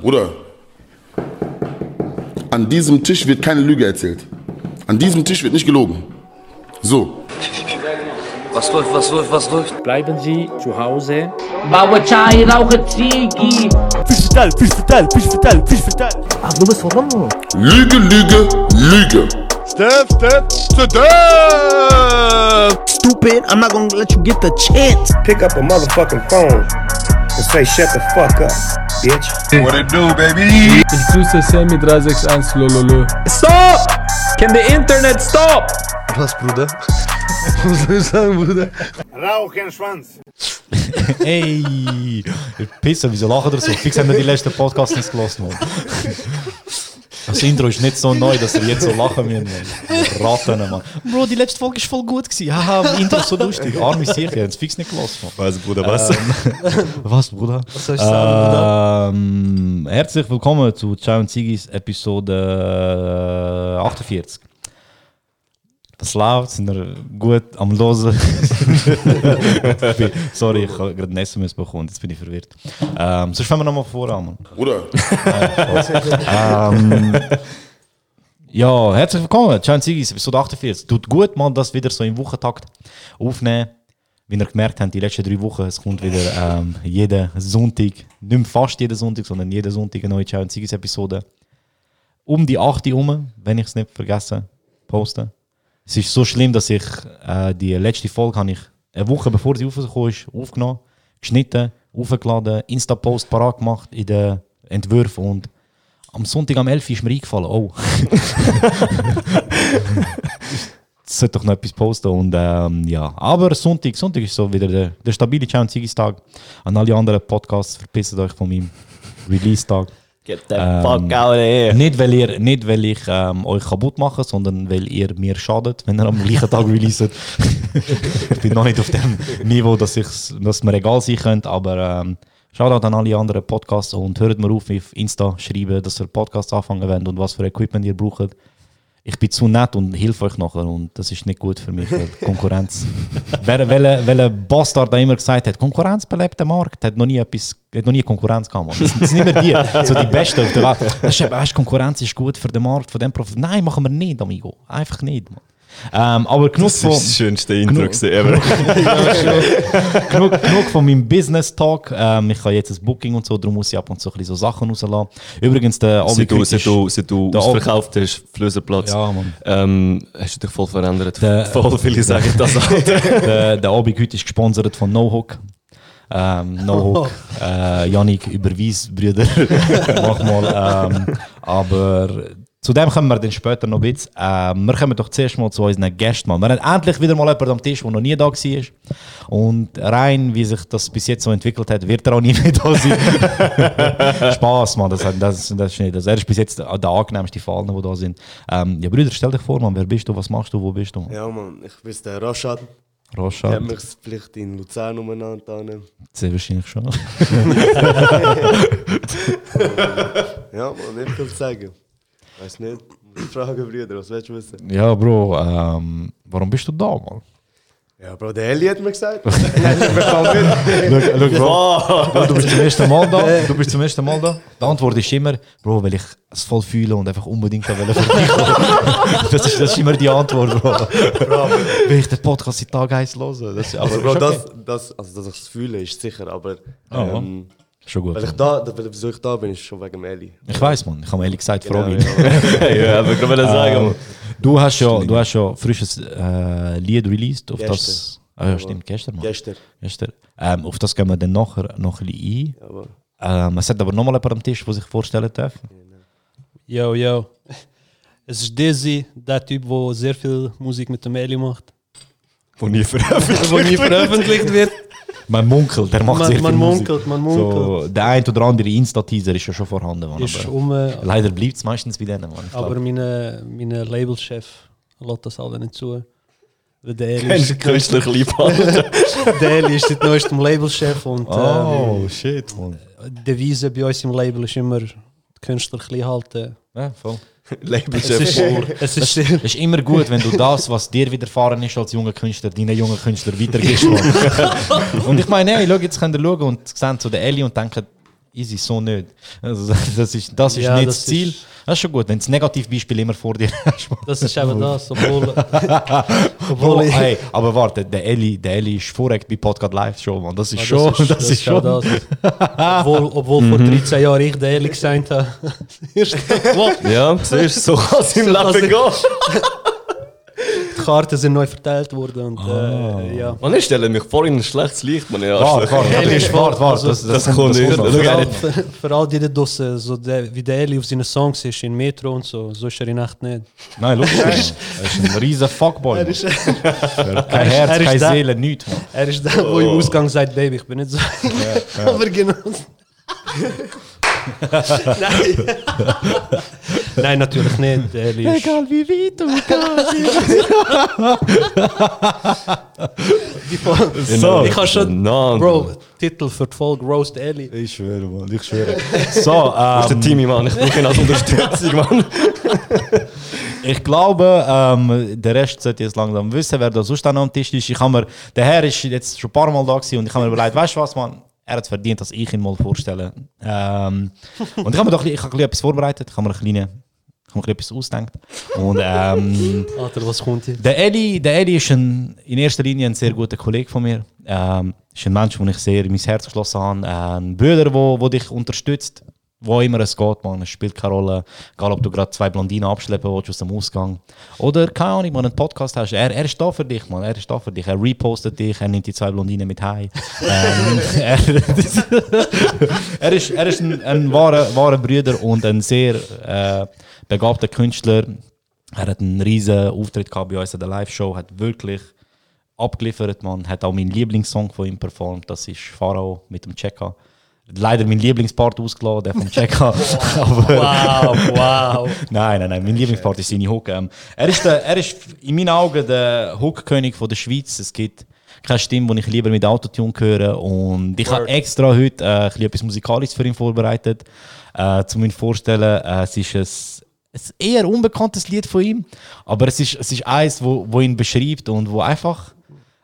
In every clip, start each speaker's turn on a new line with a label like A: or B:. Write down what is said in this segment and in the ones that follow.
A: Bruder, an diesem Tisch wird keine Lüge erzählt. An diesem Tisch wird nicht gelogen. So.
B: Was läuft, was läuft, was läuft?
C: Bleiben Sie zu Hause.
D: Baue Chai, rauche Ziggy.
E: Fisch vertell, Fisch vertell, Fisch vertell, Fisch vertell.
D: Ach, du bist warum?
A: Lüge, Lüge, Lüge.
E: Step, step, step.
F: Stupid, I'm not gonna let you get the chance.
G: pick up a motherfucking phone and say shut the fuck up, bitch.
E: What it do, baby?
H: Ich grüße Sammy 361 Lololo.
C: Stop! Can the internet stop?
I: Was, Bruder? Was soll ich sagen, Bruder?
G: Rauchenschwanz.
J: Ey! Pisser, wieso lachen ihr so? Fix haben wir die letzten Podcasts nicht gelassen, Mann. Das Intro ist nicht so neu, dass wir jetzt so lachen müssen. Mann. Ratten, Mann. Bro, die letzte Folge war voll gut. Gewesen. Haha, das Intro ist so lustig. Arme sicher, haben es fix nicht gelassen, Mann.
I: Was, Bruder, was?
J: Was, Bruder?
I: Was soll ich sagen, Bruder?
J: Ähm, herzlich willkommen zu Ciao und Zigis Episode äh, 48. Das läuft, sind wir gut am Losen. Sorry, ich habe gerade ein SMS bekommen, jetzt bin ich verwirrt. Ähm, sonst fangen wir nochmal vor an. Mann.
A: Bruder,
J: Ähm, ja, herzlich willkommen, Ciao und Zigis Episode 48. Tut gut, mal das wieder so im Wochentakt aufnehmen. Wie ihr gemerkt habt, die letzten drei Wochen, es kommt wieder ähm, jeden Sonntag, nicht mehr fast jeden Sonntag, sondern jeden Sonntag eine neue Ciao und Zigis Episode. Um die 8 Uhr herum, wenn ich es nicht vergesse, posten. Es ist so schlimm, dass ich äh, die letzte Folge habe ich eine Woche bevor sie rausgekommen ist, aufgenommen, geschnitten, aufgeladen, Insta-Post parat gemacht in den Entwürfen und am Sonntag am 11 Uhr ist mir eingefallen, oh. Sollte doch noch etwas posten und ähm, ja. Aber Sonntag, Sonntag ist so wieder der, der stabile Ciao und Tag. An alle anderen Podcasts verpisst euch von meinem Release-Tag.
I: Get the fuck out of here.
J: Nicht weil, ihr, nicht, weil ich ähm, euch kaputt mache, sondern weil ihr mir schadet, wenn ihr am gleichen Tag releaset. ich bin noch nicht auf dem Niveau, dass, ich's, dass mir egal sein könnte, aber ähm, Shoutout an alle anderen Podcasts und hört mir auf, auf Insta schreiben, dass ihr Podcasts anfangen wollt und was für Equipment ihr braucht. Ich bin zu nett und helfe euch nachher und das ist nicht gut für mich, weil Konkurrenz. wer, welcher Bastard da immer gesagt hat, Konkurrenz belebt den Markt, hat noch nie etwas, hat noch nie Konkurrenz gehabt. Mann. Das, das sind immer die, so die Besten auf der Welt. Weißt, Konkurrenz ist gut für den Markt, von dem Profit. Nein, machen wir nicht, amigo. Einfach nicht, Mann. Ähm, aber genug
I: Das
J: von,
I: ist das schönste Intro
J: genug-
I: ever.
J: genug, genug von meinem Business Talk. Ähm, ich habe jetzt ein Booking und so, darum muss ich ab und zu ein bisschen so Sachen rauslassen. Übrigens, der
I: Seit du, seit du, seit du
J: Der
I: ausverkauft hast, Flösenplatz,
J: Ja,
I: ähm, hast du dich voll verändert.
J: Der-
I: voll viele sagen das auch.
J: der, der Abend heute ist gesponsert von No Hook. Ähm, no Hook. Äh, Janik, überweis, Brüder. Mach mal. Ähm, aber zu dem kommen wir dann später noch ein bisschen. Ähm, wir kommen doch zuerst mal zu unseren Gästen. Wir haben endlich wieder mal jemanden am Tisch, der noch nie da war. Und rein, wie sich das bis jetzt so entwickelt hat, wird er auch nie mehr da sein. Spaß, Mann. Das, das, das ist nicht. Das, er ist bis jetzt der angenehmste allen, die da sind. Ähm, ja, Brüder, stell dich vor, Mann. Wer bist du? Was machst du? Wo bist du?
K: Ja, Mann, ich bin der Rashad. Ich
J: Roscha.
K: habe mich vielleicht in Luzern umeinander.
J: Sehr wahrscheinlich schon.
K: Ja, Mann, viel zu sagen. Weiß nicht. Fragen, Brüder, was willst du wissen?
J: Ja, Bro, ähm, warum bist du da, Mann?
K: Ja, Bro, der Eli hat mir gesagt.
J: Schau, Bro, du bist zum ersten Mal da. Du bist zum ersten Mal da. Die Antwort ist immer, Bro, weil ich es voll fühle und einfach unbedingt da will das, ist, das ist immer die Antwort, Bro. Will ich den Podcast seit Tag heiß hören? Das, aber
K: Also, Bro,
J: okay.
K: das, das, also, dass ich es fühle, ist sicher, aber. Ähm,
J: Schon gut.
K: weil ich da, da- wieso ich da bin, ist schon wegen Eli.
J: Ich weiß, man. Ich habe ehrlich gesagt, frage
K: Genau,
J: ihn.
I: ja, aber ich würde sagen,
J: Ähm, du hast ja, du hast ja frisches äh, Lied released auf das.
K: Gestern.
J: Ah, ja, stimmt, gestern, Mann.
K: Gestern.
J: Gestern. Ähm, auf das gehen wir dann nachher noch ein bisschen ein.
K: Aber,
J: Ähm, es hat aber nochmal jemand am Tisch, der sich vorstellen darf.
H: Yo, yo. Es ist Dizzy, der Typ, der sehr viel Musik mit dem Eli macht.
I: wo nie veröffentlicht
H: Wo nie veröffentlicht wird.
J: Man munkelt, der macht
H: Man-
J: sehr viel
H: man
J: Musik.
H: munkelt, man munkelt.
J: So, der ein oder andere Insta-Teaser ist ja schon vorhanden. Mann,
H: Ist um,
J: leider bleibt es meistens bei denen. Ich
H: aber
J: glaub,
H: meine, Labelchef lässt das alle nicht zu. Der ist,
I: künstlich lieb halten?
H: der ist seit neuestem Labelchef und
J: oh, shit,
H: ähm, die Devise bei uns im Label ist immer, klein halten.
J: Ja, voll.
H: Es
I: Labelchef
H: ist,
I: vor.
H: es ist
J: Es ist immer gut, wenn du das, was dir widerfahren ist als junger Künstler, deinen jungen Künstler weitergibst. Und ich meine, hey, schau, jetzt könnt ihr schauen und sehen so den Eli und denken, easy, so nicht. Also, das ist, das ist
H: Ja,
J: nicht
H: das
J: das Ziel.
H: ist-
J: das ist schon gut, wenn du das Negativbeispiel immer vor dir hast.
H: Das ist eben das, obwohl. Obwohl
J: hey, aber warte, der Eli, der Eli ist vorrecht bei Podcast Live Show, man. Das ist
H: Ja,
J: schon, das ist,
H: auch
J: schon.
H: das. Obwohl, obwohl vor 13 Jahren ich der ehrlich gesagt habe.
K: Ja, siehst du, so kann es im Leben gehen.
H: Die Karten sind neu verteilt worden und
J: Ah.
H: äh, ja.
K: Man, ich stelle mich vor in ein schlechtes Licht, man. Ja,
J: Warte, warte,
H: Ehrlich,
J: warte, warte,
H: also,
J: das,
K: das kommt nicht.
J: noch.
K: Schau,
H: Für,
K: er
H: all,
K: hat-
H: für, für all die da draussen, so der, wie der Eli auf seinen Songs ist, in Metro und so, so ist er in echt nicht.
J: Nein, schau, er ist ein riesen Fuckboy.
H: Er ist,
J: Kein Herz,
H: er ist
J: keine Seele, nichts.
H: Er ist der, wo im Ausgang sagt, Baby, ich bin nicht so. Aber genau. Nein. Nein, natürlich nicht. Eli ist,
J: wie weit du
K: So,
H: Ich habe schon-
K: Nein,
H: Bro, Titel für die Folge Roast Eli.
J: Ich schwöre, Mann, ich schwöre. So,
K: Wo ist der
J: ähm,
K: Timmy, Mann? Ich brauche ihn als Unterstützung, Mann.
J: ich glaube, ähm, der Rest sollte jetzt langsam wissen, wer da sonst noch am Tisch ist. Ich habe mir, der Herr ist jetzt schon ein paar Mal da gewesen und ich habe mir überlegt, weißt du was, man, er hat es verdient, dass ich ihn mal vorstelle. Ähm, und ich habe mir doch ich bisschen etwas vorbereitet, ich habe mir ein kleine, ich habe mir etwas ausgedacht. Und ähm,
H: Alter, was kommt hier?
J: Der Eli, der Eli ist ein, in erster Linie ein sehr guter Kollege von mir. Ähm, ist ein Mensch, den ich sehr in mein Herz geschlossen habe. Ein Bruder, der dich unterstützt, wo immer es geht. Man. Es spielt keine Rolle. Egal, ob du gerade zwei Blondinen abschleppen willst aus dem Ausgang. Oder, keine Ahnung, man einen Podcast hast. Er, er ist da für dich, man. Er ist da für dich. Er repostet dich, er nimmt die zwei Blondinen mit heim. ähm, er, er ist, er ist ein, ein wahrer, wahrer Bruder und ein sehr äh, begabter Künstler. Er hat einen riesen Auftritt gehabt bei uns in der Live-Show, hat wirklich abgeliefert, man. Hat auch meinen Lieblingssong von ihm performt, das ist Pharao mit dem Checka. Leider mein Lieblingspart ausgelassen, der vom Checka. Aber
H: Wow, wow.
J: nein, nein, nein, mein Lieblingspart ist seine Hook. Ähm, er, ist der, er ist in meinen Augen der Hook-König der Schweiz. Es gibt keine Stimme, die ich lieber mit Autotune höre. Und ich habe extra heute äh, ein etwas Musikalisches für ihn vorbereitet. Äh, zu mir vorstellen, äh, es ist ein, ein eher unbekanntes Lied von ihm, aber es ist, es ist eins, wo, wo ihn beschreibt und wo einfach,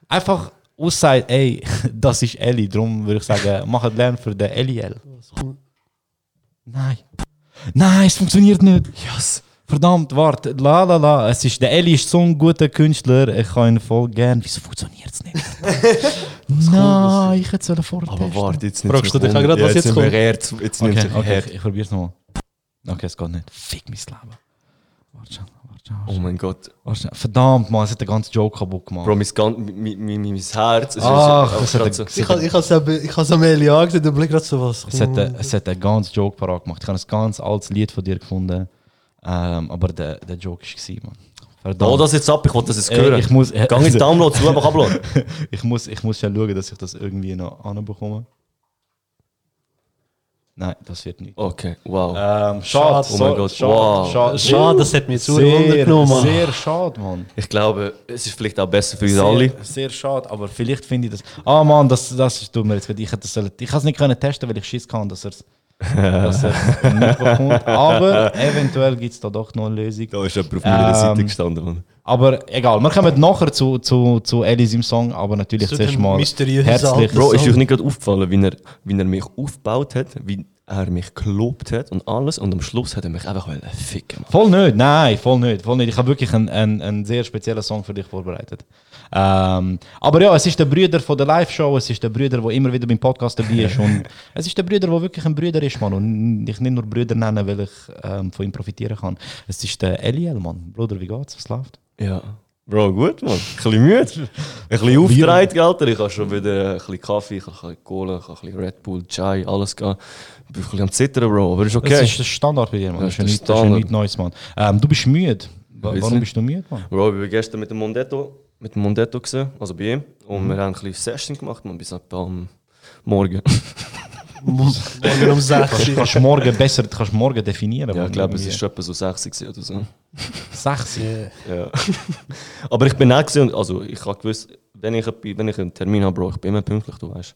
J: einfach aussagt, ey, das ist Ellie. Darum würde ich sagen, macht Lärm für den Eliel. Nein. Nein, es funktioniert nicht. Yes. Verdammt, warte. La la la. Es ist, der Eli ist so ein guter Künstler. Ich kann ihn voll gern. Wieso funktioniert es nicht? Nein, ich hätte es vortesten.
K: Aber warte, jetzt nicht
H: Fragst du dich gerade, was jetzt
K: wir
H: kommt?
K: Jetzt nimmt
J: Okay,
K: sich
J: okay, ich, ich probiere es nochmal. Okay, es geht nicht. Fick mein Leben. Warte schon.
K: Oh mein Gott.
J: Verdammt, man, es hat den ganzen Joke kaputt gemacht.
K: Bro, mein, gan- mein, mein, mein Herz. Es
J: Ach,
K: ist,
J: das hat
K: so,
H: Ich habe ich has am Eli angesehen, der Blick gerade so was.
J: Es hat, es hat einen ganz Joke parat gemacht. Ich habe ein ganz altes Lied von dir gefunden. Ähm, aber der, der Joke war, man. Verdammt.
K: Oh, das jetzt ab, ich wollte das jetzt
J: Äh,
K: hören.
J: ich muss- äh,
K: Gang ins Download, zu, aber upload.
J: ich, muss, ich muss ja schauen, dass ich das irgendwie noch anbekomme. Nein, das wird nicht.
K: Okay, wow.
J: Ähm, schade,
H: Schade.
K: Oh mein Gott, wow.
J: schade,
H: Schade, das hat mich zu
J: sehr,
H: genommen.
J: Sehr schade, Mann.
K: Ich glaube, es ist vielleicht auch besser für uns alle.
J: Sehr, sehr schade, aber vielleicht finde ich das. Ah Mann, das, das ist- tut mir jetzt. Ich hätte das sollen- ich habe es nicht können testen, weil ich Schiss kann, dass er es dass er nicht bekommt. Aber eventuell gibt es da doch noch eine Lösung.
K: Da ist jemand auf meiner Seite
J: Ähm,
K: gestanden. Mann.
J: Aber egal, wir kommen nachher zu, zu, zu Elis im Song, aber natürlich zuerst mal herzlich.
K: Bro, ist euch nicht gerade aufgefallen, wie er, wie er mich aufgebaut hat, wie er mich gelobt hat und alles und am Schluss hat er mich einfach wollen ficken. Mann.
J: Voll nicht, nein, voll nicht, voll nicht. Ich habe wirklich einen, einen, einen sehr speziellen Song für dich vorbereitet. Ähm, aber ja, es ist der Brüder von der Live-Show, es ist der Brüder, der immer wieder beim Podcast dabei ist und es ist der Brüder, der wirklich ein Brüder ist, Mann. Und ich nicht nur Brüder nennen, weil ich ähm, von ihm profitieren kann. Es ist der Eliel, Mann. Bruder, wie geht's? Was läuft?
K: Ja. Bro, gut, Mann. Ein bisschen müde. Ein bisschen aufgereiht, Alter. Ich habe schon wieder ein bisschen Kaffee, ein bisschen Cola, ein bisschen Red Bull, Chai, alles. Ich bin ein bisschen am Zittern, Bro, aber ist
J: Das
K: okay.
J: ist der Standard bei dir, Mann.
K: Das
J: Das
K: ist
J: ist, das ist ja
K: Standard.
J: nichts Neues, Mann. Ähm, du bist müde. Warum bist du müde, Mann?
K: Bro, ich war gestern mit dem Mondetto, mit dem Mondetto gesehen, also bei ihm. Und
J: Mhm.
K: wir haben ein bisschen Session gemacht, man, bis etwa am Morgen.
H: Morgen um 6 Uhr.
J: Kannst du morgen besser kannst du morgen definieren?
K: ja, ich glaube, es ist schon etwa so 60 gewesen oder so.
J: Sechs.
K: Ja. Aber ich bin auch gewesen, und also ich habe gewusst, wenn ich, wenn ich einen Termin habe, Bro, ich bin immer pünktlich, du weißt.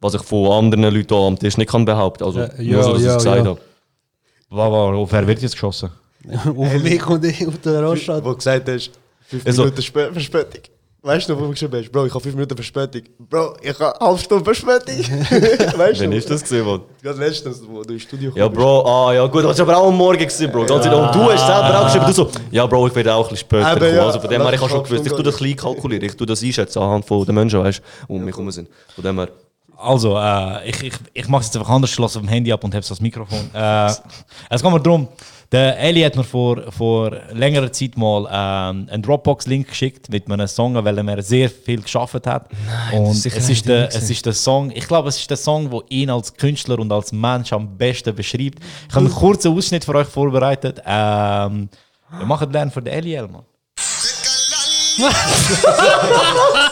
K: Was ich von anderen Leuten hier am Tisch nicht kann behaupten. Also,
H: Ja,
K: nur
H: ja,
K: so, dass ich
H: ja,
K: es gesagt
H: ja.
K: habe.
J: Wa- wa- Auf wer wird jetzt geschossen?
H: Auf mich und ich auf der Raststadt.
G: Wo du gesagt hast, 5
K: Also-
G: Minuten Verspätung.
I: Weißt du wo du geschrieben hast? Bro, ich habe 5 Minuten Verspätung. Bro, ich habe eine halbe Stunde Verspätung. weißt du?
K: Wann ist das gesehen, Mann?
I: Gerade letztens, wo du ins Studio
K: Ja, Bro, ah, ja, gut, das war aber auch am Morgen, gewesen, Bro. Ganz ehrlich. Und du hast selber auch geschrieben, du so, ja, Bro, ich werde auch ein bisschen später kommen.
I: ja.
K: Also von dem her, ich habe schon gewusst, ich tue das klein kalkulieren, ich tue das einschätzen anhand von den Menschen, weißt du, um mich herum sind. Von dem her.
J: Also, äh, ich, ich, ich mache es jetzt einfach anders, ich lasse auf dem Handy ab und habe das Mikrofon. Äh, es geht mir darum, der Eli hat mir vor, vor längerer Zeit mal ähm, einen Dropbox-Link geschickt mit einem Song, weil er sehr viel geschafft hat. und
K: sicher
J: es ist, der, es ist der Song, ich glaube, es ist der Song, der ihn als Künstler und als Mensch am besten beschreibt. Ich habe einen kurzen Ausschnitt für euch vorbereitet. Ähm, wir machen lernen für den Eli Elman.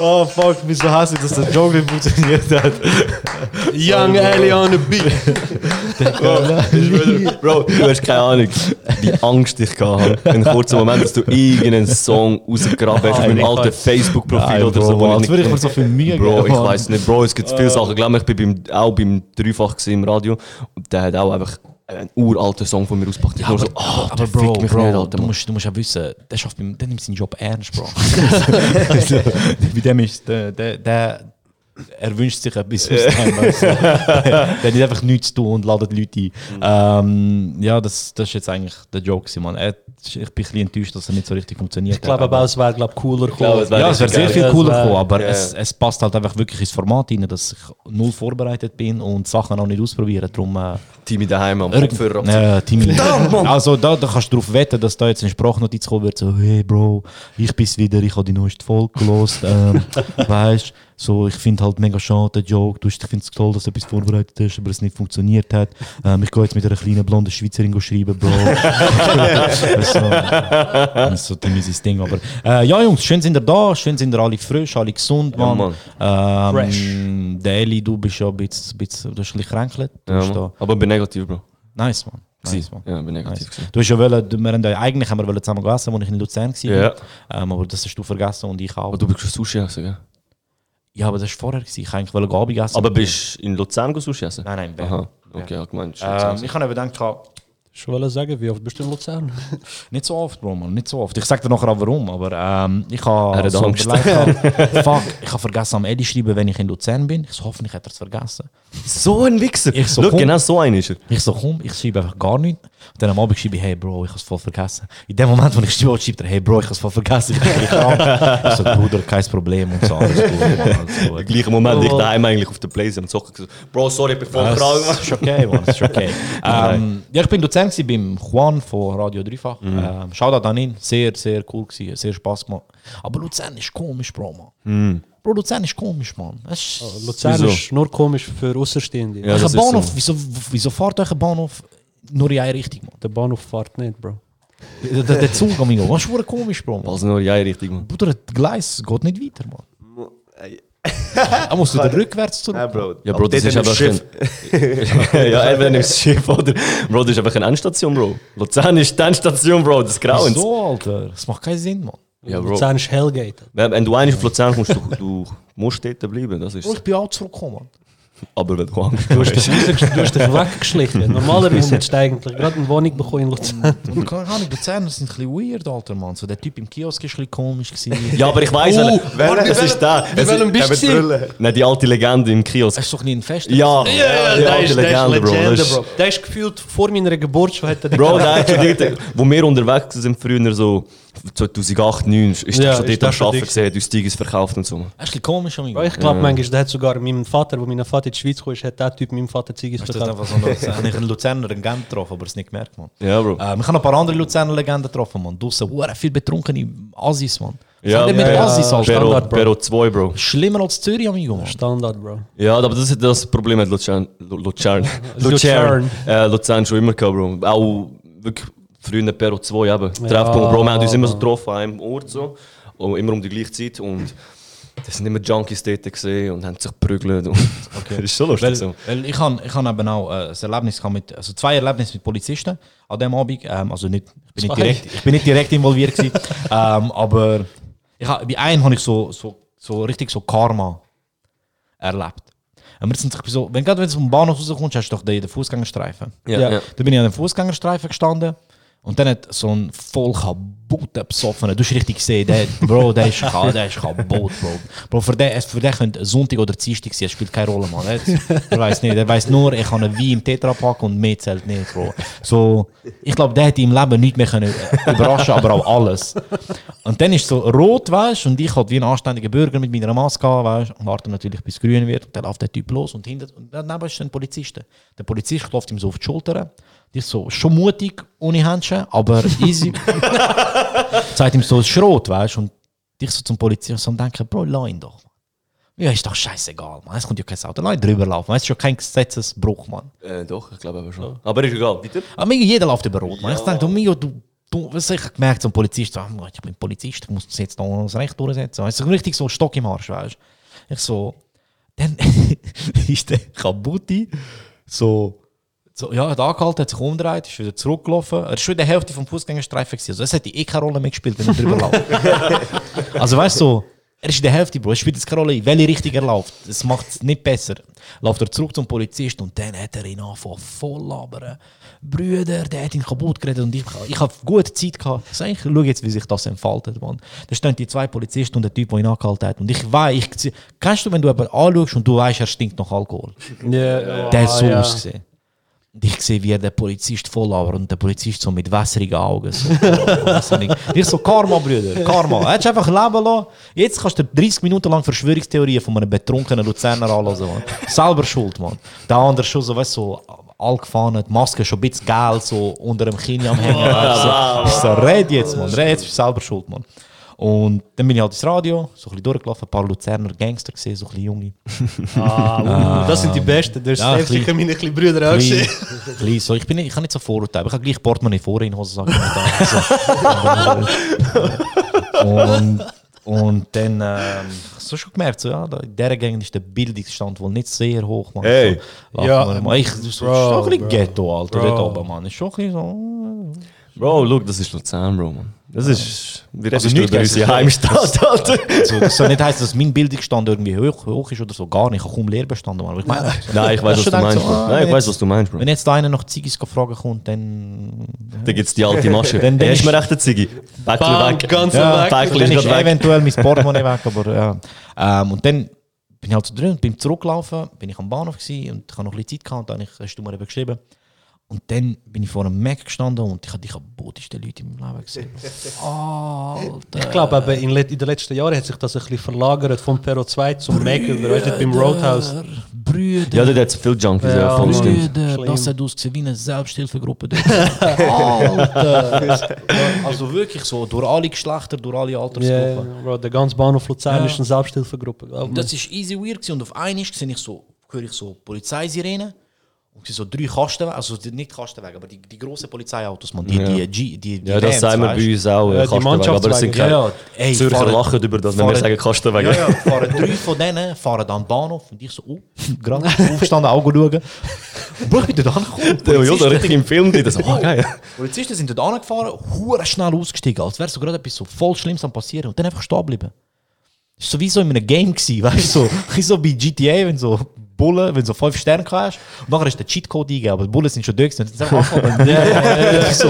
J: Oh fuck, wieso hasse ich, dass der nicht funktioniert hat.
H: Young Ali on the beat.
K: Bro, du hast keine Ahnung, wie Angst ich habe. In einem kurzen Moment, dass du irgendeinen Song rausgegraben hast auf meinem alten Facebook-Profil oder
J: Bro,
K: so. wo
J: als würde ich mir so viel Mühe
K: Bro, ich weiß nicht, Bro, es gibt viele Sachen. Ich glaube, ich bin beim, auch beim Dreifach im Radio und der hat auch einfach einen uralten Song von mir ausgepackt. Ich nur so, ah,
J: aber
K: der
J: Bro, Bro
K: nicht, Alter.
J: du, musst, du musst ja wissen, der, schafft der nimmt seinen Job ernst, Bro. Also, Bei dem ist der, der, der er wünscht sich etwas aus dem. Also, der hat einfach nichts zu tun und ladet Leute ein. Ähm, ja, das, das ist jetzt eigentlich der Joke, Mann. Er, ich bin ein bisschen enttäuscht, dass er nicht so richtig funktioniert
H: Ich glaube
J: hat.
H: aber, es wäre glaub, cooler
K: glaube, es
H: gekommen.
J: Ja, es wäre sehr viel cooler gekommen, aber
K: ja,
J: es, es passt halt einfach wirklich ins Format rein, dass ich null vorbereitet bin und Sachen auch nicht ausprobieren. Darum, äh,
K: Team daheim am Kopfhörer.
J: Ja, Timmy. Also da, da kannst du darauf wetten, dass da jetzt eine Sprachnotiz kommen wird, so, hey Bro, ich bin's wieder, ich habe die neueste Folge gelost. Ähm, weißt so, ich finde halt mega schade, der Joke. Du, hast- ich finde es toll, dass du etwas vorbereitet hast, aber es nicht funktioniert hat. Ähm, ich gehe jetzt mit einer kleinen blonden Schweizerin schreiben, Bro. das ist so, das ist so sein Ding. Aber äh, ja, Jungs, schön sind ihr da, schön sind ihr alle frisch, alle gesund,
K: Ja,
J: Mann.
K: Mann.
J: Ähm, Der Eli, du bist ja ein bisschen, bisschen du hast ein bisschen kränkelt. Du
K: Ja,
J: bist
K: Mann.
J: da.
K: Aber bin negativ, Bro.
J: Nice, Mann. Nice, Mann.
K: Ja, bin negativ.
J: Nice. Du hast ja wollen, du- wir haben ja, eigentlich haben wir wollen zusammen gegessen, als ich in Luzern war.
K: Ja.
J: Ähm, aber das hast du vergessen und ich auch.
K: Aber du bist schon Sushi essen, gell?
J: ja, aber das war vorher. Gewesen. Ich eigentlich wollte Abend essen.
K: Aber bist du in Luzern go Sushi essen?
J: Nein, nein, Bern.
K: Aha, okay, ja, gemeint.
J: ähm, ich habe gedacht,
H: Ich wollte sagen, wie oft bist du in Luzern?
J: nicht so oft, Bro, man, nicht so oft. Ich sag dir nachher auch warum, aber ähm, ich habe
K: Er hat
J: so
K: Angst.
J: fuck, ich habe vergessen am Eddie schreiben, wenn ich in Luzern bin. Ich so, hoffentlich hat er es vergessen.
K: So ein Wichser!
J: Ich so,
K: Schau,
J: komm.
K: genau so ein ist er.
J: Ich so, komm, ich schreibe einfach gar nichts. Und dann am Abend schreibe ich, hey Bro, ich habe es voll vergessen. In dem Moment, wo ich schreibe, schreibt er, hey Bro, ich habe es voll vergessen, ich bin krank. Ich so, Bruder, kein Problem und so, alles gut. Alles gut.
K: Im gleichen Moment, ich daheim eigentlich auf der Playstation am Zocken gesagt, Bro, sorry, ich bin voll
J: Ja,
K: krank.
J: es ist okay, Mann, es ist okay. ähm, ja, ich bin gewesen beim Juan von Radio Dreifach. Ähm, Shoutout an ihn, sehr, sehr cool gewesen, sehr Spaß gemacht. Aber Luzern ist komisch, Bro, Mann. Bro, Luzern ist komisch, Mann. Es ist,
H: Luzern
K: Wieso?
H: ist nur komisch für Außerstehende.
K: Ja, das
J: Bahnhof,
K: so.
J: wieso, wieso fahrt euch ein Bahnhof nur in eine Richtung, Mann?
H: Der Bahnhof fährt nicht, Bro.
J: Der, der, der Zug, amigo, was ist komisch, Bro, Mann.
K: Also nur ja, richtig, Mann.
J: Bruder, das Gleis geht nicht weiter, Mann. Da musst du dann rückwärts zurück.
I: Ja, Bro.
K: Ja, Bro, das ist einfach
I: Schiff.
K: ein... ja, entweder nimmst du das Schiff oder... Bro, das ist einfach eine Endstation, Bro. Luzern ist die Endstation, Bro, des Grauens.
J: So, Alter, das macht keinen Sinn, Mann.
K: Ja, Bro.
H: Luzern ist Hellgate.
K: Wenn, wenn du eigentlich auf Luzern kommst, du, du musst dort bleiben, das ist
J: Bro, ich bin auch zurückgekommen.
K: Aber wenn du Angst
H: Du hast rausgesch- du hast dich weggeschlichen. Normalerweise hättest du eigentlich gerade eine Wohnung bekommen in Luzern.
J: Und keine Ahnung, die Luzerner sind ein bisschen weird, Alter, Mann. So, der Typ im Kiosk ist ein bisschen komisch gewesen.
K: Ja, aber ich weiss,
H: Oh,
K: welcher- es ist der.
H: Bei welchem
K: ist,
H: bist du?
K: Nein, die alte Legende im Kiosk.
J: Er ist doch nie ein Fest.
K: Ja,
H: Ja,
K: die
H: der
K: alte
H: ist, ist
K: Legende, Bro.
H: Legende,
K: Das ist-
H: Bro. Der ist gefühlt vor meiner Geburt schon
K: Bro, der hat schon wo wir unterwegs sind früher, so 2008, 2009, ist der
H: Ja,
K: schon
H: ist
K: dort am
H: dick.
K: gesehen, hat uns Tigers verkauft und so.
J: Er ist ein komisch, amigo.
H: Ich glaube manchmal, der hat sogar meinem Vater, wo mein Vater in die Schweiz kam, hat der Typ meinem Vater
J: Ist das
H: verkauft.
J: einfach so eine Luzerner, ich einen Luzerner Legende getroffen, aber es nicht gemerkt, Mann.
K: Ja, Bro.
J: Ähm, ich habe noch ein paar andere Luzerner Legenden getroffen, Mann. Draussen, hure viel betrunkene Assis, Mann.
K: Ja,
J: mit
K: ja,
J: Assis, Alter.
K: Pero,
H: Standard, Bro.
K: Pero 2, Bro.
J: Schlimmer als Zürich, amigo, Mann.
H: Standard, Bro.
K: Ja, aber das ist das Problem mit Luzern. Lu- Luzern.
H: Luzern.
K: Luzern. Äh, Luzern schon immer gehabt, Bro. Auch wirklich früher Pero 2 eben.
H: Ja,
K: Treffpunkt, Bro. Wir haben uns immer so getroffen an einem Ort so. Und immer um die gleiche Zeit. Und das sind immer Junkies dort gesehen und haben sich geprügelt. Und okay. das ist so lustig.
J: Weil,
K: so.
J: weil ich habe ich hab eben auch äh, ein Erlebnis gehabt mit, also zwei Erlebnisse mit Polizisten an dem Abend. Ähm, also nicht, ich, bin nicht direkt, ich bin nicht direkt involviert gewesen, ähm, aber ich ha, bei einem habe ich so, so, so richtig so Karma erlebt. Sind sich so, wenn gerade wenn du vom Bahnhof rauskommst, hast du doch den, den Fußgängerstreifen.
K: Ja, ja.
J: Da bin ich an dem Fußgängerstreifen gestanden und dann hat so ein voll kaputter besoffener, du hast richtig gesehen, der, Bro, der ist, der ist kaputt, Bro. Bro, für den, für den könnte Sonntag oder Dienstag sein, das spielt keine Rolle, Mann. Der weiß nicht, der weiß nur, ich kann einen Wein im Tetrapack und mehr zählt nicht, Bro. So, ich glaube, der hätte im Leben nicht mehr können überraschen, aber auch alles. Und dann ist so rot, weißt und ich halt wie ein anständiger Bürger mit meiner Maske weißt und warte natürlich, bis grün wird. Und dann läuft der Typ los und hinter, und daneben ist ein Polizist. Der Polizist klopft ihm so auf die Schulter. Ich so, schon mutig, ohne Händchen, aber easy. Sagt ihm so, es ist rot, weißt du, und ich so zum Polizisten so am denken, Bro, lass ihn doch. Ja, ist doch scheißegal, man. Es kommt ja kein Auto. Lass ihn drüber laufen. Es ist schon kein Gesetzesbruch, man.
K: Äh, doch, ich glaube aber schon. Aber ist egal, weiter.
J: Aber jeder läuft über Rot. Man. Ich denke, du, Mio, du, du, was ich gemerkt, so ein Polizist, so, «Ah, ich bin Polizist, ich muss das jetzt noch das Recht durchsetzen. Es ist richtig so Stock im Arsch, weißt du. Ich so, dann ist der Kabuti so, so, ja, er hat angehalten, hat sich umgedreht, ist wieder zurückgelaufen. Er ist schon in der Hälfte vom Fußgängerstreifen gewesen. Also es hätte eh keine Rolle mehr gespielt, wenn er drüber läuft. also weißt du, so, er ist in der Hälfte, Bro. Es spielt jetzt keine Rolle, in welche Richtung er läuft. Das macht es nicht besser. Läuft er zurück zum Polizist und dann hat er ihn angefangen voll labern. Brüder, der hat ihn kaputt geredet und ich, ich habe gute Zeit gehabt. Ich sage, ich schau jetzt, wie sich das entfaltet, Mann. Da stehen die zwei Polizisten und der Typ, der ihn angehalten hat. Und ich weiß, ich, kennst du, wenn du jemanden anschaust und du weißt, er stinkt nach Alkohol?
H: Ja,
J: Der hat so
H: ja.
J: ausgesehen. Und ich sehe, wie er den Polizist voll labert und der Polizist so mit wässrigen Augen. So, ich ich so, Karma, Brüder, Karma. Hättest einfach leben lassen. Jetzt kannst du 30 Minuten lang Verschwörungstheorien von einem betrunkenen Luzerner anhören, Mann. Selber schuld, Mann. Der andere schon so, weißt du, so allgefahren, die Maske schon ein bisschen geil, so unter dem Kinn am Hängen. du, so. Ich so, red jetzt, Mann, red jetzt, bist selber schuld, Mann. Und dann bin ich halt ins Radio, so ein bisschen durchgelaufen, ein paar Luzerner Gangster gesehen, so ein bisschen junge.
H: Ah, uh, das sind die Besten. Das
J: Ja,
H: ist sicher meine kleinen Brüder auch
J: Klein,
H: gesehen.
J: klein, so. Ich, bin nicht, ich habe nicht so Vorurteile. Ich habe gleich Portemonnaie vor in Hosensack. so. und, und dann ähm, so schon gemerkt, so, ja, da, in dieser Gegend ist der Bildungsstand wohl nicht sehr hoch. Man.
K: Hey.
J: So,
H: Ja.
J: ja, man, ich, so, ist
H: Bro,
J: schon ein bisschen
H: bro.
J: Ghetto, Alter,
H: Bro.
J: dort oben, man. Ist schon ein bisschen so...
K: Bro, look, das ist Luzern, Bro, man. Das ist. Wir
J: Also nicht
K: über
J: gegen-
K: unsere Heimstadt.
J: Also, das soll nicht heißen, dass mein Bildungsstand irgendwie hoch, hoch ist oder so. Gar nicht. Ich habe kaum Lehrbestanden. Mann. Aber ich meine,
K: Nein, ich weiß, was du meinst,
J: so, ah,
K: Nein, ich weiß, was du meinst, Bro.
J: Wenn jetzt da einer noch Ziggis fragen kommt, dann...
K: Da gibt es die alte Masche.
J: Dann- dann
K: du mir
J: ist-
K: recht, eine Ziggy?
H: Bam,
K: weg.
H: ganz
J: Ja,
H: weg.
K: Päckli
J: dann
K: ist
J: ist
K: weg.
J: eventuell mein Portemonnaie weg, aber ja. Ähm, und dann bin ich halt so drin, bin zurückgelaufen, bin ich am Bahnhof gewesen und ich habe noch ein bisschen Zeit gehabt und dann hast du mir eben geschrieben. Und dann bin ich vor einem Mac gestanden und ich habe die kaputtisten Leute in meinem Leben gesehen. Alter.
H: Ich glaube, aber in, in den letzten Jahren hat sich das ein bisschen verlagert vom Pero 2 zum Mac über, weißt du, beim Roadhouse.
J: Brüder,
K: Ja, da hat es viele Junkies, ja,
H: Ja,
K: voll.
J: Brüder,
H: Schlimm.
J: das hat ausgesehen wie eine Selbsthilfegruppe. dort. Alter. also wirklich so, durch alle Geschlechter, durch alle
H: Ja,
J: Altersgruppen.
H: Bro, der ganze Bahnhof Luzern
J: Ja.
H: ist eine Selbsthilfegruppe.
J: das ist easy weird gewesen. und auf einmal sehe ich so, höre ich so sehe so drei Kastenwagen, also die- nicht Kastenwagen, aber die, die grossen Polizeiautos, man, die,
K: Ja.
J: die, die, die, die
K: Ja, das sagen wir bei uns auch.
H: Ja,
K: Ja,
H: die
K: Kastenwagen, aber es sind keine.
J: Ja, ja, ey,
K: Zürcher
J: fahren-
K: lachen über das, wenn wir
J: fahren-
K: sagen Kastenwagen.
J: Ja, ja, fahren drei von denen fahren dann Bahnhof und ich so, oh, gerade aufgestanden, Augen schauen. Bro, ich bin dort angekommen.
K: Joda
J: Polizisten-
K: richtig im Film drin. So, oh, geil.
J: Polizisten sind dort angefahren, hure schnell ausgestiegen, als wäre so gerade etwas so voll Schlimmes am passieren und dann einfach stehen bleiben. Das war so wie so in einem Game, gewesen, weißt du? So, wie so bei GTA, wenn so Bullen, wenn du so 5 Sterne hast und nachher ist der Cheatcode eingegeben, aber die Bullen sind schon durch, und sind einfach angefangen. ja, ja, ja, so.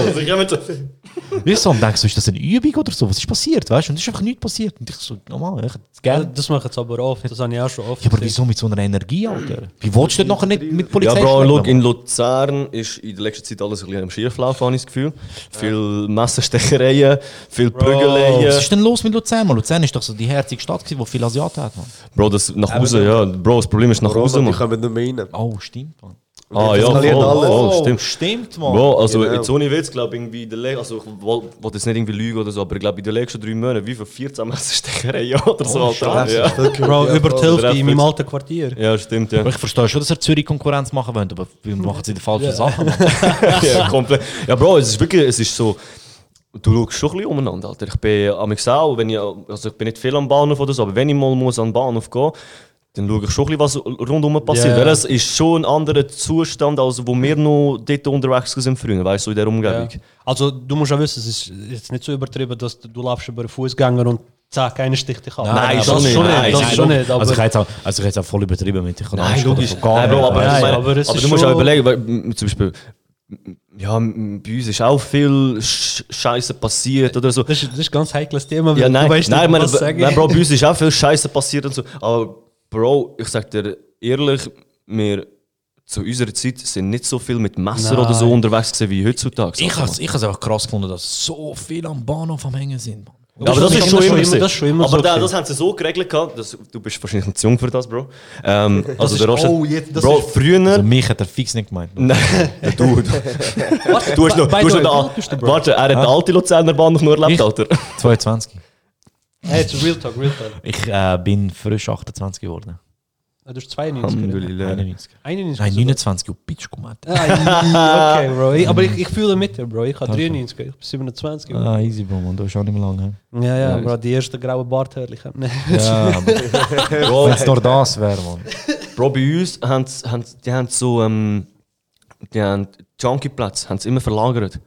J: Ich so, und denkst so, ist das eine Übung oder so? Was ist passiert, weißt du? Und es ist einfach nichts passiert. Und ich so, normal, ich
H: Ja,
J: gerne.
H: das machen sie aber oft, das habe ich auch schon oft
J: Ja, aber wieso mit so einer Energie, Alter? Wie willst du denn nachher nicht mit
K: Ja,
J: Polizei
K: Bro,
J: schleppen,
K: look, in? Luzern ist in der letzten Zeit alles ein bisschen am Schieflaufen, habe ich das Gefühl. Viel Messerstechereien, viel Prügeleien.
J: Was ist denn los mit Luzern? Man? Luzern ist doch so die herzige Stadt, gewesen, wo viele Asiaten hat, man.
K: Bro, das nach Hause, ja. Bro, das Problem ist nach Hause,
I: die
K: man.
I: kommen nicht mehr rein.
J: Oh, stimmt, man.
K: Ah ja,
I: Das
K: voll,
I: verlieren alle.
K: voll,
J: Oh,
K: stimmt.
J: stimmt, man.
K: Bro, also
I: Genau.
K: jetzt ohne Witz, glaube ich, irgendwie, in der Le also ich will, will jetzt nicht irgendwie lügen oder so, aber ich glaube, in den letzten drei Monaten, wie viel 14 Messerstechereien oder so, Alter. Ja.
H: Bro, über die Hälfte in meinem alten Quartier.
K: ja, stimmt, ja.
J: Aber ich verstehe schon, dass er Zürich Konkurrenz machen wollen, aber wir machen sie die falschen Sachen. Mann.
K: ja, komplett. Ja, Bro, es ist wirklich, es ist so. Du schaust schon ein bisschen umeinander, Alter. Ich bin am auch, wenn ich, also ich bin nicht viel am Bahnhof oder so, aber wenn ich mal muss an den Bahnhof gehen dann schaue ich schon ein bisschen, was rundum passiert.
H: Ja.
K: Weil es ist schon ein anderer Zustand, als wo wir noch dort unterwegs sind früher, weißt du, in der Umgebung.
H: Ja. Also du musst auch wissen, es ist jetzt nicht so übertrieben, dass du, du laufst über einen Fußgänger und zack, einer sticht dich ab.
K: Nein,
H: das
K: schon nicht.
H: schon
K: Nein,
H: nicht. Das
K: nein,
H: schon nicht. Aber
J: Also ich hätte jetzt auch, also ich hätte jetzt auch voll übertrieben mit ich
K: Nein, logisch.
J: Gar
K: Nein, Bro,
J: nicht.
K: aber,
H: Nein,
K: meine,
H: aber es
K: aber
H: ist
K: du musst auch überlegen, weil, zum Beispiel, ja, bei uns ist auch viel Sch Scheiße passiert oder so.
H: das ist, das ist ein ganz heikles Thema.
K: Ja, nein,
H: du weißt
K: nein,
H: nicht,
K: meine,
H: was sagen.
K: nein, Bro, bei uns ist auch viel Scheiße passiert und so. Aber Bro, ich sag dir ehrlich, wir zu unserer Zeit sind nicht so viel mit Messer
H: Nein.
K: oder so unterwegs gewesen wie heutzutage.
J: Ich habe es einfach krass gefunden, dass so viele am Bahnhof am Hängen sind. Mann.
K: Ja, aber das, ist schon immer,
H: das ist schon immer
K: Aber
H: so
K: da,
H: gewesen.
K: das haben sie so geregelt gehabt, dass, du bist wahrscheinlich zu jung für das, Bro. Ähm, also
H: ist-
K: der Roger,
H: oh, jetzt- das
K: Bro,
H: ist-
K: früher...
J: Also mich hat er fix nicht gemeint.
K: Nein, du, du, hast noch, du hast noch warte, er hat den alten Luzerner Bahnhof nur erlebt,
J: Ich?
K: Alter.
J: 22.
H: Hey, jetzt Real Talk, Real Talk.
J: Ich äh, bin frisch 28 geworden.
H: Ah, Du bist 92. oder?
K: Alhamdulillah.
J: 91.
H: 91.
J: Nein,
H: also-
J: 29, du Bitch, komm mal.
H: Ah, okay, Bro. Ich, aber ich, ich fühle mit dir, Bro. Ich habe 93, ich bin 27. Bro.
J: Ah, easy, Bro, man, du bist auch nicht mehr lange.
H: Ja, ja, Bro, die erste graue.
J: Ja, aber
K: Bro,
J: wenn es nur das wäre, man.
K: Bro, bei uns haben, die haben so, ähm, die haben Junkie-Plätze, haben sie immer verlagert.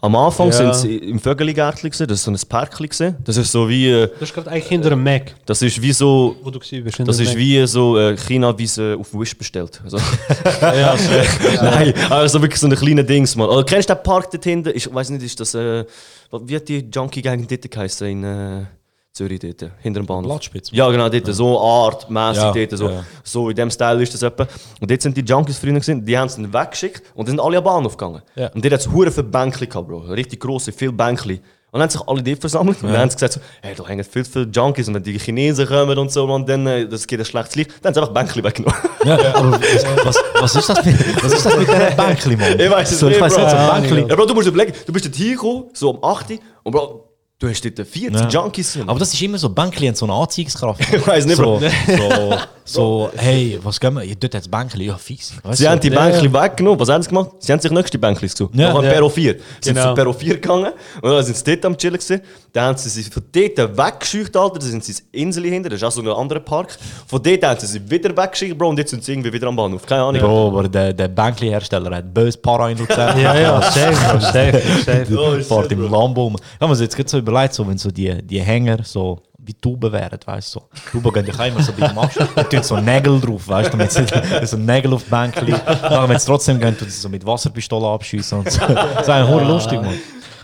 K: Am Anfang
H: Ja.
K: sind sie im Vögeli-Gärtli gewesen, das ist so ein Parkli gewesen. Das ist so wie, äh,
H: Du bist gerade eigentlich hinter einem Mac,
K: das ist wie so,
H: wo du bist.
K: das ist
H: Mac.
K: wie so äh, China-Wiese auf Wish bestellt. Also,
H: Ja, so.
K: Nein, also wirklich so ein kleiner Dings, Mann. Oder kennst du den Park dort hinten? Ich weiß nicht, ist das, äh, wie hat die Junkie-Gang dort geheißen in äh, Zürich dort, hinter dem Bahnhof?
J: Blattspitze.
K: Ja, genau, dort, so artmäßig
J: Ja,
K: dort, so,
J: ja.
K: so in dem Style ist das etwa. Und dort sind die Junkies früher gewesen, die haben sie dann weggeschickt und dann sind alle am Bahnhof gegangen.
H: Ja.
K: Und dort hat es hure viele Bänkli gehabt, Bro. Richtig grosse, viele Bänkli. Und dann haben sich alle dort versammelt und dann haben sie gesagt, so, hey, da hängen viel, viele Junkies und wenn die Chinesen kommen und so, man, dann äh, das geht ein schlechtes Licht. Dann haben sie einfach Bänkli weggenommen.
J: Ja, aber was, was, ist das mit, was ist das mit diesen Bänkli, Mann?
K: Ich weiß es
J: so,
K: nicht,
J: ich weiss
K: Bro. Ja. Ja, Bro, du musst überlegen, du bist dort hingekommen, so um 8 Uhr, und Bro, du hast dort 40
J: Ja.
K: Junkies. Sind.
J: Aber das ist immer so, Bänkli haben so eine Anziehungskraft.
K: Ich weiss nicht,
J: so,
K: Bro.
J: so, so, hey, was gehen wir? Ja, dort hat es Bänkli, ja, fix. Weißt
K: Sie
J: du?
K: haben die
J: Ja,
K: Bänkli
J: ja.
K: weggenommen. Was haben sie gemacht? Sie haben sich nächste Bänkli gesucht.
J: Ja,
K: Ja, Nach
J: ja.
K: Perro 4. Sie sind
H: Genau.
K: zu Perro 4 gegangen und dann sind sie dort am Chillen gewesen. Dann haben sie sich von dort weggescheucht, Alter. Dann sind sie ins Insel hinter, das ist auch so ein anderer Park. Von dort haben sie sich wieder weggeschickt, Bro, und jetzt sind sie irgendwie wieder am Bahnhof. Keine Ahnung.
J: Bro, aber der, der Bänkli-Hersteller hat böse Para in.
H: Ja, ja, safe, safe, safe.
J: Fahrt im Lambo. um. Ich habe mir jetzt gerade so überlegt, so, wenn so die, die Hänger so wie Tuben wären, weißt du. So. Tuben gehen dich immer so beim Abschluss. Da tun so Nägel drauf, weißt du, damit sie so Nägel auf die Bänkli. Dann, wenn es trotzdem gehen, tun sie so mit Wasserpistolen abschießen so. Das ist eigentlich hure lustig, man.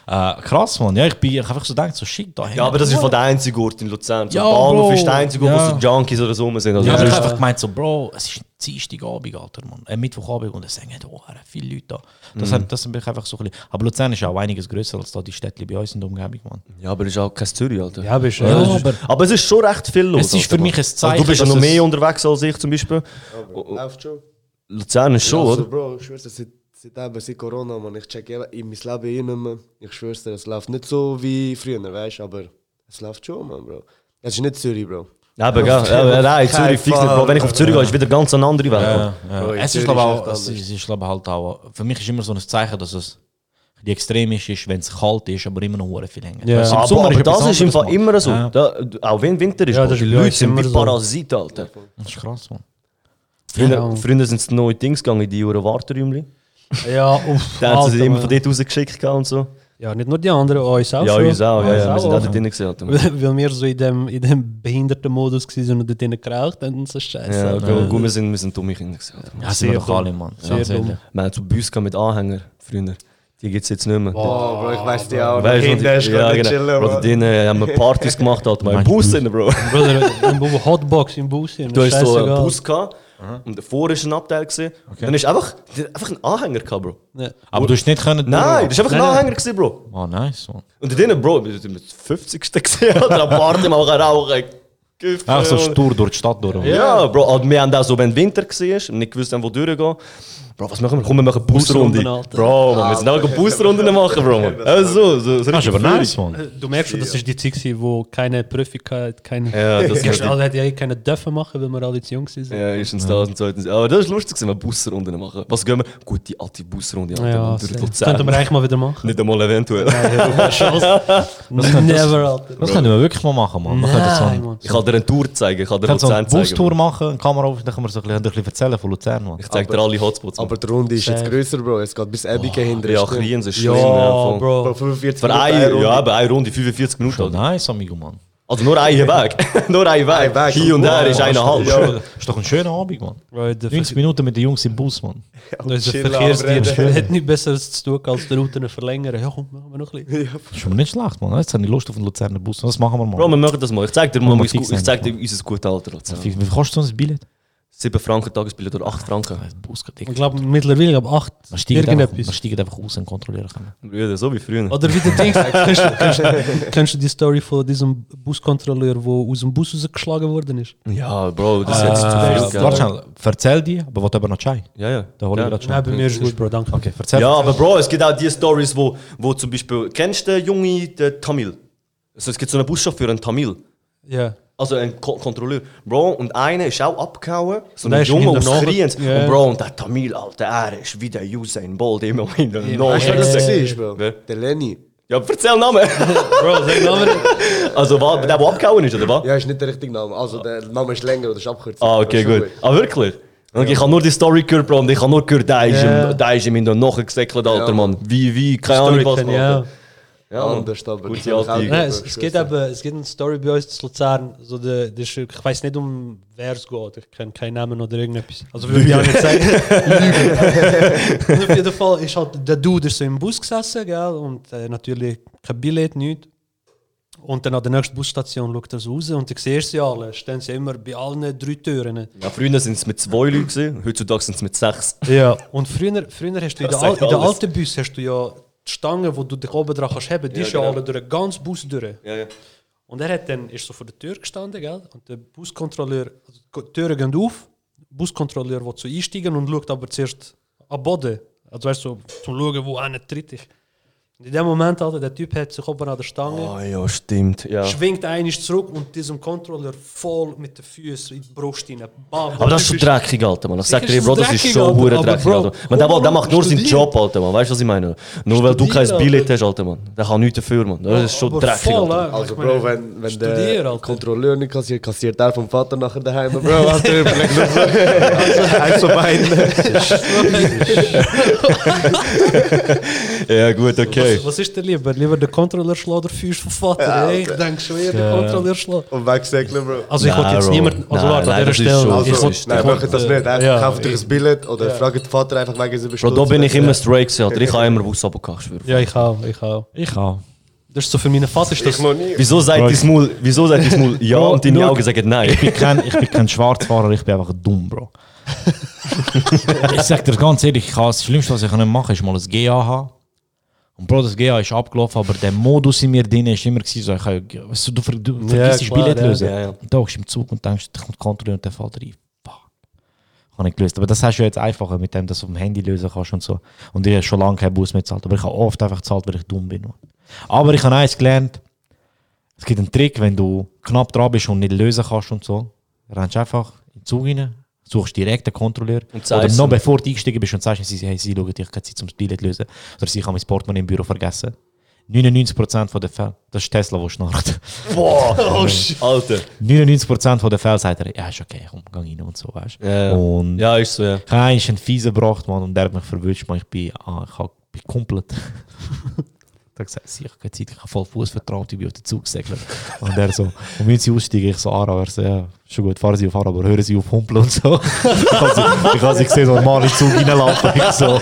J: Äh, krass, man. Ja, ich bin ich hab einfach so gedacht, so shit, da
K: Ja, aber das ist von der einzige Ort in Luzern. So
J: Ja,
K: Bahnhof
J: Bro.
K: ist der einzige Ort, wo
J: Ja.
K: so Junkies oder so rum sind. Also
J: Ja, aber ich habe einfach gemeint, so, Bro, es ist Dienstagabend, Alter, Mann. Äh, Mittwochabend und es sind oh, viele Leute da. Das, hat, das bin ich einfach so ein bisschen. Aber Luzern ist auch einiges größer als da die Städte bei uns in der Umgebung, Mann.
K: ja, aber das ist auch kein Zürich, Alter.
H: Ja, bist
J: Ja,
H: ja,
J: aber
K: Aber es ist schon recht viel los.
J: Es ist für
K: Alter,
J: mich
K: Mann.
J: ein Zeichen,
K: Also, du bist ja
J: dass
K: noch
J: es-
K: mehr unterwegs als ich zum Beispiel.
I: Läuft schon.
K: Luzern ist schon,
I: also,
K: oder?
I: Bro, ich schwör's seit, eben, seit Corona, man, ich check eben in mein Leben eh nicht mehr. Ich schwör's dir, es läuft nicht so wie früher, weißt du, aber es läuft schon, man, Bro. Es ist nicht Zürich, Bro.
K: Ja, aber, gell, ja, nein, Zürich fix nicht, Bro. Wenn ich auf Zürich gehe, ist wieder ganz eine andere Welt.
J: Ja, ja.
I: Bro,
J: Es ist, glaube
I: ist
J: auch, es ist, ist, glaube halt auch, für mich ist immer so ein Zeichen, dass es die extremisch ist, wenn es kalt ist, aber immer noch hure viel länger.
H: Ja.
K: Aber,
J: Sommer
K: aber
J: etwas
K: das ist im Fall
J: Mann.
K: immer so.
J: Ja.
K: Da, auch wenn Winter ist,
H: Ja, das
K: die
H: ist-
K: Leute
H: ist
K: sind
H: immer
K: wie
H: so.
K: Parasiten, Alter.
J: Das ist krass, Mann.
K: Früher,
H: Ja.
K: früher sind neue Dings gegangen, die Uhren Warteräumchen.
H: Ja, uff.
K: Da haben sie
H: Alter,
K: immer von dort rausgeschickt und so.
H: Ja, nicht nur die anderen, uns auch
K: Ja,
H: schon.
K: uns auch. Ja, ja, wir sind auch
H: auch.
K: dort drin gewesen, Alter.
H: Weil wir so in dem, in dem behinderten Modus waren und dort drinnen geraucht haben, so scheiße.
K: Ja,
H: Alter.
K: Bro, gut, wir sind, wir sind dumme Kinder gewesen, Alter.
J: Ja, sind wir doch alle, Mann.
H: Sehr
J: ehrlich.
H: dumm.
K: Wir haben so Bus gehabt mit Anhänger früher. Die gibt es jetzt nicht mehr.
I: Oh, Bro, ich weiß die auch.
K: Weißt
I: Kinder,
K: die-
I: ich
K: ja, genau.
I: chillen,
K: Bro,
I: Bro.
K: denen äh, haben wir Partys gemacht, Alter. Mal im
J: Meinst du
K: Bus sind, Bro.
H: Bruder, Hotbox im Bus.
K: Du hast so einen Bus gehabt und davor war ein Abteil. Gewesen. Dann ist einfach, einfach einen Anhänger gehabt, Bro.
H: Ja.
J: Aber du hast nicht können.
K: Nein, das war einfach ein
H: Nein, nein.
K: Anhänger, gewesen, Bro.
J: Oh, nice, Mann.
K: Und denen, Bro, wir sind mit 50. gesehen. Am Party machen rauchen. Gift,
J: Einfach so stur durch die Stadt durch.
K: Ja, Bro, und wir haben auch so, wenn Winter war und nicht gewusst haben, wo durchgehen. Bro, was machen wir? Komm, wir machen Busrunde.
H: Busrunden, Alter.
K: Bro, man, wir sind auch Busrunden machen, Bro. Man. Also, so, so
J: Das ist aber
K: richtig
J: nice, Mann.
H: Du merkst schon, das ist die Zeit, wo keine Prüfung hatte, keine...
K: Ja, das ist
H: alle hätten ja eh keine dürfen machen, weil wir alle zu jung sind.
K: Ja, erstens das und zweitens. Aber das ist lustig, wenn wir Busrunden machen. Was gehen wir? Gut, die alte Busrunde. Alter,
H: Ja,
K: durch. Luzern.
H: Könnten wir eigentlich mal wieder machen.
K: Nicht einmal eventuell.
H: Never, Alter.
J: Das können wir wirklich mal machen, Mann.
K: Ich kann dir eine Tour zeigen, ich kann dir Luzern zeigen.
J: Bustour machen, eine Kamera auf, dann können wir so ein bisschen, ein bisschen erzählen von Luzern, Mann.
K: Ich zeig dir alle Hotspots.
I: Aber die Runde ist jetzt grösser, Bro. Es geht bis Ebiken hinter.
K: ja,
I: ist nicht-
K: Kriens ist
H: Ja,
K: schlimm. voll.
I: Bro,
H: Bro.
I: 45
K: Für
I: Minuten
K: eine,
I: Runde.
K: ja, aber eine Runde 45 Minuten.
J: Schon nice, amigo, Mann.
K: Also nur einen Weg. nur ein Weg.
I: Weg.
K: Hier und her ist
J: Ja,
K: eine halb.
J: Ja, ist doch ein schöner Abend, Mann.
H: Bro, der
J: 90 Minuten mit den Jungs im Bus, Mann.
H: Unser
I: chillen,
H: Verkehrsdienst hat nichts Besseres zu tun, als die Routen verlängern. Ja, komm, machen wir noch ein bisschen.
J: Das ist schon nicht schlecht, Mann. Jetzt habe ich Lust auf den Luzerner Bus. Das machen wir mal.
K: Bro, wir machen das mal. Ich zeig dir mal, ich zeig dir unser gutes Alter. Luzern.
J: Wie kostet so ein Billett?
K: 7 Franken Tagesbillett oder 8 Franken.
H: Ich glaube, mittlerweile ab 8
J: Man steigt, einfach, man
H: irgendetwas.
J: steigt einfach raus und kontrollieren können.
K: Brüder, so wie früher.
H: Oder wie der Ding kennst, du- kennst, du- kennst du die Story von diesem Buskontrolleur, der aus dem Bus rausgeschlagen worden ist?
K: Ja, Bro, das ist
J: Äh,
K: jetzt zu viel.
J: warte schnell, erzähl die, aber was aber noch Chai?
K: Ja, ja.
J: Da hol ich
K: ja.
J: grad
H: Nein, bei mir ist gut, Bro, danke.
J: Okay, erzähl.
K: Ja, aber Bro, es gibt auch die Stories, wo, wo zum Beispiel, kennst du den Junge, den Tamil? Also es gibt so einen Buschauffeur, einen Tamil.
H: Ja.
K: Also ein Ko Kontrolleur. Bro, und einer ist auch abgehauen. So
H: Der
K: ein Junge Kriens.
H: Ja.
K: Und Bro, und der Tamil, Alter, er ist wie der Usain Bolt immer in der
I: Weißt du, wer das
K: Nase.
I: war, Bro?
K: Wer?
I: Der Lenny.
K: Ja, erzähl Namen.
H: Bro, sag Namen.
K: also, wa- der, der abgehauen ist, oder was?
I: Ja, ist nicht der richtige Name. Also, der Name ist länger oder ist Abkürzung.
K: Ah, okay, gut. Ah, wirklich? Und ich habe nur die Story gehört, Bro, und ich habe nur gehört, der ist,
H: Ja.
K: ihm, der ist ihm in den Knochen gesäckelt, Alter,
I: Ja,
K: Mann. Wie, wie, keine
H: Story
K: Ahnung was,
H: auch.
K: Ja.
I: Anders, aber
K: Gute alte-
I: auch
H: Nein, es, es, gibt eben, es gibt eine Story bei uns in Luzern. So de, de, ist- ich weiß nicht, um wer es geht. Ich kenne keinen Namen oder irgendetwas. Also würde ich auch nicht sagen. Lügen. Auf jeden Fall ist halt der Dude ist so im Bus gesessen, gell? Und äh, natürlich kein Billett, nichts. Und dann an der nächsten Busstation schaut er so raus und du siehst sie alle. Stehen sie immer bei allen drei Türen.
K: Ja, früher sind es mit zwei Leuten, heutzutage sind es mit sechs.
H: Ja. Und früher, früher hast du in der, Al in der alten Bus hast du ja die Stange, wo du dich oben dran kannst haben, die
K: Ja,
H: ist ja
K: genau.
H: alle durch den ganzen Bus durch.
K: Ja, ja.
H: Und er hat dann, ist so vor der Tür gestanden, gell? Und der Buskontrolleur, also die Türen gehen auf, der Buskontrolleur will so einsteigen und schaut aber zuerst am Boden. Also weißt du, so, zum schauen, wo einer tritt ist. Und in dem Moment, Alter, der Typ hat sich oben an der Stange,
K: Oh ja, stimmt. Ja.
H: schwingt einig zurück und diesem Controller voll mit den Füßen in die Brust rein. Bam,
K: Aber das ist schon dreckig, Alter, Mann. Ich sag dir, Bro, das ist schon hure dreckig, Alter. Man, der, der macht nur seinen. Job, Alter, man. Weißt du, was ich meine? Nur weil du kein Billett hast, Alter, man. Der kann nichts dafür, man. Das ist schon
H: aber
K: dreckig,
H: voll,
K: Alter.
H: äh.
I: Also, Bro, wenn, wenn
H: studier,
I: der
H: Alter.
I: Kontrolleur nicht kassiert, kassiert der vom Vater nachher daheim. Bro, Alter, überleg nur so. Also, eins von beiden.
K: Ja, gut, okay.
H: Was, was ist dir lieber? Lieber der Controller schlagen oder Füße vom Vater? Ey, ich denke schon eher der Controller schlagen.
I: Und wegsäckeln, Bro.
H: Also ich wollte jetzt niemanden, also warte, an dieser Stelle. ich
I: Also,
H: wollte-
I: nein,
H: ich
I: macht das nicht.
H: Ja.
I: kauft euch ein Billett oder fragt den Vater einfach wegen seiner
K: Bro, da bin ich immer straight, gewesen, Alter. Ich habe immer Bus ich schwöre.
H: Ja, ich auch, ich auch.
J: Ich auch.
H: Das ist so für meinen Vater ist das...
K: Wieso sagt dein Maul, wieso sagt dein Maul ja
J: Bro,
K: und deine. Augen sagen nein?
J: Ich bin kein, ich bin kein Schwarzfahrer, ich bin einfach dumm, Bro. ich sag dir ganz ehrlich, ich kann, das Schlimmste, was ich machen kann, ist mal ein GA haben. Und Bro, das GA ist abgelaufen, aber der Modus in mir drin ist immer so, ich kann, weißt du, du, ver, du vergisst das
H: klar,
J: Billett
H: ja.
J: lösen.
K: Ja, ja.
J: Und da bist du im Zug und denkst, da kommt Kontrolle und der fällt rein. Fuck. Habe ich gelöst. Aber das hast du jetzt einfacher mit dem, dass du auf dem Handy lösen kannst und so. Und ich habe schon lange keinen Bus mehr gezahlt. Aber ich habe oft einfach gezahlt, weil ich dumm bin. Aber ich habe eins gelernt. Es gibt einen Trick, wenn du knapp dran bist und nicht lösen kannst und so. Rennst einfach in den Zug rein, suchst direkt den Kontrolleur.
K: Und
J: Oder noch bevor du eingestiegen bist und sagst, sie, hey, sie schauen, ich habe keine Zeit zum Billett lösen. Oder sie haben mein Portemonnaie im Büro vergessen. 99% der Fälle, das ist Tesla, der schnarcht.
K: Boah, oh. Alter.
J: 99% der Fälle sagt er, ja, ist okay, komm, geh rein und so, weißt du.
K: Ja.
J: Und
K: Ja, ist so, ja.
J: ich habe eigentlich einen Fiesen gebracht, Mann, und der hat mich verwünscht, man. Ich bin, ah, ich hab, bin komplett. da gesagt, habe keine Zeit, ich habe voll Fuß vertraut, ich bin auf den Zug gesegelt. Und er so, und wenn sie aussteigen, ich so, Ara, er so, ja, schon gut, fahren Sie auf Ara, aber hören Sie auf Humpeln und so. ich habe sie, ich habe sie gesehen, normal in den Zug reinlaufen. Ich so,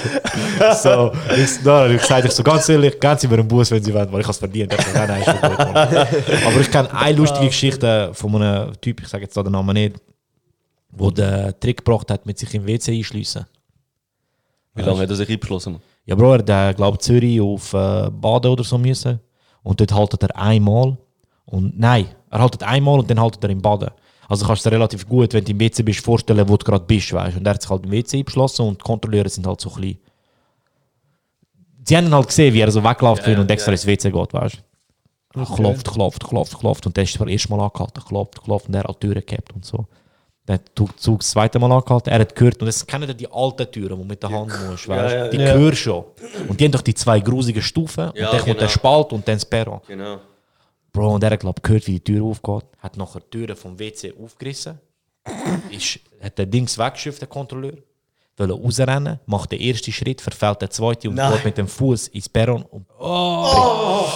J: so, ich, habe ich gesagt, ich so, ganz ehrlich, geben Sie mir einen Bus, wenn Sie wollen, weil ich habe es verdient. Er so, nein, nein, gut, Mann. Aber ich kenne eine lustige Geschichte von einem Typ, ich sage jetzt den Namen nicht, wo den Trick gebracht hat, mit sich im WC einschliessen.
K: Wie lange hat er sich eingeschlossen?
J: Ja, Bro, er hat, glaube Zürich auf äh, Baden oder so müssen. Und dort haltet er einmal. Und nein, er haltet einmal und dann haltet er im Baden. Also kannst du dir relativ gut, wenn du im WC bist, vorstellen, wo du gerade bist, weißt Und er hat sich halt im WC eingeschlossen und die Kontrolleure sind halt so klein. Sie haben halt gesehen, wie er so wegläuft will und extra ins WC geht, weißt du. Er Klopft, klopft, klopft, klopft. Und dann ist er das erste Mal angehalten, klopft, klopft und er hat die Türen gehabt und so. Dann hat der Zug das zweite Mal angehalten, er hat gehört, und das kennen die alten Türen, die mit der Hand musst, weißt?
K: ja,
J: die
H: ja.
J: hörst schon. Und die haben doch die zwei grusigen Stufen, und
K: Ja,
J: dann kommt
K: genau.
J: der Spalt und dann das Perron.
K: Genau.
J: Bro, und er hat glaub, gehört, wie die Tür aufgeht, hat nachher die Türen vom WC aufgerissen, ist, hat den Dings weggeschifft, der Kontrolleur, will rausrennen, macht den ersten Schritt, verfällt den zweiten und
K: Nein.
J: geht mit dem Fuß ins Perron und
K: Oh.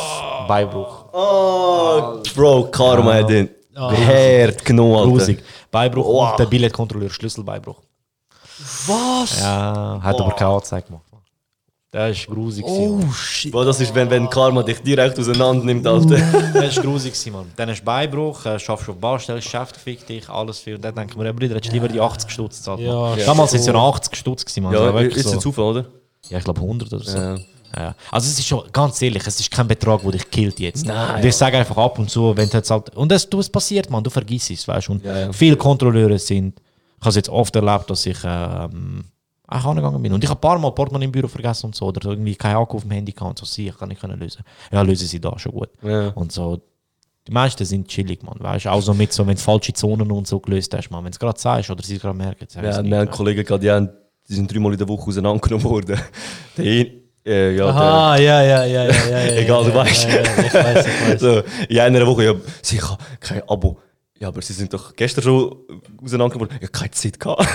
J: Beibruch.
K: Oh, Bro, Karma hat den Herd genommen, Alter.
J: Grusig. Beibruch
K: Wow.
J: und der Billetkontrolleur Schlüsselbeibruch.
H: Was?
J: Ja, hat aber keine Anzeige gemacht. Der ist grusig.
H: Oh shit.
K: Bro, das ist, wenn, wenn Karma dich direkt auseinander nimmt, Alter.
J: Mann. Der ist grusig, gewesen, Mann. Dann hast du Beibruch, äh, schaffst auf Baustelle, Geschäft fickt dich, alles viel. Und dann denken wir, Bruder, hättest du lieber die 80 Stutz gezahlt.
H: Ja.
J: Damals sind es ja noch 80 Stutz gewesen, Mann.
K: Ja, ist
J: so.
K: ein Zufall, oder?
J: Ja, ich glaube 100 oder so.
K: Ja.
J: Ja. Also es ist schon, ganz ehrlich, es ist kein Betrag, der dich killt jetzt.
K: Nein,
J: und ich sage einfach ab und zu, wenn du jetzt halt, und es, du, es passiert, man, du vergisst es, weißt du. Und
K: Ja, ja.
J: viele Kontrolleure sind, ich habe es jetzt oft erlebt, dass ich ähm, auch angegangen bin. Und ich habe ein paar Mal Portemonnaie im Büro vergessen und so, oder irgendwie kein Akku auf dem Handy gehabt und so, sie, ich kann nicht können lösen. Ja, lösen sie da schon gut.
K: Ja.
J: Und so, die meisten sind chillig, man, weißt du. Auch so mit so, wenn du falsche Zonen und so gelöst hast, man, wenn du es gerade sagst oder sie es gerade merken,
K: Ja, wir haben. Kollegen gehabt, die, haben, die sind dreimal in der Woche auseinandergenommen worden. Äh, ja,
H: Aha, ja, ja, ja, ja, ja, ja.
K: Egal,
H: ja,
K: du weißt.
H: Ja, ja, ich weiß, ich weiß.
K: So, in einer Woche, ja, sie haben kein Abo. Ja, aber sie sind doch gestern schon auseinandergenommen worden. Ja, keine Zeit gehabt.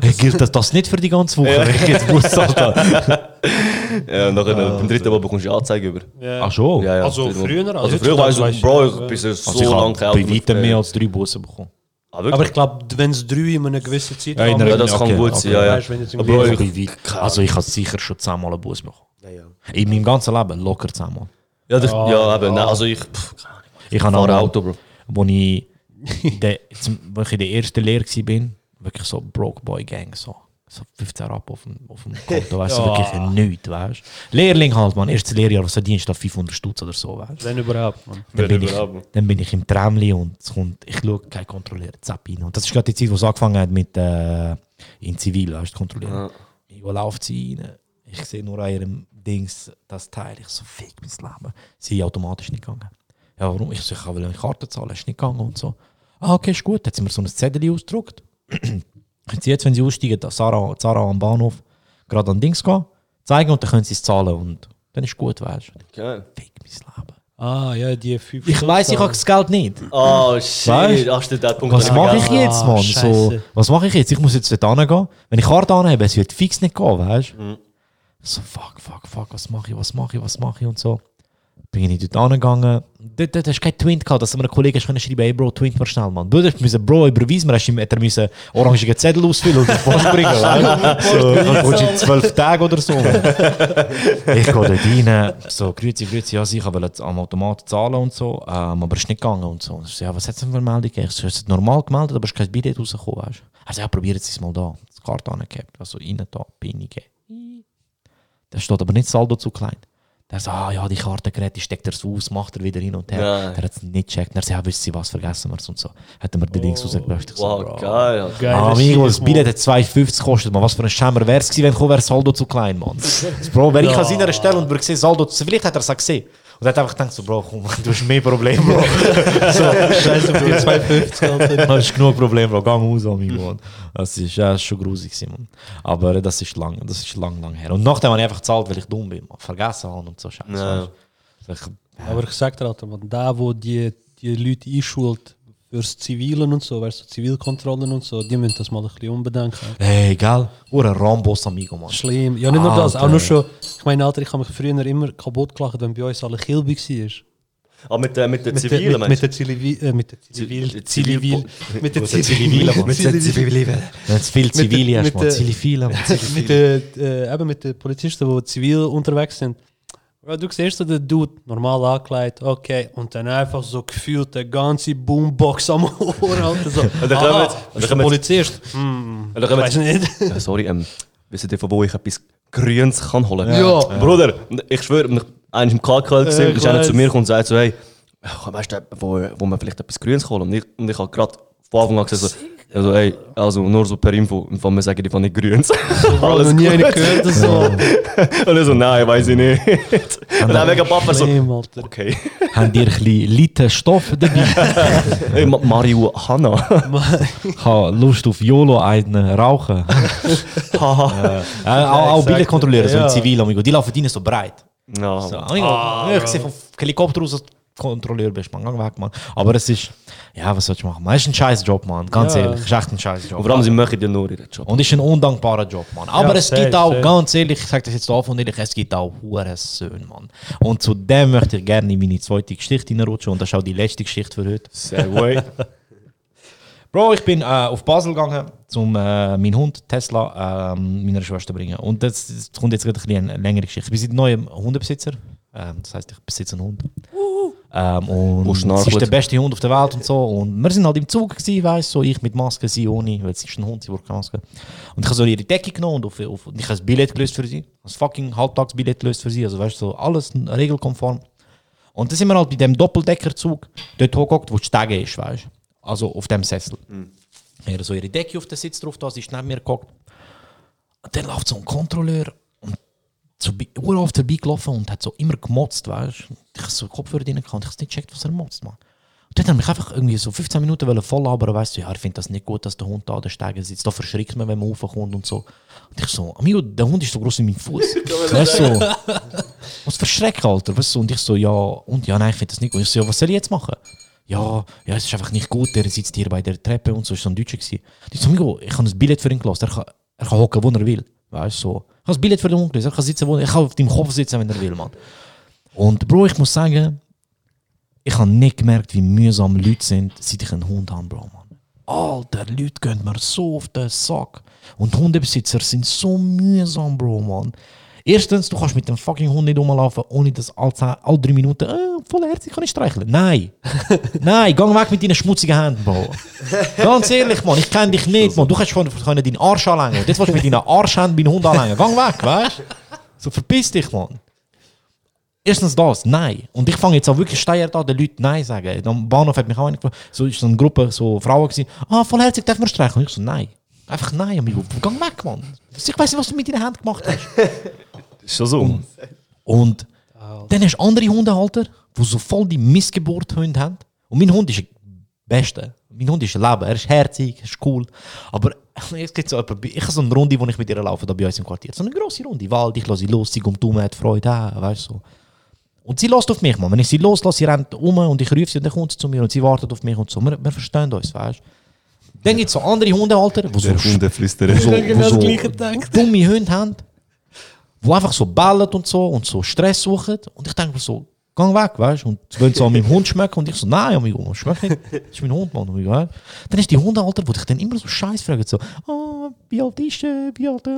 J: Hey, gilt das, das nicht für die ganze Woche, wenn ich jetzt Bus zahlt habe?
K: ja, und nachher, beim dritten Mal bekommst du eine Anzeige über.
H: Ja.
J: Ach schon?
K: Ja, ja,
H: Also früher, also
K: Also früher war ich so, Bro,
H: ich,
K: ich bin so
J: Also ich
K: lange
J: habe bei weitem mehr als drei Bussen bekommen.
K: Ah?
H: Aber ich glaube, wenn es drei in einer gewissen Zeit
J: Ja, einer-
K: ja, das kann
J: okay,
K: gut
J: okay.
K: sein, ja, ja.
H: Weißt, wenn jetzt
K: Aber
J: Also,
K: ich,
J: also ich habe sicher schon zehnmal einen Bus bekommen.
I: Ja, ja.
J: In meinem ganzen Leben locker zehnmal.
K: ja, das,
H: Ah,
K: ja, eben, nein, also ich, pff.
J: Ich habe noch
K: Auto, Bro.
J: Wo ich, de, wo ich in der ersten Lehre war, wirklich so Broke Boy Gang, so, so 15 Rappen auf dem, auf dem Konto, weißt du,
H: Ja.
J: wirklich nichts, weißt du. Lehrling halt, man, erstes Lehrjahr, was verdienst du da 500 Stutz oder so, weißt du.
H: Wenn überhaupt, man.
J: Dann
K: Wenn
J: bin, ich,
K: überhaupt.
J: dann bin ich im Tramli und es kommt, ich schaue, kein Kontrolleur, zapp rein. Und das ist gerade die Zeit, wo es angefangen hat mit äh, in Zivil, weißt du, kontrollieren.
K: Ja.
J: Ich laufe sie rein, ich sehe nur an ihrem Dings das Teil, ich so, fick mein Leben. Sie automatisch nicht gegangen. Ja, warum? Ich so, ich will eine Karte zahlen, ist nicht gegangen und so. Ah, okay, ist gut. Dann hat sie mir so ein Zettel ausgedruckt. jetzt, wenn Sie aussteigen, da Sarah, Sarah am Bahnhof, gerade an Dings gehen, zeigen und dann können Sie es zahlen und dann ist gut, weißt du.
K: Geil.
J: Fick mein Leben.
H: Ah, ja, die fünf
J: Ich weiß, ich habe das Geld nicht.
K: Oh, shit.
J: Weißt?
K: Ach, der Punkt.
J: Was mache ich jetzt,
H: Ah,
J: Mann? So,
H: Scheisse.
J: was mache ich jetzt? Ich muss jetzt dort hingehen. Wenn ich Karte anhebe, es wird fix nicht gehen, weißt du? So, fuck, fuck, fuck, was mache ich, was mache ich, was mache ich und so. Bin ich dort angegangen. Dort, dort hast du kein Twint gehabt, dass du einem Kollegen können schreiben hey Bro, Twint mal schnell, Mann. Du hast müssen, Bro, überweis mir, hast du ihm- hat er müssen orangigen Zettel ausfüllen und die Post bringen? So, dann kommst du in zwölf Tagen oder so. Ich gehe dort rein, so, grüezi, grüezi, ja, ich wollte am Automat zahlen und so, ähm, aber es ist nicht gegangen und so. Ich so, ja, was hat es denn für eine Meldung? Ich so, es normal gemeldet, aber es ist kein Billett rausgekommen, weißt du? Also, ja, probiert es mal da. Das Karte angehabt, also rein da, PIN gegeben. Da steht aber nicht Saldo zu klein. Der sagt, ah ja, die Kartengeräte steckt er so aus, macht er wieder hin und her.
K: Nein.
J: Der hat es nicht gecheckt. Er sagt, ja, wissen Sie was, vergessen wir es und so. Hat er mir den Links rausgelöscht. Ich so,
K: Wow,
J: Bro.
K: geil.
H: Geil,
J: Ah,
H: das
J: amigo,
H: ist
J: das Billett hat 2,50 gekostet, man. Was für ein Schämer wäre es gewesen, wenn wäre Saldo zu klein, Mann. Das Bro, wäre ich an seiner Stelle und würde sehen, Saldo zu... Vielleicht hat er es auch gesehen. Und er hat einfach gedacht, so, Bro, komm, du hast mehr Probleme, Bro. so,
H: Scheiße, für die 250, Alter.
J: du hast genug Probleme, Bro. Gang raus, amigo. Mann. Das ist, ja, das ist schon grusig, Mann. Aber das ist lang, das ist lang, lang her. Und nachdem habe ich einfach gezahlt, weil ich dumm bin, man. Vergessen habe und so Scheiße.
K: Ja.
H: Aber ich sag dir, Alter, man, da, wo die, die Leute einschult fürs Zivilen und so, weißt du, Zivilkontrollen und so, die müssen das mal ein bisschen unbedenken.
J: Ey, geil. Ur ein Rambos, amigo, Mann.
H: Schlimm. Ja, nicht nur das, auch nur schon, ich meine, Alter, ich habe mich früher immer kaputt gelacht, wenn bei uns alle Kilby war.
K: Ah, mit, der- mit der- Zivilen,
H: mit, der Zivil, äh, mit der Zivil,
K: Zivil-
H: Zivil, mit der Zivil, mit der Zivil,
J: Wenn es viel Zivili hast,
H: mit
J: man. man.
H: mit den, äh, eben mit den Polizisten, die zivil unterwegs sind. Ja, du siehst so den Dude normal angekleidet, okay, und dann einfach so gefühlt eine ganze Boombox am Ohr, Alter, so.
K: dann kommen wir
H: Aha,
K: jetzt- dann
H: du
K: kommen wir
H: Polizist? Hm,
K: Und
H: ich weiß nicht.
K: Ja, sorry, ähm, wisst ihr, von wo ich etwas Grünes kann holen
H: Ja.
K: Bruder, ich schwöre, wenn ich einen im KKL gesehen ist einer zu mir kommt und sagt so, hey, weißt du, wo, wo man vielleicht etwas Grünes holen Und ich, und ich habe gerade von Anfang an gesagt, so, also, hey, also nur so per Info, im Fall wir sagen die von nicht Grünes.
H: Alles noch nie einen gehört oder so.
K: und er so, nein, weiß ich nicht. und dann wegen Papa so, okay.
J: Habt ihr ein bisschen Liter Stoff dabei?
K: hey, Ma Marihuana.
J: Ich habe Lust auf YOLO einen rauchen.
K: Haha.
J: Äh, auch auch Bilder kontrollieren, so in Zivil, amigo. Die laufen rein so breit.
K: Ja,
J: So, amigo, ich sehe vom Helikopter aus, Kontrolleur bist, man, gang weg, man. Aber es ist, ja, was soll ich machen? Man, es ist ein scheiß Job, man, ganz
H: Ja.
J: ehrlich, es ist echt ein scheiß Job.
K: Und vor allem, sie machen ja nur ihren Job.
J: Und es ist ein undankbarer Job, Mann. Aber
H: Ja,
J: es
H: safe,
J: gibt auch,
H: safe.
J: ganz ehrlich, ich sage das jetzt offen und ehrlich, es gibt auch hure Söhne, Mann. Und zu dem möchte ich gerne in meine zweite Geschichte hineinrutschen und das ist auch die letzte Geschichte für heute.
K: Segway.
J: Bro, ich bin äh, auf Basel gegangen, um äh, meinen Hund Tesla ähm, meiner Schwester zu bringen. Und das, das kommt jetzt gerade ein bisschen eine längere Geschichte. Ich bin seit neuem Hundebesitzer. Ähm, das heißt, ich besitze einen Hund. Ähm, und es ist der beste Hund auf der Welt und so. Und wir sind halt im Zug gewesen, weißt so ich mit Maske, sie ohne, weil es ist ein Hund, sie braucht keine Maske. Und ich habe so ihre Decke genommen und, auf, auf, und ich habe ein Billett gelöst für sie. Ein fucking Halbtagsbillett gelöst für sie. Also weißt du, so alles regelkonform. Und dann sind wir halt bei dem Doppeldeckerzug dort hochgeguckt, wo die Stege ist, weißt. Also auf dem Sessel. Er so ihre Decke auf den Sitz drauf, da sie ist neben mir geguckt. Und dann läuft so ein Kontrolleur und so bi- oft vorbeigelaufen und hat so immer gemotzt, weißt. Ich hab so Kopfhörer drin gehabt und ich hab nicht gecheckt, was er motzt, man. Und dann hat er mich einfach irgendwie so 15 Minuten voll labern, weißt du, ja, ich finde das nicht gut, dass der Hund da an der Stege sitzt. Da verschrickt man, wenn man raufkommt und so. Und ich so, amigo, der Hund ist so groß wie mein Fuß. weißt du, so, was verschreckt, Alter, weißt du. Und ich so, ja, und ja, nein, ich finde das nicht gut. Ich so, ja, was soll ich jetzt machen? Ja, ja, es ist einfach nicht gut, der sitzt hier bei der Treppe und so, ist so ein Deutscher gewesen. Ich so, amigo, ich habe ein Billett für ihn gelassen, er kann, er kann hocken, wo er will. Weißt du, so. Ich habe ein Billett für den gelassen, er kann sitzen, wo ich kann auf deinem Kopf sitzen, wenn er will, Mann. Und Bro, ich muss sagen, ich habe nicht gemerkt, wie mühsam Leute sind, seit ich einen Hund habe, Bro, Mann. Alter, Leute gehen mir so auf den Sack. Und Hundebesitzer sind so mühsam, Bro, Mann. Erstens, du kannst mit dem fucking Hund nicht rumlaufen, ohne dass alle, alle drei Minuten, äh, vollherzig kann ich streicheln. Nein. Nein, geh weg mit deinen schmutzigen Händen, Bro. Ganz ehrlich, Mann, ich kenne dich nicht, Mann. Du kannst schon deinen Arsch anlängen. Jetzt willst du mit deinen Arschhänden meinen Hund anlängen. Geh weg, weißt du? So, verpiss dich, Mann. Erstens das, nein. Und ich fange jetzt auch wirklich steil an, den Leuten Nein sagen. Am Bahnhof hat mich auch einer gefragt, so ist so eine Gruppe, so Frauen gewesen, ah, vollherzig, darf man streicheln? Und ich so, nein. Einfach nein, amigo. Geh weg, Mann. Ich weiß nicht, was du mit deinen Händen gemacht hast.
K: Ist schon so.
J: Und dann hast du andere Hundehalter, die so voll die Missgeburt-Hunde haben. Und mein Hund ist der Beste. Mein Hund ist ein Leben. Er ist herzig, er ist cool. Aber es gibt so jemanden, ich habe so eine Runde, wo ich mit ihr laufe, da bei uns im Quartier. So eine grosse Runde. Wald, ich lasse sie los, sie kommt um, hat Freude, ah, weißt du. So. Und sie lässt auf mich, man. Wenn ich sie loslasse, sie rennt um und ich rufe sie und dann kommt sie zu mir und sie wartet auf mich und so. Wir, wir verstehen uns, weißt du. Dann gibt es so andere Hundehalter, die so,
K: Hundeflüsterer.
J: so, wo
H: das
J: so dumme Hunde haben, die einfach so bellen und so und so Stress suchen. Und ich denke mir so, geh weg, weißt du? Und sie wollen so an meinem Hund schmecken und ich so, nein, amigo, schmeckt nicht. Das ist mein Hund, Mann, amigo. weißt? Dann ist die Hundehalter, die dich dann immer so scheiß fragen, so, ah, wie alt ist er, wie alt, äh,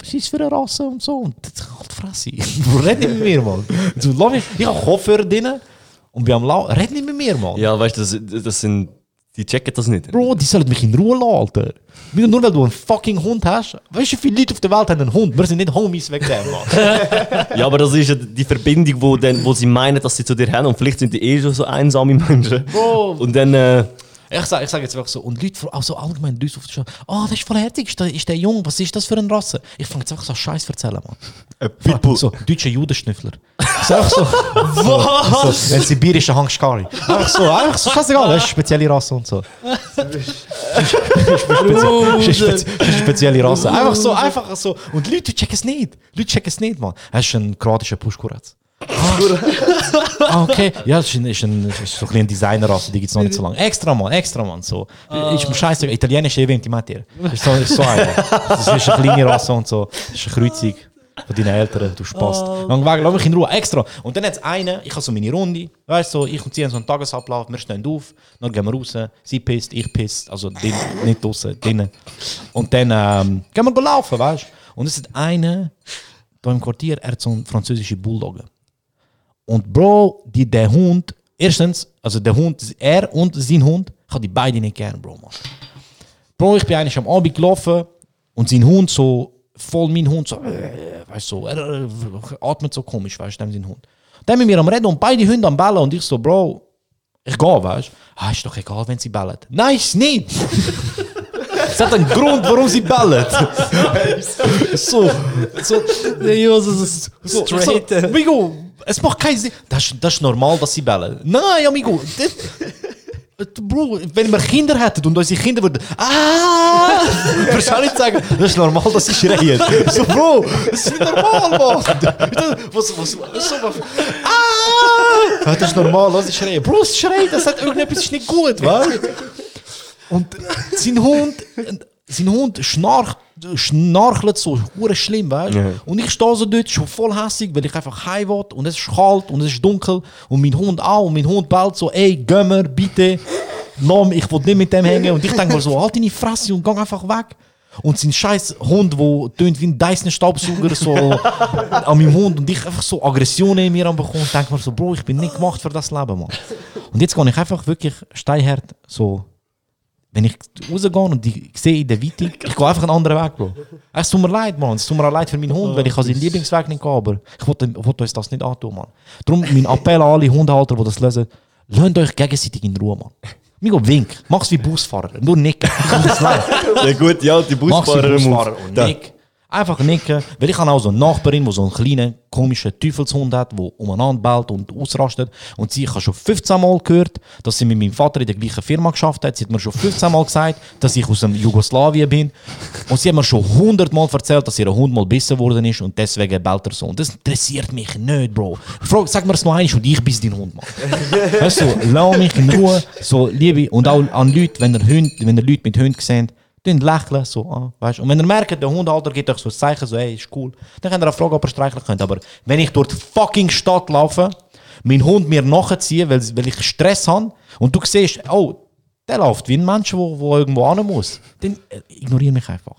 J: was ist für eine Rasse und so. Und das halt Fresse. Red nicht mit mir, Mann. So, lass mich, ich habe Kopfhörer drin und bin am Lau, red nicht mit mir, Mann.
K: Ja, weißt du, das, das sind. Die checken das nicht.
J: Bro, die sollen mich in Ruhe lassen, Alter. Nur nur weil du einen fucking Hund hast. Weißt du, wie viele Leute auf der Welt haben einen Hund? Wir sind nicht Homies wegen dem, Mann.
K: Ja, aber das ist ja die Verbindung, wo, dann, wo sie meinen, dass sie zu dir haben. Und vielleicht sind die eh schon so einsame Menschen.
J: Bro.
K: Und dann. Äh,
J: Ich sage ich sag jetzt wirklich so, und Leute, auch so allgemein Leute auf der Straße, ah, das ist voll herzig, ist der, ist der jung, was ist das für eine Rasse? Ich fange jetzt einfach so Scheiß erzählen, Mann.
K: Pitbull.
J: So, deutsche Judenschnüffler. Ich sag so, was? So, ein sibirischer Hangskari. Einfach so, einfach so, scheißegal, das ist eine spezielle Rasse und so. Das ist eine spezielle Rasse. Einfach so, einfach so. Und Leute checken es nicht. Leute checken es nicht, Mann. Das ist ein kroatischer Pushkuratz. Ah, okay. Ja, das ist, ein, ist, ein, ist so ein eine Designerrasse, die gibt es noch nicht so lange. Extra, Mann, extra, Mann. So. Ist mir scheiße, italienische Event, Mattier. Ist so, ist so eine. Das ist eine kleine Rasse und so. Das ist eine Kreuzung von deinen Eltern, du Spaß. Lang weg, lass mich in Ruhe, extra. Und dann hat es einen, ich habe so meine Runde, weißt du, so, ich und sie haben so einen Tagesablauf, wir stehen auf, dann gehen wir raus, sie pisst, ich pisst, also din, nicht draußen, drinnen. Und dann ähm, gehen wir laufen, weißt du. Und es ist einer, da im Quartier, er hat so einen französischen Bulldoggen. Und Bro, die, der Hund, erstens, also der Hund, er und sein Hund, ich die beide nicht gern, Bro, man. Bro, ich bin eigentlich am Abend gelaufen und sein Hund so, voll mein Hund, so, äh, weißt so, er äh, atmet so komisch, weißt du, sein Hund. Dann mit mir am Reden und beide Hunde am Bellen und ich so, Bro, ich gehe, weißt du. Ah, ist doch egal, wenn sie bellen. Nein, ist nicht. Es hat einen Grund, warum sie bellen. so, so,
H: Ja, so, so, straight.
J: so, amigo, es macht keinen Sinn. Das, das ist normal, dass sie bellen. Nein, amigo. Das, Bro, wenn wir Kinder hätten und unsere Kinder würden, ah, würdest du auch nicht sagen, das ist normal, dass sie schreien. So, Bro, das ist normal, Mann. Was, was, was, so, was, ah, Das ist normal, lass ich schreien. Bro, es schreit, das hat irgendetwas ist nicht gut, weißt Und sein Hund, sein Hund schnarcht, schnarchelt so, hure schlimm, weißt
K: Ja.
J: Und ich stehe so dort, schon voll hässig, weil ich einfach heim will und es ist kalt und es ist dunkel und mein Hund auch und mein Hund bellt so, ey, Gömmer, bitte, lass ich will nicht mit dem hängen. Und ich denke mir so, halt deine Fresse und geh einfach weg. Und sein scheiß Hund, der tönt wie ein Dyson-Staubsauger so an meinem Hund und ich einfach so Aggressionen in mir am bekommen und denke mir so, Bro, ich bin nicht gemacht für das Leben, Mann. Und jetzt gehe ich einfach wirklich steinhart so, wenn ich rausgehe und ich sehe in der Weite, ich gehe einfach einen anderen Weg, Bro. Es tut mir leid, Mann, es tut mir auch leid für meinen Hund, weil ich seinen Lieblingsweg nicht gehen, aber ich wollte uns das nicht antun, Mann. Darum mein Appell an alle Hundehalter, die das lesen, lasst euch gegenseitig in Ruhe, Mann. Mir go wink, mach's wie Busfahrer, nur nicken. Das leid.
K: Der gute alte
J: Mach's wie
K: Busfahrer
J: Busfahrer und nick. Einfach nicken. Weil ich habe auch so eine Nachbarin, die so einen kleinen, komischen Teufelshund hat, der umeinander bellt und ausrastet. Und sie, ich habe schon 15 Mal gehört, dass sie mit meinem Vater in der gleichen Firma geschafft hat. Sie hat mir schon 15 Mal gesagt, dass ich aus dem Jugoslawien bin. Und sie hat mir schon 100 Mal erzählt, dass ihr Hund mal bissen worden ist und deswegen bellt er so. Und das interessiert mich nicht, Bro. Frag, sag mir es noch einmal und ich bin dein Hund, Mann. Weißt du, lass mich in Ruhe. So, Liebe. Und auch an Leute, wenn ihr, Hund, wenn ihr Leute mit Hunden seht, dann lächeln, so, ah, weißt Und wenn ihr merkt, der Hundehalter gibt euch so ein Zeichen, so, hey, ist cool, dann könnt ihr auch fragen, ob ihr streicheln könnt. Aber wenn ich durch die fucking Stadt laufe, mein Hund mir nachziehe, weil, weil ich Stress habe, und du siehst, oh, der läuft wie ein Mensch, der wo, wo irgendwo hin muss, dann äh, ignoriere mich einfach.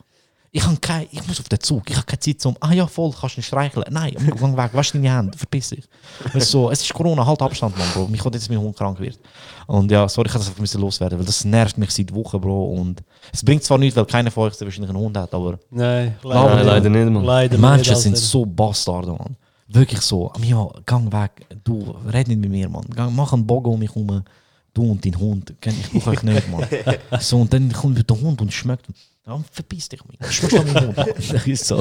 J: Ich, kein, ich muss auf den Zug, ich habe keine Zeit zum, ah ja, voll, kannst du nicht streicheln. Nein, geh weg, wasch deine Hände, verpiss dich. Du, so, es ist Corona, halt Abstand, Mann, Bro. Mich kommt jetzt, dass mein Hund krank wird. Und ja, sorry, ich kann das einfach loswerden, weil das nervt mich seit Wochen, Bro. Und es bringt zwar nichts, weil keiner von euch wahrscheinlich einen Hund hat, aber
H: Nein,
J: Glaub mir,
K: Nein, leider nicht, Mann.
H: Leider
J: Menschen
H: nicht,
J: sind
H: Alter.
J: so Bastarde, Mann. Wirklich so. Ja, gang weg. Du, red nicht mit mir, Mann. Gang, mach einen Bogen um mich herum. Du und dein Hund. Kenn- Ich brauche euch nicht, Mann. So, und dann kommt wieder der Hund und schmeckt. Ja, verpiss dich. Schmeckt an meinen Hund. Das ist so.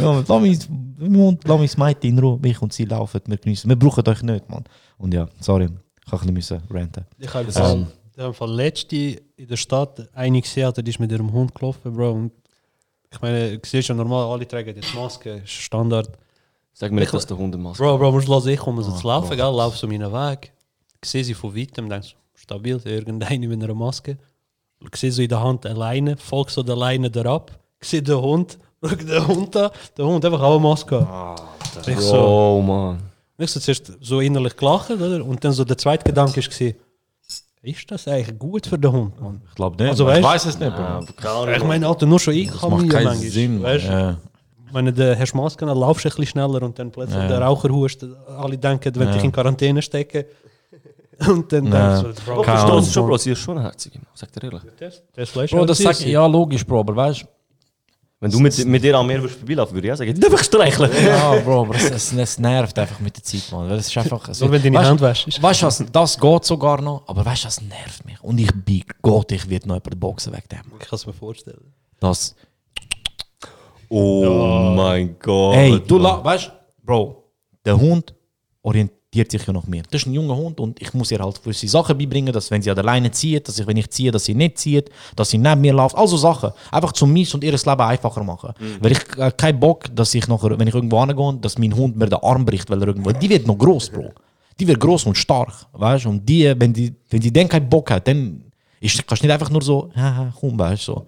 J: Ja, lass mich, mein Hund, lass mich das Mädchen in Ruhe. Mich und sie laufen, wir genießen. Wir brauchen euch nicht, Mann. Und ja, sorry. Ich kann ein bisschen ranten.
H: Ich habe
J: Ähm.
H: das ähm, Fall letzte in der Stadt eine gesehen, hat, die ist mit ihrem Hund gelaufen, Bro. Und ich meine, du siehst ja normal, alle tragen jetzt Maske, ist Standard.
K: Sag mir nicht, dass der Hund eine Maske
H: Bro, Bro, musst du hören, ich komme so
J: Oh
H: zu laufen, gell, lauf so meinen Weg. Ich sehe sie von weitem, denke so, stabil, irgendeine mit einer Maske. Ich sehe so in der Hand eine Leine, folge so der Leine. Ich sehe den Hund, schau den Hund an, der Hund einfach auch eine Maske.
J: Ah,
H: an. ich so,
K: Oh, Mann.
H: ich so zuerst so innerlich gelacht, oder? Und dann so der zweite Gedanke war, ist das eigentlich gut für den Hund, Mann?
J: Ich glaube nicht.
H: Also,
J: Mann. ich
H: weißt-
J: weiß es nicht, Bro.
H: Ich meine, Alter, nur schon ich
J: Das
H: kann mir
J: keinen
H: manchmal,
J: Sinn.
H: weißt du?
J: Ja.
H: Ich meine, der Herr Schmasken, dann laufst du ein bisschen schneller und dann plötzlich
J: Ja.
H: der Raucher hust, alle denken, wenn
J: Ja.
H: dich in Quarantäne stecken. Und dann denkst du,
K: Bro,
J: Keine
K: verstehst
J: Ahnung.
K: du schon, Bro, sie ist schon herzig, sag dir ehrlich.
H: das, das Fleisch
J: Bro, das sagt, ja, logisch, Bro, aber weißt du,
K: Wenn du mit, mit dir mir würdest vorbeilaufen, würde ich auch sagen, darf ich streicheln?
J: Ja, Bro, aber es, es, es nervt einfach mit der Zeit, man. Es ist einfach.
H: Nur wenn deine
J: weißt,
H: Hand wäschst.
J: Weißt du, was, das geht sogar noch, aber weißt du, das nervt mich. Und ich bin Gott, ich werde noch jemanden boxen wegen dem.
H: Ich kann es mir vorstellen.
J: Das.
K: Oh mein Gott.
J: Ey, du, la- weißt du, Bro, der Hund orientiert sich ja nach mir. Das ist ein junger Hund und ich muss ihr halt gewisse Sachen beibringen, dass wenn sie an der Leine zieht, dass ich, wenn ich ziehe, dass sie nicht zieht, dass sie neben mir läuft. Also Sachen. Einfach zum Mies und ihr Leben einfacher machen. Weil ich äh, keinen Bock, dass ich nachher, wenn ich irgendwo hingehe, dass mein Hund mir den Arm bricht, weil er irgendwo. Die wird noch groß, Bro. Die wird groß und stark, weißt? Und die, wenn die, wenn die dann keinen Bock hat, dann ist, kannst du nicht einfach nur so, haha, komm, weißt du, so.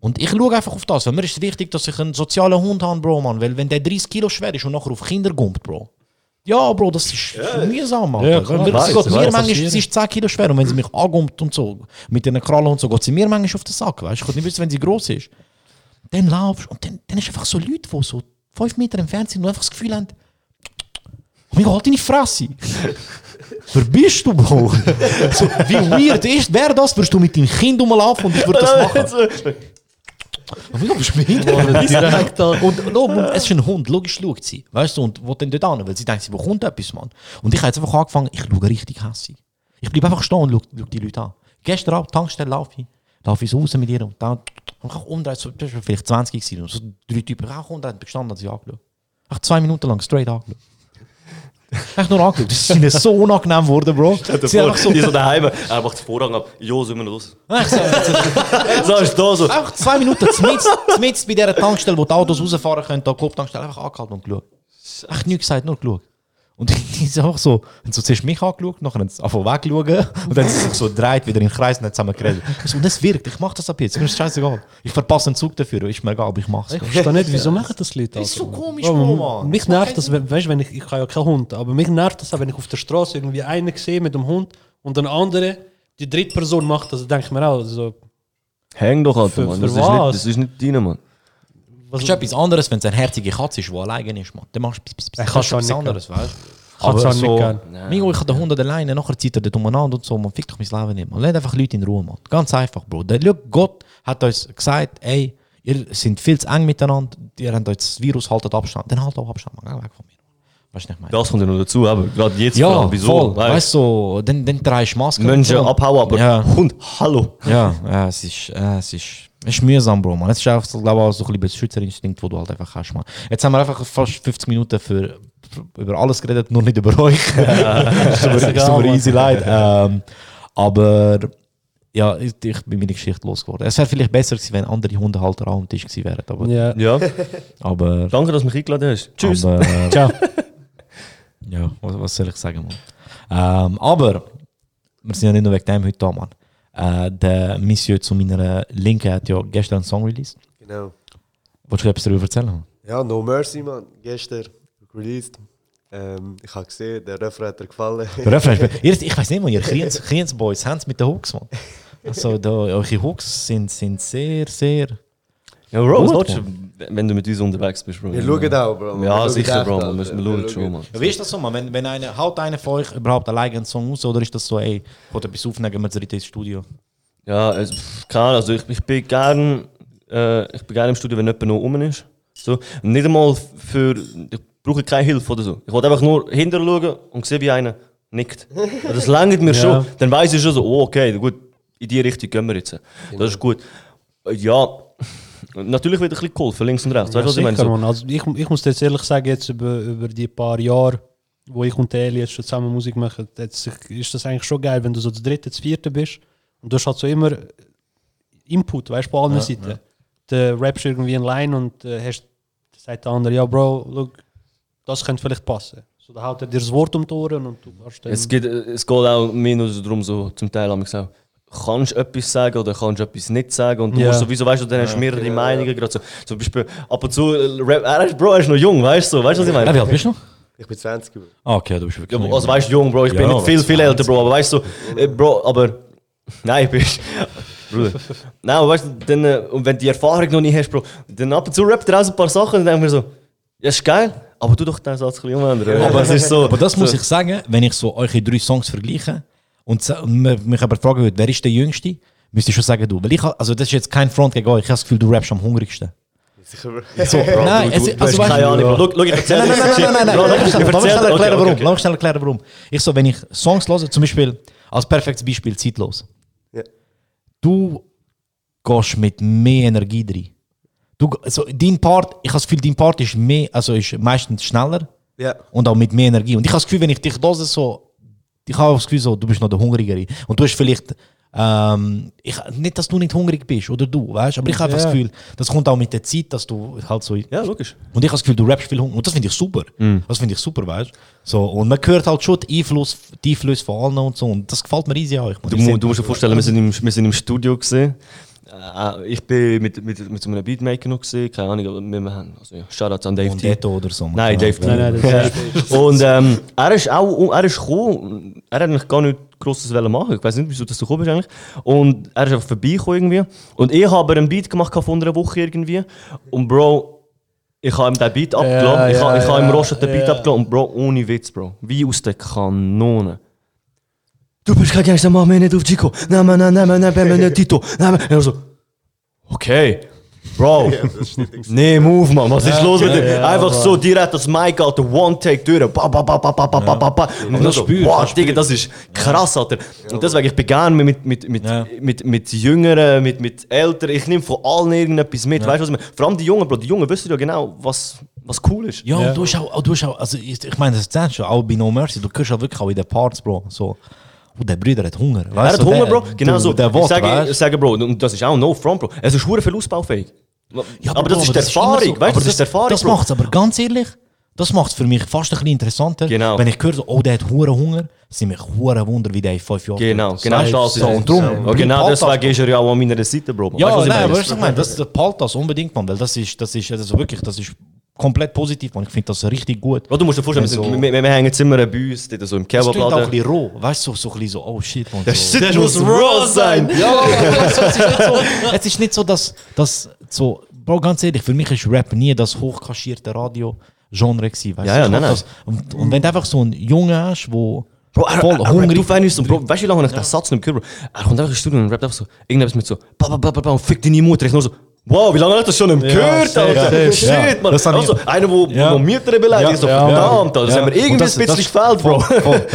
J: Und ich schaue einfach auf das, weil mir ist es wichtig, dass ich einen sozialen Hund habe, Bro, Mann. Weil wenn der 30 Kilo schwer ist und nachher auf Kinder kommt, Bro. Ja, Bro, das ist mühsam, Alter.
H: Ja, klar. Weiss,
J: sie geht mir manchmal, sie ist 10 Kilo schwer und wenn sie mich ankommt und so, mit den Krallen und so, geht sie mir manchmal auf den Sack, weißt du? Ich kann nicht wissen, wenn sie groß ist. Dann laufst du und dann, dann ist einfach so Leute, die so 5 Meter entfernt sind und einfach das Gefühl haben, oh mein Gott, halt deine Fresse. Wer bist du, Bro? so, wie weird ist, wäre das, würdest du mit deinem Kind rumlaufen und ich würde das machen? Du bist behindert.
H: Direkt, Alter.
J: Und no, es ist ein Hund, logisch schaut sie. Weißt du, und wo dann dort an, weil sie denkt, sie bekommt etwas, Mann. Und ich habe jetzt einfach angefangen, ich schaue richtig hässig. Ich bleibe einfach stehen und schaue, schaue die Leute an. Gestern Abend, Tankstelle, laufe ich, laufe ich so raus mit ihr und dann und ich umdrehen, so, das war vielleicht 20 gewesen, und so drei Typen, ich auch umdrehen, gestanden, hat sie angeschaut. Ach, zwei Minuten lang straight angeschaut. Echt nur angeschaut. Das ist ihnen so unangenehm geworden, Bro. Sie einfach so,
K: Die so daheim, er macht den Vorhang ab. Jo, sind wir raus.
J: Echt so,
K: So ist da so.
J: Einfach zwei Minuten zumindest bei dieser Tankstelle, wo die Autos rausfahren können, da Kopftankstelle, einfach angehalten und geschaut. Echt nichts gesagt, nur geschaut. Und die sind auch so, und so zuerst mich angeschaut, nachher haben sie einfach wegschauen und dann haben sie sich so gedreht, wieder in den Kreis und haben zusammen geredet. Ich so, und das wirkt, ich mach das ab jetzt, mir ist scheißegal. Ich verpasse einen Zug dafür, ist mir egal, aber ich mach's.
H: Ich verstehe nicht, wieso machen das Leute?
J: Das ist so komisch,
H: Bro,
J: Mann.
H: Mich nervt das, wenn- weißt du, wenn ich, ich habe ja keinen Hund, aber mich nervt das auch, wenn ich auf der Straße irgendwie einen sehe mit dem Hund und eine andere, die dritte Person macht das, dann denke ich mir auch, so,
K: Häng doch, Alter,
H: Für-
K: Mann.
H: für
K: Das ist,
H: was?
K: nicht, das ist nicht deine, Mann.
J: Das ist etwas anderes, wenn es eine herzige Katze ist, die alleine ist, Mann. Dann machst du bis, bis, bis.
H: Ich
J: Das
H: kann's
J: ist
H: auch
J: etwas
H: nicht
J: anderes, weißt du?
H: Kann's
J: Aber
H: auch nicht
J: so,
H: gern.
J: Migo, ich habe den Hund alleine, nachher zieht er dort umeinander und so, man fickt doch mein Leben nicht, man. Lass einfach Leute in Ruhe, man. Ganz einfach, Bro. Der, Gott hat uns gesagt, ey, ihr seid viel zu eng miteinander, ihr habt euch das Virus, haltet Abstand. Dann halt auch Abstand, man. Geh weg von mir. Weißt du, nicht, meine?
K: Das kommt ja noch dazu, aber gerade jetzt,
J: Ja,
K: Frage, wieso?
J: voll.
K: Weißt
J: Weißt du, so, dann, dann drehst du Maske.
K: Menschen
J: und so.
K: abhauen, aber
J: Ja.
K: Hund, hallo.
J: Ja, ja, es ist, äh, es ist, ist mühsam, Bro, man. Es ist einfach, glaube ich, auch so ein bisschen der Schützerinstinkt, den du halt einfach hast, man. Jetzt haben wir einfach fast 50 Minuten für, für über alles geredet, nur nicht über euch. aber, ist aber easy leid. Ähm, aber ja, ich, ich bin meine Geschichte losgeworden. Es wäre vielleicht besser gewesen, wenn andere Hundehalter auch am Tisch gewesen wären. Aber,
H: ja.
K: Ja,
J: aber,
K: danke, dass du mich eingeladen hast. Tschüss.
J: aber äh,
H: Ciao.
J: ja, was, was soll ich sagen, Mann? Ähm, aber, wir sind ja nicht nur wegen dem heute da, Mann. Äh, der Monsieur zu meiner Linken hat ja gestern einen Song released.
I: Genau.
J: Wolltest du etwas darüber erzählen?
I: Ja, No Mercy, man. Gestern released. Ähm, ich habe gesehen, der Refrain hat dir gefallen.
J: Der Refrain ist, ich weiß nicht, man, ihr Kriens, Kriens Boys es mit den Hooks, man. Also, da, eure Hooks sind, sind sehr, sehr.
K: Ja, Bro, was willst du, wenn du mit uns unterwegs bist, Bro?
I: Wir schauen auch, Bro. Wir
K: Ja,
I: schauen
K: sicher, Bro.
I: Alter.
K: Wir müssen- wir
I: Wir
K: schauen schon.
J: Ja, wie ist das so, man? Wenn, wenn eine, haut einer von euch überhaupt alleine einen Song aus oder ist das so, ey, ich will etwas aufnehmen, wir zu dritt ins Studio?
K: Ja, es, pff, keine Ahnung, also ich, ich bin gern, äh, ich bin gern im Studio, wenn jemand noch rum ist. So. Nicht einmal für, ich brauche keine Hilfe oder so. Ich wollte einfach nur hinterher schauen und sehe, wie einer nickt. Das langt mir schon. Dann weiß ich schon so, oh, okay, gut, in die Richtung gehen wir jetzt. Das ist gut. Ja, natürlich wird ein bisschen geholfen, links und rechts.
H: Ja,
K: weißt was ich meine?
H: sicher,
K: So.
H: Also ich, ich muss jetzt ehrlich sagen, jetzt über, über die paar Jahre, wo ich und Eli jetzt schon zusammen Musik machen, jetzt ist das eigentlich schon geil, wenn du so der dritte, der vierte bist und du hast halt so immer Input, weißt du, von allen Seiten. Der rappst irgendwie in Line und äh, hast, sagt der andere, ja Bro, look, das könnte vielleicht passen. So, da haut er dir das Wort um die Ohren und du hast dann...
K: es, geht, es geht auch so darum, so, zum Teil haben wir gesagt, kannst du etwas sagen oder kannst du etwas nicht sagen und du
H: Ja.
K: musst sowieso, weißt du, dann hast du mehrere Meinungen, gerade so, zum Beispiel ab und zu, äh, Rap, er ist, Bro, er ist noch jung, weißt du, so, weißt du, was ich meine?
J: Ja, wie alt bist du noch?
I: Ich bin 20 Bro.
J: Ah, okay, du bist wirklich.
K: Ja, also weißt du, jung, Bro, ich bin
J: Ja,
K: nicht viel, viel
J: 20.
K: älter, Bro, aber weißt du, äh, Bro, aber, nein, ich bin, Bruder, nein, aber weißt du, dann, äh, und wenn du die Erfahrung noch nicht hast, Bro, dann ab und zu rappt er auch so ein paar Sachen und dann denke ich mir so, ja, ist geil, aber du doch den Satz ein bisschen umändern. Aber es ist so,
J: Aber das muss
K: so,
J: ich sagen, wenn ich so eure drei Songs vergleiche und mich aber fragen würde, wer ist der Jüngste, müsste ich schon sagen, du. Weil ich, also das ist jetzt kein Front gegen euch, ich habe das Gefühl, du rappst am hungrigsten. So, nein, es,
K: du,
J: ist-
K: du hast
J: weißt
K: keine
J: du-
K: Ahnung. Schau, ich erzähl
J: Nein,
K: dir
J: nein, nein, nein, nein, nein,
K: Bro,
J: lass mich
K: ich
J: schnell- erklären,
K: okay,
J: warum. Lass mich schnell erklären, warum. Ich so, wenn ich Songs höre, zum Beispiel, als perfektes Beispiel, zeitlos.
I: Ja.
J: Du gehst mit mehr Energie drin. Du, also dein Part, ich habe das Gefühl, dein Part ist, mehr, also ist meistens schneller
I: Ja.
J: und auch mit mehr Energie. Und ich habe das Gefühl, wenn ich dich höre, so, ich habe das Gefühl, so, du bist noch der Hungrigere. Und du hast vielleicht, ähm, ich, nicht, dass du nicht hungrig bist, oder du, weißt aber ich habe einfach das
H: Ja.
J: Gefühl, das kommt auch mit der Zeit, dass du halt so.
K: Ja, logisch.
J: Und ich habe das Gefühl, du rappst viel Hunger. Und das finde ich super. Das finde ich super, weißt so, Und man hört halt schon die Einfluss, die Einfluss von allen und so. Und das gefällt mir riesig auch. Ich muss
K: Du, du musst dir vorstellen, wir sind im, wir sind im Studio gesehen. Äh, ich bin mit, mit, mit so einem Beatmaker noch gesehen, keine Ahnung, aber wir, haben, also ja, Shoutouts an Dave
J: Und
K: T.
J: Detto oder so.
K: Nein, Dave T.
H: Nein, nein, das
K: Und ähm, er ist auch, er ist gekommen, er hat eigentlich gar nichts Grosses wollen machen. Ich weiß nicht, wieso das du gekommen bist eigentlich. Und er ist einfach vorbeigekommen irgendwie. Und ich habe einen Beat gemacht vor einer Woche irgendwie. Und Bro, ich habe ihm den Beat abgeladen. ich habe ich habe ihm
H: ja,
K: Rostet den Beat
H: ja.
K: abgeladen. Und Bro, ohne Witz, Bro. Wie aus der Kanone. Du bist kein Gangster, mach mich nicht auf Chico. Nein, nein, nein, nein, nein, nein, nein, Tito. Nein, er so, okay. Bro, nee, move, man. Was ist los mit dir? Einfach so direkt das Mic, Alter, One Take durch. Ba, ba, ba, ba, ba, ba, ba, ba, ba. Und
J: das
K: so,
J: spürst,
K: wow,
J: das
K: Digga, das ist krass, Alter. Und deswegen, ich gerne mit, mit, mit,
J: Ja.
K: mit, mit Jüngeren, mit, mit Älteren. Ich nehme von allen irgendetwas mit. Weißt du, was ich meine? Vor allem die Jungen, Bro. Die Jungen wissen ja genau, was, was cool ist.
J: Ja, und du hast auch, du hast auch also ich, ich meine, das ist schon, auch bei No Mercy, du hörst auch wirklich auch in den Parts, Bro, so, oh, der Bruder hat Hunger.
K: Er
J: weißt
K: hat
J: du,
K: Hunger,
J: der-
K: Bro. Genau
J: du,
K: so.
J: Der
K: ich
J: Wort,
K: sage,
J: weißt
K: ich sage, Bro, und das ist auch no front, Bro. Es ist hure viel ausbaufähig.
J: Ja,
K: aber, das ist die
J: immer
K: Erfahrung,
J: so.
K: weißt?
J: Aber
K: Das ist die Erfahrung,
J: Das
K: Bro.
J: macht's, aber ganz ehrlich, Das macht es für mich fast ein bisschen interessanter.
K: Genau.
J: Wenn ich höre, oh, der hat hure Hunger, sind mich hure Wunder, wie der in fünf Jahren
K: Genau,
J: wird.
K: genau das ist
J: so, und drum,
K: Ja,
J: bring
K: genau
J: Paltas,
K: deswegen ist er ja auch an meiner Seite, Bro.
J: Ja,
K: Weißt du, was
J: nein, weißt du, was ich meine? Das das palt das unbedingt, man, weil das ist, das ist, also wirklich, das ist komplett positiv, man. Ich finde das richtig gut.
K: Ja, du musst dir vorstellen, wir,
J: Wenn
K: sind,
J: so-
K: wir, wir, wir hängen jetzt immer bei uns, so im
J: Es klingt auch ein
K: Kebabladen.
J: bisschen roh, weißt du, so, so ein bisschen so, oh shit, man. So.
K: Shit muss raw sein!
J: Ja, es ist nicht so, es ist nicht so dass, dass so, Bro, ganz ehrlich, für mich ist Rap nie das hochkaschierte Radio-Genre gewesen, weißt
K: Ja,
J: du?
K: ja, nein,
J: das, und, und wenn du einfach so einen Jungen hast, der
K: Bro, er,
J: voll
K: er,
J: hungrig
K: so, Bro, weißt du, wie lange ich den Satz nicht gehört Bro? Er kommt einfach ins Studio und rappt einfach so, irgendetwas mit so, ba, ba, ba, ba, ba, und fick deine Mutter. Ich nur so, wow, wie lange hat er das schon nicht gehört,
J: safe,
K: Alter?
J: safe.
K: Shit,
J: Ja,
K: man.
J: das
K: Also, einer, wo,
J: Ja.
K: wo Mütter beleidigt, ich so,
J: Ja, ja.
K: verdammt, Alter, das
J: Ja.
K: haben wir irgendwie
J: Und
K: ein bisschen gefällt, Bro.
J: Voll, voll.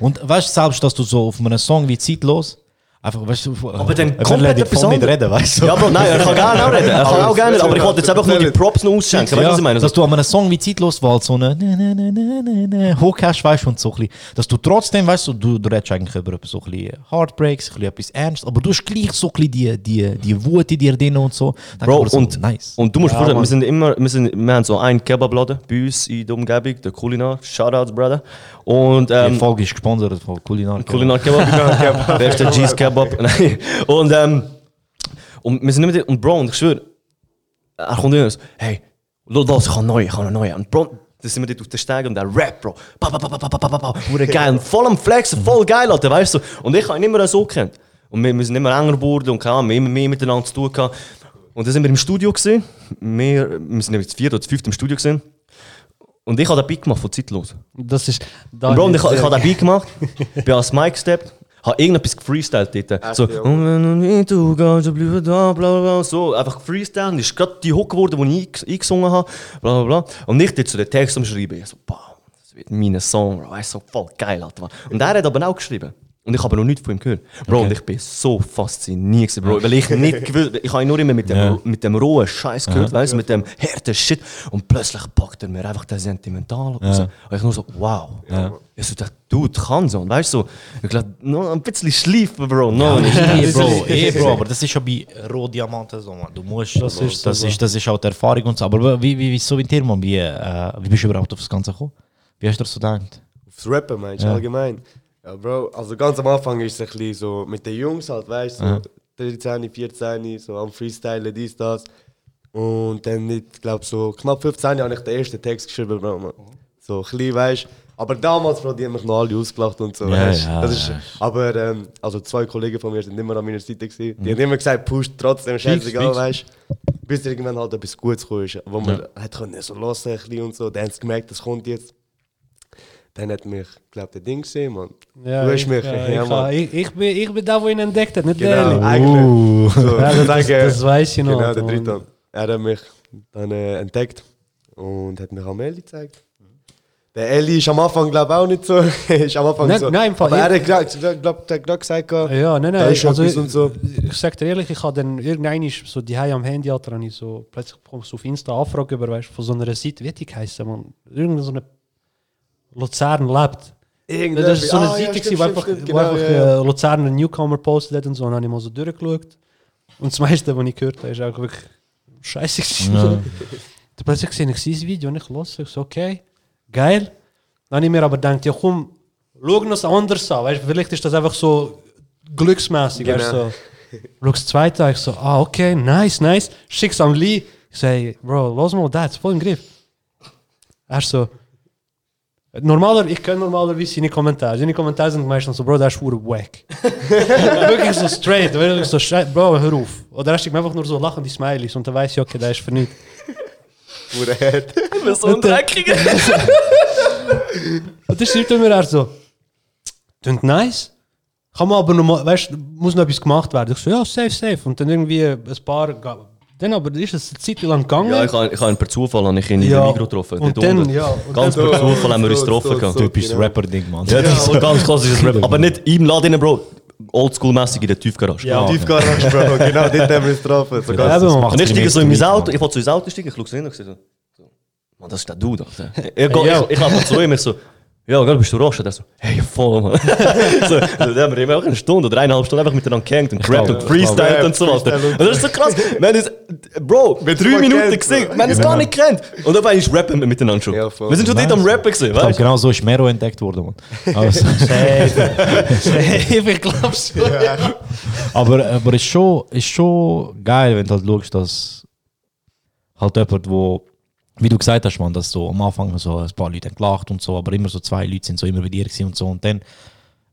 J: Und weißt du selbst, dass du so auf einem Song wie Zeitlos einfach, weißt du,
K: Aber dann
J: er
K: komplett etwas
J: voll nicht
K: anderes.
J: reden, weißt du?
K: Ja, Bro, nein, er kann gerne auch reden. Er kann auch gerne aber ich wollte jetzt einfach nur die Props noch ausschenken. Weißt du,
J: Ja,
K: was ich meine?
J: dass du an einem Song wie Zeitlos, wo halt so eine ne, ne, ne, ne, ne, ne, Hook hast, weißt du, und so ein bisschen, dass du trotzdem, weißt du, du, du redest eigentlich über so ein bisschen Heartbreaks, ein bisschen etwas ernst, aber du hast gleich so ein bisschen die, die, die Wut in dir drin und so. Dann
K: Bro,
J: aber so,
K: und,
J: nice.
K: und du musst
H: Ja,
K: vorstellen, wir sind immer, wir, sind, wir haben so einen Kebabladen bei uns in der Umgebung, der Kulinar. Shoutouts, Brother. Und,
J: Die
K: ähm,
J: Folge ist gesponsert von Kulinar.
K: Kulinar Kebab. Wer ist der G's Kebab? Nein. Und, ähm, und wir sind immer da, und Bro, und ich schwöre, er kommt immer so, hey, los, los, ich habe neu, ich habe einen neuen. Und Bro, da sind wir dort auf der Steige und der Rap, Bro. Ba, ba, ba, ba, ba, ba, ba. Hure geil. Und voll am Flexen, voll geil, Alter, weißt du. Und ich habe ihn immer so kennt. Und wir, wir sind immer enger geworden und keine Ahnung, immer mehr miteinander zu tun gehabt. Und dann sind wir im Studio gesehen. Wir, wir sind jetzt vier oder fünf im Studio gesehen. Und ich habe den Beat gemacht von Zeitlos.
H: Das ist. Da
K: Und Bro, und ich, ich habe den Beat gemacht, bin als Mic gesteppt, habe irgendetwas gefreestylt dort. So,
I: ja.
K: du du gehst, dann bleib da, bla bla. So, einfach gefreestylt. Ist gerade die Hook geworden, die ich einges- eingesungen habe, bla bla bla. Und ich dort so den Text am Schreiben. Ich so, boah, das wird mein Song, Bro. So voll geil, Alter. Und er hat aber auch geschrieben. Und ich habe noch nichts von ihm gehört. Bro, und ich bin so fasziniert, Bro. Weil ich nicht gewusst, ich habe ihn nur immer mit dem,
J: Ja.
K: mit dem rohen Scheiß gehört, weißt du, mit dem harten Shit. Und plötzlich packt er mir einfach den Sentimental raus. Und ich nur so, wow. Ich so, der Dude kann so. Und weißt du, so, ich glaube, noch ein bisschen schleifen, Bro. No,
J: Eh, Bro, eh, Bro, aber das ist ja bei Rohdiamanten so, man. Du musst, das
H: ist so,
J: das,
H: Bro.
J: ist, das ist auch die Erfahrung und so. Aber wie, wie, wie so wie dir, man, wie, äh, wie bist du überhaupt auf das Ganze gekommen? Wie hast du das so gedacht?
I: Aufs Rappen meinst du
J: Ja.
I: allgemein? Ja, Bro, also ganz am Anfang ist es ein bisschen so mit den Jungs halt, weißt du, so 13, 14, so am Freestylen, dies, das. Und dann mit, glaube so knapp 15 habe ich den ersten Text geschrieben, Bro, man. So ein bisschen, weißt du. Aber damals, Bro, die haben mich noch alle ausgelacht und so,
J: Ja,
I: weißt du.
J: ja,
I: Das ist,
J: ja.
I: aber, ähm, also zwei Kollegen von mir sind immer an meiner Seite gewesen. Die haben immer gesagt, pusht trotzdem, scheißegal, weißt du. Bis irgendwann halt etwas Gutes gekommen ist, wo man hat können so hören und so. Dann haben sie gemerkt, das kommt jetzt. Dann hat mich, glaube der Ding gesehen, man.
H: Ja,
I: du hast
H: ich,
I: mich,
H: ja,
I: ja,
H: ich,
I: Mann.
H: ich, ich, bin, ich bin da, wo ihn entdeckt hat, nicht
I: Genau,
H: der Eli.
I: eigentlich. So,
H: Ja, das, das, das weiß ich noch.
I: Genau, der
H: Mann.
I: dritte. Er hat mich dann äh, entdeckt und hat mich am Eli gezeigt. Der Eli ist am Anfang, glaube ich, auch nicht so. ist am Anfang
H: Nein,
I: so.
H: nein, im Fall,
I: Aber er hat gesagt, glaub, gerade gesagt,
H: Ja, nein,
I: da
H: nein.
I: ist
H: Also, ich,
I: und so.
H: ich sag dir ehrlich, ich habe dann irgendein so die am Handy habe ich so plötzlich auf Insta Anfrage über, weißt, von so einer Seite, wie die geheißen, man? Irgendeine so eine Luzern lebt.
I: Irgendetwas-
H: Das ist so eine
I: Ah, ja,
H: Seite,
I: stimmt,
H: gewesen, wo
I: stimmt,
H: einfach,
I: stimmt,
H: wo
I: genau,
H: einfach
I: ja, ja.
H: äh, Luzern einen Newcomer postet hat und so, und dann habe ich mal so durchgeschaut. Und das meiste, was ich gehört habe, ist auch wirklich scheiße.
J: Ja.
H: Dann plötzlich gesehen ich dieses Video und ich los, ich so, okay, geil. Dann habe ich mir aber gedacht, ja komm, schau noch anders an, weißt, vielleicht ist das einfach so glücksmäßig, weißt,
I: Genau.
H: so. Schau das zweite an, ich so, ah, okay, nice, nice. Schick's an Lee. Ich sage, Bro, los mal, das ist voll im Griff. Er so, normaler, ich kenne normalerweise seine Kommentare. Seine Kommentare sind meistens so, Bro, das ist pure wack. wirklich so straight, wirklich so, straight, Bro, hör auf. Oder er schickt mir einfach nur so lachende Smileys und dann weiß ich, okay, der ist für nichts.
I: Pure Herd.
K: so ein Dreckiger.
H: Und dann schreibt er mir er so, klingt nice. Kann man aber noch mal, weißt du, muss noch etwas gemacht werden. Ich so, ja, safe, safe. Und dann irgendwie ein paar, dann aber ist es eine Zeit lang gegangen.
K: Ja, ich habe ich hab ihn per Zufall habe ich ihn in
H: Ja.
K: der Mikro getroffen.
H: Und
K: dort
H: dann, ja, und
K: Ganz
H: dann-
K: per Zufall haben wir uns
I: So,
K: getroffen.
I: so,
K: gehabt.
I: so.
J: Typisch
I: genau.
J: Rapper-Ding, man.
K: Ja, das ist so ganz klassisches Rap. Aber nicht im Laden, Bro. Oldschool-mäßig in der Tiefgarage.
H: Ja.
I: Tiefgarage, Bro, genau, dort haben wir uns getroffen. So
H: Ja,
I: ganz-
H: eben, Mann.
K: Und ich steige so in mein Auto, ich wollte so ins Auto steigen, ich schaue so hin und sehe so, so, Mann, das ist der Dude, Alter. Ich, ich,
H: Ja.
K: ich, ich habe zu ihm, ich so, Ja, gell, bist du Rost? Und er so, hey, voll, Mann. so, dann haben wir auch eine Stunde oder eineinhalb Stunden einfach miteinander gehängt und gerappt und freestylt und so weiter. Und das ist so krass. Wir haben uns, Bro, drei
I: mal
K: Minuten
I: kennt,
K: gesehen, wir haben es gar nicht kennt. Und dann ist rappen wir miteinander schon.
I: Ja,
K: wir sind schon dort am Rappen gewesen,
J: glaube,
K: weißt du?
J: genau so ist Mero entdeckt worden, Mann. Also,
H: ich glaub's schon.
J: aber aber es ist schon, ist schon geil, wenn du halt schaust, dass halt jemand, wo, wie du gesagt hast, man, dass so am Anfang so ein paar Leute gelacht und so, aber immer so zwei Leute sind so immer bei dir und so. Und dann,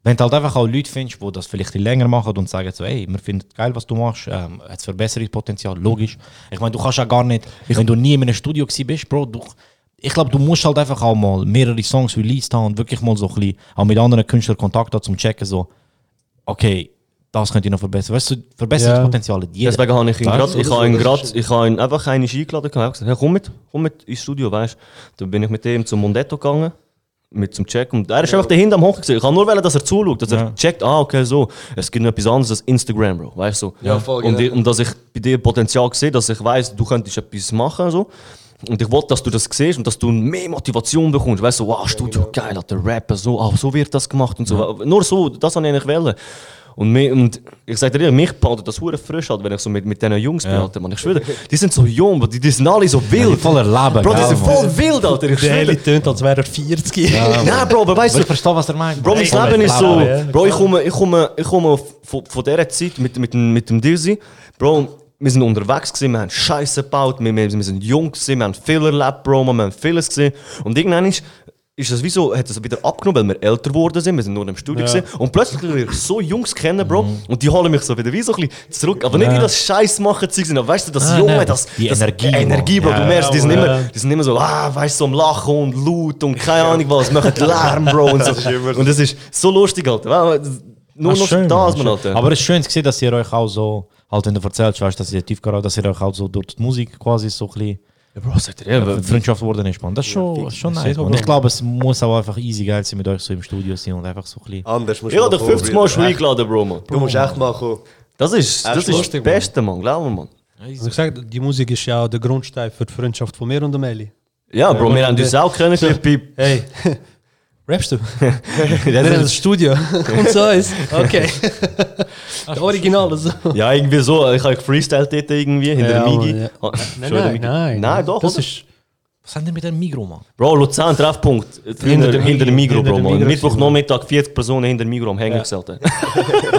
J: wenn du halt einfach auch Leute findest, die das vielleicht länger machen und sagen so, ey, wir finden geil, was du machst, ähm, hat Verbesserungspotenzial, logisch. Ich meine, du kannst ja gar nicht, wenn du nie in einem Studio bist, Bro, du, ich glaube, du musst halt einfach auch mal mehrere Songs released haben und wirklich mal so ein bisschen auch mit anderen Künstlern Kontakt haben, zum checken, so, okay, das könnt ihr noch verbessern. Weißt du, Verbesserungspotenzial hat jeder.
K: Deswegen habe ich ihn gerade, ich habe ihn gerade, ich habe ihn einfach einmal eingeladen, ich habe gesagt, hey, komm mit, komm mit ins Studio, weißt du. Dann bin ich mit ihm zum Mondetto gegangen, mit zum Check und er ist einfach dahinter am Hocken gewesen. Ich habe nur wollen, dass er zuschaut, dass er checkt, ah, okay, so, es gibt noch etwas anderes als Instagram, Bro, weißt du. So.
I: Ja, voll,
K: und,
I: genau.
K: ich, und dass ich bei dir Potenzial sehe, dass ich weiß, du könntest etwas machen, so. Und ich wollte, dass du das siehst und dass du mehr Motivation bekommst. Weißt du, so, wow, Studio, geil, hat der Rapper, so, ah, so wird das gemacht und so. Nur so, das habe ich eigentlich wollen. Und, mir, und ich sage dir, mich behaltet das hure frisch halt, wenn ich so mit, mit diesen Jungs bin, Alter, man. Ich schwöre, die sind so jung, die, die sind alle so wild.
J: voller Leben,
K: Bro, die sind
J: Mann.
K: voll wild, Alter. Ich
H: Der
K: schwöre.
H: tönt, als wäre er 40.
K: Nein, Bro, aber weißt du,
J: ich verstehe, was er meint.
K: Bro, mein Leben ist so.
H: ja,
K: Bro, ich komme, ich komme, ich komme von, von dieser Zeit mit, mit, mit dem Dizzy. Bro, wir sind unterwegs gewesen, wir haben Scheiße gebaut, wir, wir, wir sind jung gewesen, wir haben viel erlebt, Bro, wir haben vieles gesehen. Und irgendwann ist, ist das wie so, hat es wieder abgenommen, weil wir älter geworden sind, wir sind nur im Studio gewesen. Und plötzlich lerne ich so Jungs kennen, Bro, und die holen mich so wieder wie so ein bisschen zurück. Aber nicht wie das Scheiß machen Zeug, sondern weißt du, das
J: Ah,
K: Junge,
J: nein,
K: das,
J: die
K: das
J: Energie,
K: Energie, Bro,
J: Mann.
K: du
J: Ja,
K: merkst, die sind,
H: ja.
K: immer, die sind immer so, ah, weißt du, so am Lachen und laut und keine Ahnung was, machen Lärm, Bro, und so. Und das ist so lustig, Alter. Nur
J: Ah,
K: noch
J: schön,
K: das, man. Alter.
J: Aber es ist schön zu sehen, dass ihr euch auch so, halt wenn du erzählst, weißt, dass ihr tief gerade, dass ihr euch auch so durch die Musik quasi so ein bisschen
K: Ja, Bro, sagt ihr, ja,
J: Freundschaft geworden ist, man. Das ist schon, ist schon nice. Und ich glaube, es muss auch einfach easy geil sein, mit euch so im Studio sein und einfach so ein bisschen...
I: Anders musst
K: Ich
I: du
K: habe dich
I: mal
K: 50 Mal schon eingeladen, Bro, man.
I: Du musst echt mal kommen.
K: Das ist das,
I: ist
K: das
H: lustig,
K: Beste, man. Glaub mir, man.
H: Also ich sag, die Musik ist ja auch der Grundstein für die Freundschaft von mir und dem Eli.
K: Ja, Bro,
H: Ja,
K: wir haben uns auch kennengelernt.
H: Hey, rappst du? Wir haben das Studio. Kommt zu uns. Okay. Der Original. So.
K: Ja, irgendwie so. Ich habe gefreestylt dort irgendwie, hinter
H: Ja,
K: der Migi.
H: Mann, ja.
K: Ah,
H: Nein,
K: der
H: nein,
K: Migi.
H: nein.
K: Nein, doch,
H: Das
K: oder?
H: ist,
J: Was haben die mit dem Migro, man?
K: Bro, Luzern, Treffpunkt. Hinter,
H: dem
K: hinter dem Migro,
H: Hinter
K: Bro,
H: dem
K: man.
H: Migros,
K: Mittwochnachmittag 40 Personen hinter dem Migro am Hängen gesellt.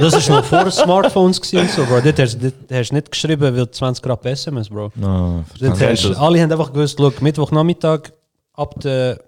H: das ist noch vor Smartphones gewesen. und So, Bro. Dort hast du nicht geschrieben, weil 20 Grad SMS, Bro.
J: No,
K: Kennst
H: hast,
K: das?
H: alle haben einfach gewusst, look, Mittwochnachmittag ab der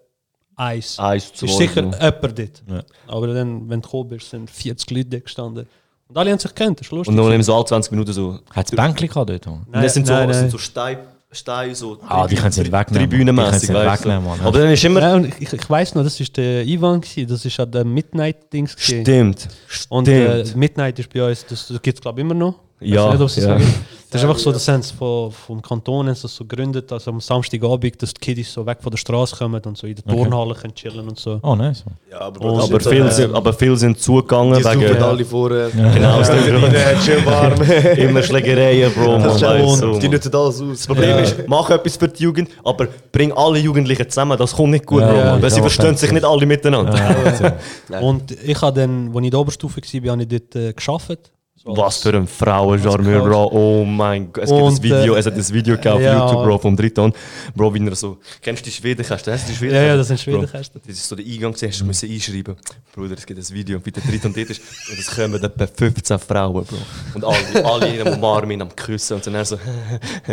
H: Eis.
K: Eis zu
H: ist sicher jemand dort.
J: Ja.
H: Aber dann, wenn du gekommen bist, sind 40 Leute dort gestanden. Und alle haben sich gekannt, das ist lustig.
K: Und dann nehmen so alle 20 Minuten so.
J: Hat es Bänkchen gehabt dort, man?
K: Und das sind so,
H: nein,
K: das
H: nein.
K: sind so Steine, Steine, so.
J: Ah, die können sie nicht wegnehmen.
K: Tribünenmässig,
J: Die können sie nicht
K: weißt
J: wegnehmen, Mann.
K: Aber dann ist immer.
H: Nein, und ich, ich weiß noch, das war der Ivan, gewesen, das ist an der Midnight-Dings. gewesen.
K: Stimmt.
H: Und äh,
K: Stimmt.
H: Midnight ist bei uns, das, das gibt es glaube ich immer noch.
K: Ja,
H: Weiß nicht, das
K: ja.
H: Das ist einfach so, das haben sie von, vom Kanton haben sie das so gegründet, also am Samstagabend, dass die Kiddies so weg von der Straße kommen und so in der Turnhalle können chillen und so.
J: Oh, nice.
I: Ja, aber,
H: Und-
I: das
K: Aber
I: so,
K: viele
I: äh,
K: sind, aber viele sind zugegangen
I: Die suchen
K: wegen.
I: alle vorher.
K: Genau, es sind
I: Rein, schön warm.
K: immer Schlägereien, Bro. Man, weißt du,
I: Die nutzen alles aus.
K: Das Problem ist, mach etwas für die Jugend, aber bring alle Jugendlichen zusammen, das kommt nicht gut,
J: Ja,
K: Bro.
J: ja,
K: man. Weil sie
J: ja,
K: verstehen sich nicht alle miteinander.
H: Und ich habe dann, als ich in der Oberstufe war, habe ich dort äh, gearbeitet. So
K: Was für ein Frauenjarmeur, Bro. Oh mein Gott. Es gibt ein
H: Und,
K: Video,
H: äh,
K: es hat ein Video gehabt auf
H: ja.
K: YouTube, Bro, vom Driton. Bro, wie er so. Kennst du die Schwedenkästen? Hast du die Schwedenkästen?
H: Ja, ja, das sind Schwedenkästen.
K: Das ist so der Eingang, hast du müssen einschreiben. Bruder, es gibt ein Video, wie der Driton dort ist. Und es kommen etwa 15 Frauen, Bro. Und alle, alle am umarmen, ihn am küssen. Und dann so.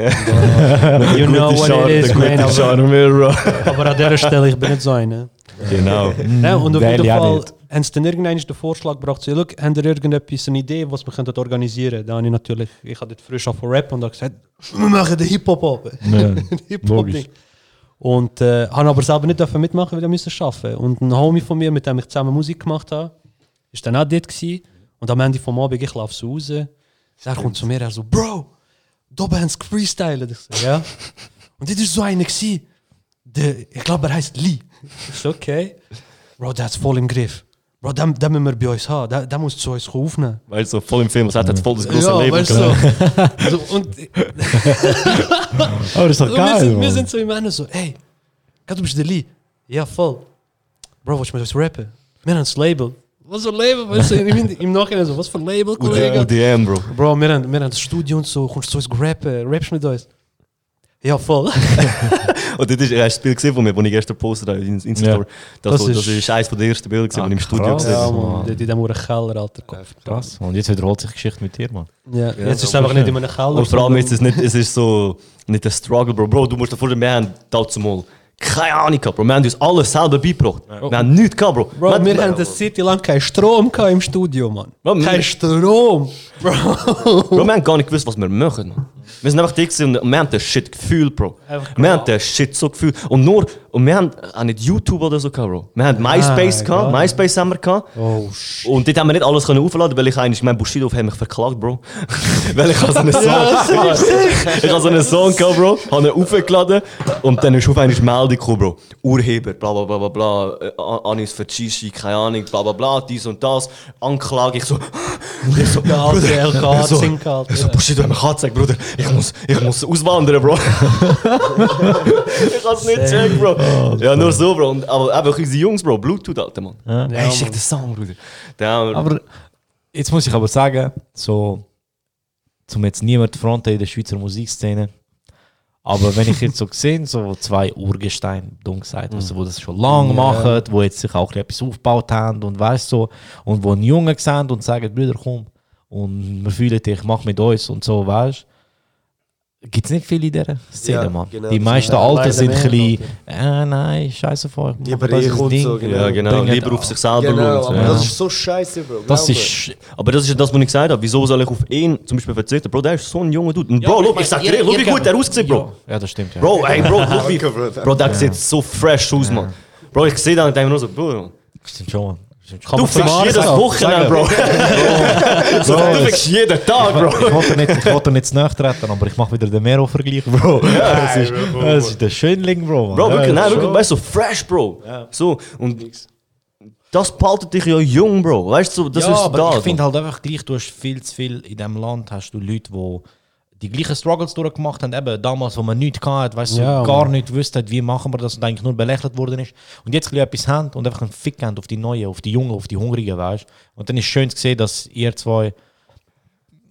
H: You know what it is, man. Aber,
K: Charmeur, Bro.
H: aber an dieser Stelle, ich bin nicht so einer.
K: Genau.
H: Ja, und auf jeden Fall. Haben sie dann irgendwann den Vorschlag gebracht, so, look, habt ihr irgendetwas, eine Idee, was wir könnten organisieren Da habe ich natürlich, ich dort frisch von Rap und habe gesagt, wir machen den Hip-Hop ab. Hip-Hop
J: logisch.
H: Und äh, habe aber selber nicht dürfen mitmachen, weil ich müssen arbeiten. Und ein Homie von mir, mit dem ich zusammen Musik gemacht habe, ist dann auch dort gewesen. Und am Ende vom Abend, ich laufe so raus. Er kommt zu mir, er so, Bro, da haben sie gefreestylt. Ich so, ja. Und das war so einer, gewesen, der, ich glaube, er heißt Lee. Ich so, okay. Bro, der hat voll im Griff. Bro, den müssen wir bei uns haben. Den muss zu uns aufnehmen.
K: Weil so voll im Film, es hat jetzt voll das große
H: ja,
K: Leben.
H: weißt so. so. Und
J: Oh, das ist doch
H: wir,
J: geil,
H: sind, wir sind so im Ende so, ey, du bist der Lee. Ja, voll. Bro, willst du mit uns rappen? Wir haben das Label. Was für ein Label? Weißt du, im, im Nachhinein so, was für ein Label, Kollege?
K: UDM, Bro.
H: Bro, wir haben, wir haben das Studio und so, kommst du zu uns rappen, rappst mit uns? Ja, voll.
K: Und das ist das Bild gesehen von mir, das ich gestern gepostet habe in Instagram. Das,
H: Das
K: das, das
H: ist-
K: eines der ersten Bilder,
J: Ah,
K: die ich im Studio
J: krass.
K: gesehen
H: ja,
K: habe.
J: Mann.
H: dort in Uhren Keller, alter Kopf.
J: Krass. Und jetzt wiederholt sich die Geschichte mit dir, Mann.
H: Ja, jetzt ist es einfach nicht in meinem Keller.
K: Und vor allem ist es nicht, es ist so, nicht ein Struggle, Bro. Bro, du musst dir vorstellen, wir haben dazu mal keine Ahnung gehabt, Bro. Wir haben uns alles selber beigebracht. Wir haben nichts gehabt, Bro.
H: Bro, wir
K: wir,
H: haben eine City lang keinen Strom gehabt im Studio, Mann.
K: Bro, wir-
H: Kein Strom. Bro.
K: Bro, wir haben gar nicht gewusst, was wir machen, man. Wir sind einfach dick gewesen und wir haben den Shit gefühlt, Bro.
H: Einfach
K: Wir haben den Shit so gefühlt. Und nur, und wir haben auch nicht YouTube oder so gehabt, Bro. Wir haben MySpace gehabt,
H: egal.
K: MySpace haben wir gehabt.
H: Oh, shit.
K: Und dort haben wir nicht alles können aufladen, weil ich eigentlich, mein Bushido hat mich verklagt, Bro. weil ich habe so einen Song, ich habe so einen Song gehabt, Bro, habe ihn aufgeladen und dann ist auf einmal Gekommen, Bro. Urheber, bla bla bla bla bla, äh, Anis Vercischi, keine Ahnung, bla bla bla, dies und das, Anklage, ich so, ich so,
H: alte
K: Bruder, ich so, ich so, Bushido hat mich angezeigt, Bruder, ich muss, ich muss auswandern, Bro. ich hab's nicht checkt, Bro. ja, nur so, Bro. Und, aber einfach unsere Jungs, Bro, Bluetooth, Alter, Mann.
J: Ja.
K: Hey, schick den Song, Bruder. Der
J: Aber jetzt muss ich aber sagen, so, zum jetzt niemand fronten in der Schweizer Musikszene, aber wenn ich jetzt so sehe, so zwei Urgesteine, dumm gesagt, also, wo das schon lange machen, wo jetzt sich auch etwas aufgebaut haben und weißt so, und wo einen Jungen sehen und sagen, Brüder, komm, und wir fühlen dich, mach mit uns und so, weißt Gibt es nicht viele in dieser Szene,
I: Ja,
J: Mann.
I: genau,
J: die meisten
I: ist-
J: Alten sind ein bisschen, äh, nein, scheiße vor.
I: Die Bericht und so, genau.
K: Ja, genau.
J: Bringen-
K: Lieber auf sich selber
I: Genau,
K: schauen.
I: aber
J: Ja.
I: das ist so scheiße, Bro.
J: Das ist.
K: Aber das ist ja das, was ich gesagt habe. Wieso soll ich auf ihn zum Beispiel verzichten? Bro, der ist so ein junger Dude. Und
J: Ja,
K: Bro, look,
J: ich
K: sag dir, look, wie gut der aussieht, Bro.
J: Ja, das stimmt. Ja.
K: Bro, ey, Bro, look wie,
I: Bro,
K: der sieht so fresh aus, man. Bro, ich sehe den und denke mir nur so, Bro,
J: Stimmt schon, Mann.
K: Du fickst jedes. Wochenende, Bro. So, du fickst jeden Tag, Bro.
J: Ich wollte nicht, ich wollte nicht zu nahe treten, aber ich mache wieder den Mero-Vergleich, Bro. das, ist, das ist der Schönling, Bro.
K: Bro,
J: Ja,
K: wirklich, nein,
J: schon.
K: wirklich, weißt du, so fresh, Bro. So, und das behaltet dich ja jung, Bro. Weißt du, so, das
J: ja,
K: ist
J: aber
K: da.
J: ich finde halt einfach gleich, du hast viel zu viel in diesem Land, hast du Leute, die die gleichen Struggles durchgemacht haben, eben damals, wo man nichts hatte, weißt du,
H: Ja,
J: gar nicht wusste, wie machen wir das und eigentlich nur belächelt worden ist. Und jetzt etwas haben und einfach einen Fick haben auf die Neuen, auf die Jungen, auf die Hungrigen, weißt. Und dann ist schön zu sehen, dass ihr zwei,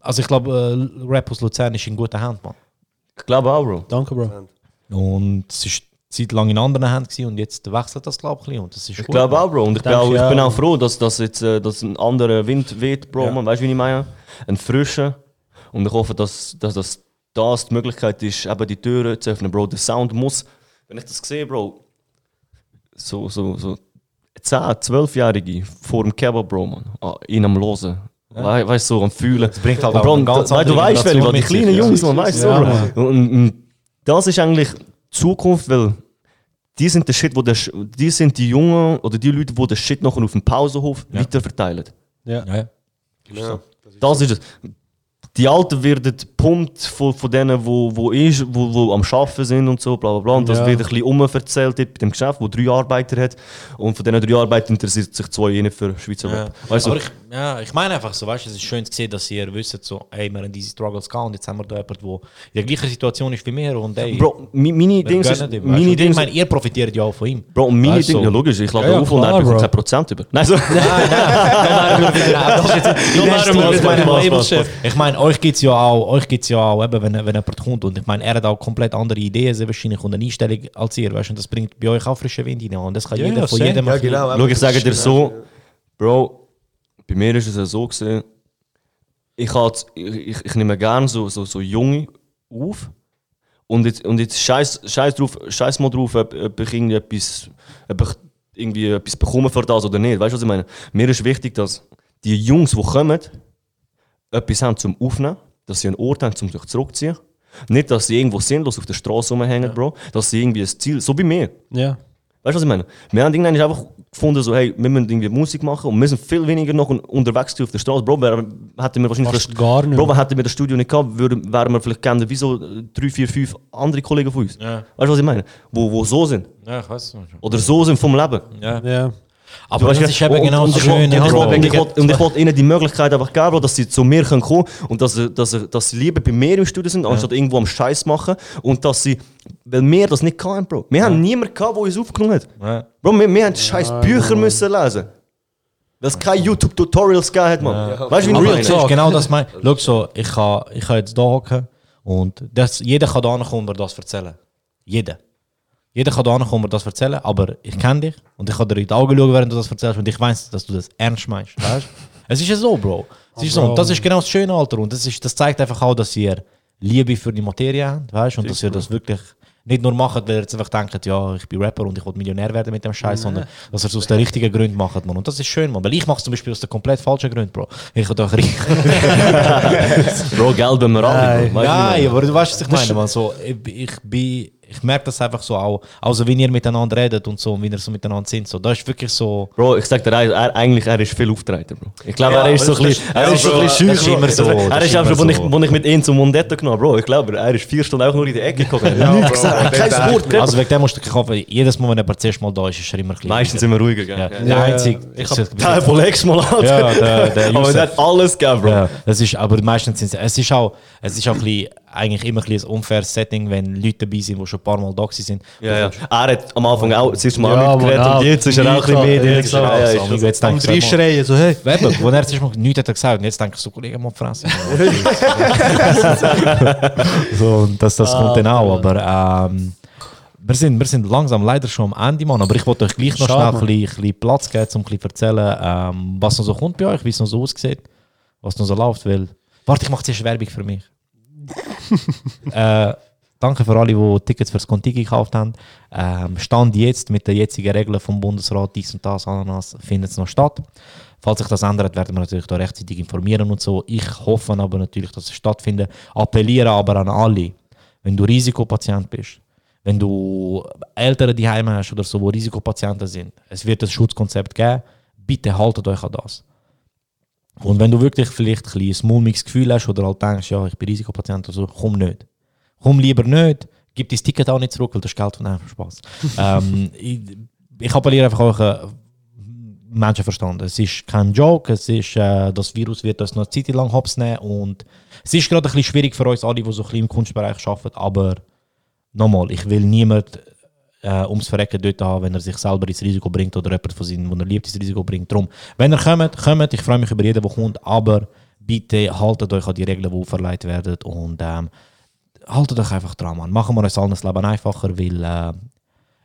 J: also ich glaube, äh, Rap aus Luzern ist in guter Hand, Mann.
K: Ich glaube auch, Bro.
H: Danke, Bro.
J: Und es ist Zeit lang in anderen Händen und jetzt wechselt das, glaube ich, und das ist
K: Ich
J: gut,
K: glaube auch, Bro. Und ich, bin auch, ich
H: ja.
K: bin auch froh, dass, dass jetzt äh, dass ein anderer Wind weht, Bro. Man. Weißt du, wie ich meine? Ein frischer. Und ich hoffe, dass, dass das, das die Möglichkeit ist, eben die Türen zu öffnen, Bro. Der Sound muss, wenn ich das sehe, Bro, so, so, so 10, 12-Jährige vor dem Kebab, Bro, man. Ah, ihn am Losen. Wei- Weißt du, so am Fühlen. Das
J: bringt halt auch
K: Bro,
J: ganz
K: weil du
J: andere
K: weißt, welche, die kleinen
J: ja.
K: Jungs, man, weißt du,
H: Ja. Mann.
K: Und, und das ist eigentlich die Zukunft, weil die sind der Shit, wo der, die sind die Jungen oder die Leute, die den Shit noch auf dem Pausenhof weiterverteilen.
H: Ja.
J: Ja, ja.
I: Ja.
K: Das ist es. Die Alten werden gepumpt von, von denen, wo, wo, ist, wo, wo am Arbeiten sind und so, bla bla bla. Und das
H: Ja.
K: wird ein bisschen umerzählt bei dem Geschäft, wo drei Arbeiter hat. Und von diesen drei Arbeitern interessiert sich zwei eh für Schweizer
J: Ja.
K: Rap. Weißt du?
J: Ja, ich meine einfach so, weißt du, es ist schön zu sehen, dass ihr wisst, so, ey, wir haben diese Struggles gehabt und jetzt haben wir da jemanden, der in der gleichen Situation ist wie wir und ey,
K: Bro, mi- meine Dings ist,
J: ihm,
K: meine
J: Und ich
K: Dings,
J: meine, ihr profitiert ja auch von ihm.
K: Bro, und meine
J: Weißt
K: Dings, ja logisch, ich lade
H: Ja, ja,
K: auf und er bekommt
H: Bro.
K: kein Prozent über. Nein, so.
J: Nein, nein. Spaß, Spaß. Ich meine, euch gibt es ja auch, euch gibt's ja auch eben, wenn, wenn jemand kommt und ich meine, er hat auch komplett andere Ideen, sehr wahrscheinlich und eine Einstellung als ihr, weißt du, und das bringt bei euch auch frischen Wind rein und das kann
H: Ja,
J: jeder
H: ja,
J: von jedem
I: Ja, genau.
K: Schau, ich sage dir so. Bro, bei mir ist es ja so gesehen, ich, halt, ich, ich, ich nehme gerne so, so, so Junge auf und jetzt, und jetzt scheiß, scheiß, drauf, scheiß mal drauf, ob, ob ich irgendwie etwas, ob ich irgendwie etwas bekomme für das oder nicht. Weißt du, was ich meine? Mir ist wichtig, dass die Jungs, die kommen, etwas haben zum Aufnehmen, dass sie einen Ort haben, um sich zurückzuziehen. Nicht, dass sie irgendwo sinnlos auf der Straße rumhängen, Bro. Dass sie irgendwie ein Ziel, so wie mir.
H: Ja.
K: Weißt du, was ich meine? Wir haben irgendwann einfach gefunden, so, hey, wir müssen irgendwie Musik machen und wir sind viel weniger noch un- unterwegs auf der Straße. Bro, hätten wir wahrscheinlich
H: Fast
K: das,
H: gar nicht.
K: Bro, hätten wir das Studio nicht gehabt, würden, wären wir vielleicht gerne wie so äh, drei, vier, fünf andere Kollegen von uns.
J: Ja.
K: Weißt du, was ich meine? Wo, wo so sind.
J: Ja, ich weiß.
K: Oder so sind vom Leben.
J: Ja.
H: Ja.
J: Aber
K: Du weißt,
J: das ist eben
K: und-
J: genau
K: ich wollte-
J: Schöne,
K: und ich wollte- ich ich ihnen die Möglichkeit einfach geben, Bro, dass sie zu mir können kommen und dass sie, dass, sie, dass sie lieber bei mir im Studio sind, anstatt irgendwo am Scheiß machen. Und dass sie, weil wir das nicht hatten, Bro. Wir haben niemanden gehabt, der uns aufgenommen hat.
J: Ja.
K: Bro, wir, wir haben scheiß Bücher müssen lesen. Weil es keine YouTube-Tutorials gegeben hat, man. Weißt du, wie ich meine?
J: genau das mein. Schau so, ich kann, ich kann jetzt da hocken und das, jeder kann da kommen und das erzählen. Jeder. Jeder kann da kommen und das erzählen, aber ich kenne dich und ich kann dir in die Augen schauen, während du das erzählst und ich weiß, dass du das ernst meinst. Weißt? es ist ja so, Bro. Es ist so. Und das ist genau das Schöne, Alter. Und das, ist, das zeigt einfach auch, dass ihr Liebe für die Materie habt, weißt? Und dass ihr das wirklich nicht nur macht, weil ihr jetzt einfach denkt, ja, ich bin Rapper und ich will Millionär werden mit dem Scheiß, sondern dass ihr es aus den richtigen Gründen macht, man. Und das ist schön, man. Weil ich mache es zum Beispiel aus den komplett falschen Gründen, Bro. Ich will doch reich.
K: Bro, Geld wenn wir alle,
J: Nein, aber du weißt, was ich meine, man. So, ich, ich bin, ich merke das einfach so auch, also wenn ihr miteinander redet und so, und wie ihr so miteinander sind, so, da ist wirklich so.
K: Bro, ich sag dir, er, er, eigentlich er ist viel auftreten, Bro. Ich glaube,
J: Ja,
K: er ist so ein bisschen,
J: das
K: er
J: ist-
K: ist so
J: ja,
K: ein bisschen
J: das ist
K: schüch,
J: immer
K: Bro.
J: so,
K: Er
J: das
K: ist
J: ist immer
K: wo ich, wo ich mit ihm zum Mundetto genommen Bro, ich glaube, er ist vier Stunden auch nur in die Ecke. Er hat nichts gesagt, er kein Wort.
J: Also wegen dem musst du kaufen, jedes Mal, wenn jemand zuerst mal da ist, ist er immer klein.
K: Meistens sind wir ruhiger, gell?
J: Ja.
K: Ja.
J: Der einzige.
K: Ich hab den von letztes Mal an.
J: Ja, der, der
K: Aber der hat alles gegeben, Bro.
J: Ja, das ist, aber meistens sind es ist auch, es ist auch ein bisschen, eigentlich immer ein, ein unfaires Setting, wenn Leute dabei sind, die schon ein paar Mal da sind.
K: Ja, ja. Er hat am Anfang auch das erste Mal
H: Ja,
K: mitgeredet und jetzt ist er auch ein bisschen
H: ja,
K: Jetzt
H: ja,
K: ja,
J: Also, jetzt
H: Am schreien, so, hey.
J: Eben, wo er zuerst mal nichts hat er gesagt und jetzt denke ich so, Kollege, mal fressen. so, und das, das kommt dann auch, aber ähm, wir, sind, wir sind langsam leider schon am Ende, Mann, aber ich wollte euch gleich noch
H: Schade,
J: schnell ein bisschen, ein bisschen Platz geben, um ein bisschen zu erzählen, ähm, was noch so kommt bei euch, wie es noch so aussieht, was noch so läuft, weil, warte, ich mache zuerst Werbung für mich. äh, danke für alle, die Tickets fürs Contiki gekauft haben. Ähm, Stand jetzt mit den jetzigen Regeln vom Bundesrat, dies und das, Ananas, findet es noch statt. Falls sich das ändert, werden wir natürlich da rechtzeitig informieren und so. Ich hoffe aber natürlich, dass es stattfindet. Appelliere aber an alle, wenn du Risikopatient bist, wenn du Eltern die hast oder so, die Risikopatienten sind, es wird ein Schutzkonzept geben, bitte haltet euch an das. Und wenn du wirklich vielleicht ein ein mulmiges Gefühl hast oder halt denkst, ja, ich bin Risikopatient oder so, komm nicht. Komm lieber nicht, gib dein Ticket auch nicht zurück, weil das ist Geld von einem Spaß. ähm, ich, ich appelliere einfach auch äh, Menschenverstand. Es ist kein Joke, es ist, äh, das Virus wird uns noch eine Zeit lang hops nehmen und es ist gerade ein bisschen schwierig für uns alle, die so ein bisschen im Kunstbereich arbeiten, aber nochmal, ich will niemand äh, ums Verrecken dort haben, wenn er sich selber ins Risiko bringt oder jemand von seinen, den er liebt, ins Risiko bringt. Darum, wenn ihr kommt, kommt, ich freue mich über jeden, der kommt, aber bitte haltet euch an die Regeln, die auferlegt werden und ähm, haltet euch einfach dran, Mann. Machen wir uns allen das Leben einfacher, weil äh,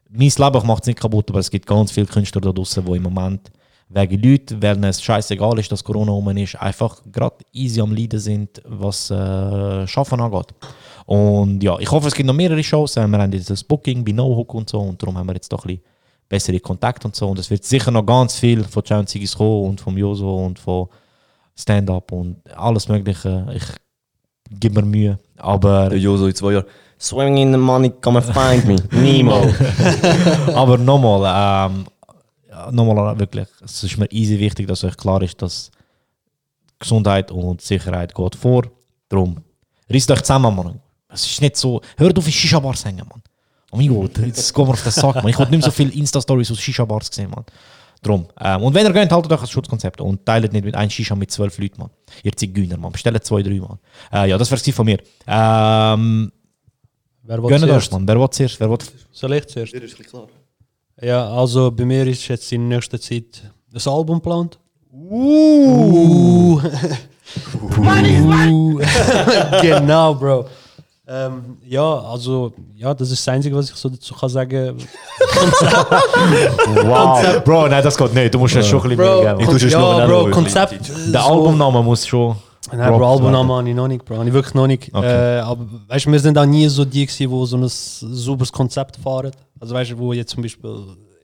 J: mein Leben macht es nicht kaputt, aber es gibt ganz viele Künstler da draußen, die im Moment wegen Leuten, wenn es scheißegal ist, dass Corona rum ist, einfach gerade easy am Leiden sind, was äh, Schaffen angeht. Und ja, ich hoffe, es gibt noch mehrere Shows. Äh, Wir haben jetzt das Booking bei No-Hook und so und darum haben wir jetzt doch ein bisschen bessere Kontakt und so. Und es wird sicher noch ganz viel von John Zigis kommen und vom Joso und von Stand-Up und alles Mögliche. Ich gebe mir Mühe, aber...
K: Der Joso in zwei Jahren. Swimming in the money, come and find me. Nemo.
J: Aber nochmal, ähm, nochmal wirklich, es ist mir easy wichtig, dass euch klar ist, dass Gesundheit und Sicherheit geht vor. Darum, reißt euch zusammen, Mann. Es ist nicht so, hört auf in Shisha-Bars hängen, Mann. Oh mein Gott, jetzt gehen wir auf den Sack, Mann. Ich wollte nicht mehr so viele Insta-Stories aus Shisha-Bars sehen, Mann. Drum. Ähm, und wenn ihr geht, haltet euch das Schutzkonzept und teilt nicht mit einem Shisha mit zwölf Leuten, Mann. Ihr Zigeuner, Mann. Bestellt zwei, drei, Mann. Äh, ja, das wäre es von mir. Ähm,
H: Wer will
J: gönnt euch,
H: zuerst?
J: Mann. Wer will zuerst? Wer will
H: Soll ich zuerst? Ja, also bei mir ist jetzt in nächster Zeit das Album geplant. Uh. uh. genau, Bro. Ähm, ja, also, ja, das ist das Einzige, was ich so dazu kann sagen.
J: Wow. Bro, nein, das geht nicht. Du musst es schon ein bisschen
H: Bro,
J: mehr geben.
H: Kon- ja, Bro, Konzept.
J: Der
H: so-
J: Albumname muss schon.
H: Nein, Bro,
J: werden.
H: habe ich noch nicht, Bro. Habe ich wirklich noch nicht.
J: Okay.
H: Äh, aber weißt du, wir sind auch nie so die, die so ein sauberes Konzept fahren. Also weißt du, wo jetzt zum Beispiel,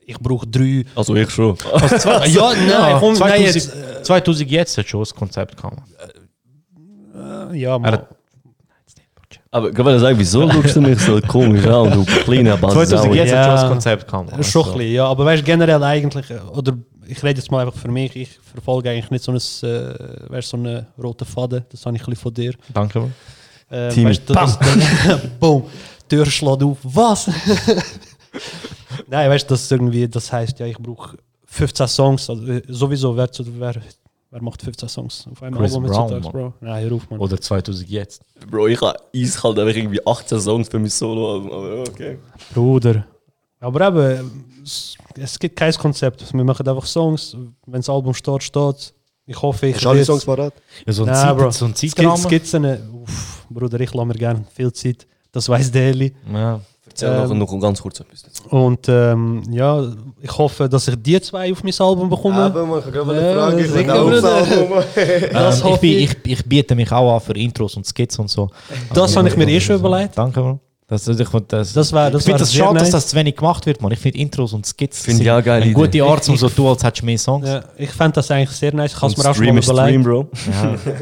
H: ich brauche drei.
K: Also ich schon.
H: Also zwei, ja, nein, komm, nein, jetzt.
J: 2000, 2000 jetzt hat schon das Konzept gekommen.
H: Äh, ja, mal.
K: Aber kann man sagen, wieso schaust du mich so komisch an, du kleiner
J: 2000
K: Basau?
J: jetzt hat schon das
H: Ja.
J: Konzept gekommen.
H: Ist schon ein bisschen, ja. Aber weißt du, generell eigentlich, äh, oder ich rede jetzt mal einfach für mich, ich verfolge eigentlich nicht so, ein, äh, weißt, so einen roten Faden. Das habe ich ein bisschen von dir.
J: Danke.
H: Äh,
K: Team.
H: weißt du, das, Boom, Tür schlägt auf. Was? Nein, weißt du, das irgendwie, das heißt ja, ich brauche 15 Songs, also äh, sowieso, wer, zu- wer, macht 15 Songs auf einem
J: Chris
H: Album
J: Brown,
H: heutzutage. Bro? Nein, hör auf, Mann.
J: Oder 2000 jetzt.
K: Bro, ich habe eiskalt einfach irgendwie 18 Songs für mein Solo. Aber okay.
H: Bruder. Aber eben, es, es gibt kein Konzept. Wir machen einfach Songs. Wenn das Album steht, steht Ich hoffe, ich
I: Hast alle Songs parat?
J: Ja, so ein,
H: Nein,
J: Zeit,
H: Bro.
J: so ein
H: Es gibt,
J: Zeitrahmen.
H: es gibt eine, uff, Bruder, ich lasse mir gerne viel Zeit. Das weiß Deli.
J: Ja.
H: Ähm,
K: noch, noch ganz kurz etwas.
H: Und ähm, ja, ich hoffe, dass ich die zwei auf mein Album bekomme.
I: Kann eine
H: Ja,
I: Frage.
H: Das
J: Ähm, ich,
H: hoffe
J: bin,
H: ich.
J: ich, ich biete mich auch an für Intros und Skits und so.
H: Das habe ich mir eh schon überlegt.
J: Danke, Bro. Das, ich find das,
H: Das wär- das
J: ich finde
H: wär
J: das schade, dass
H: nice.
J: das zu wenig gemacht wird, man. Ich finde Intros und
K: ich
J: sind
K: auch geile
J: eine gute. Art, um so zu tun, als hättest du mehr Songs.
H: Ja, ich fände das eigentlich sehr nice. Ich habe es mir auch schon
K: Stream
H: mal
K: ist Stream. Bro.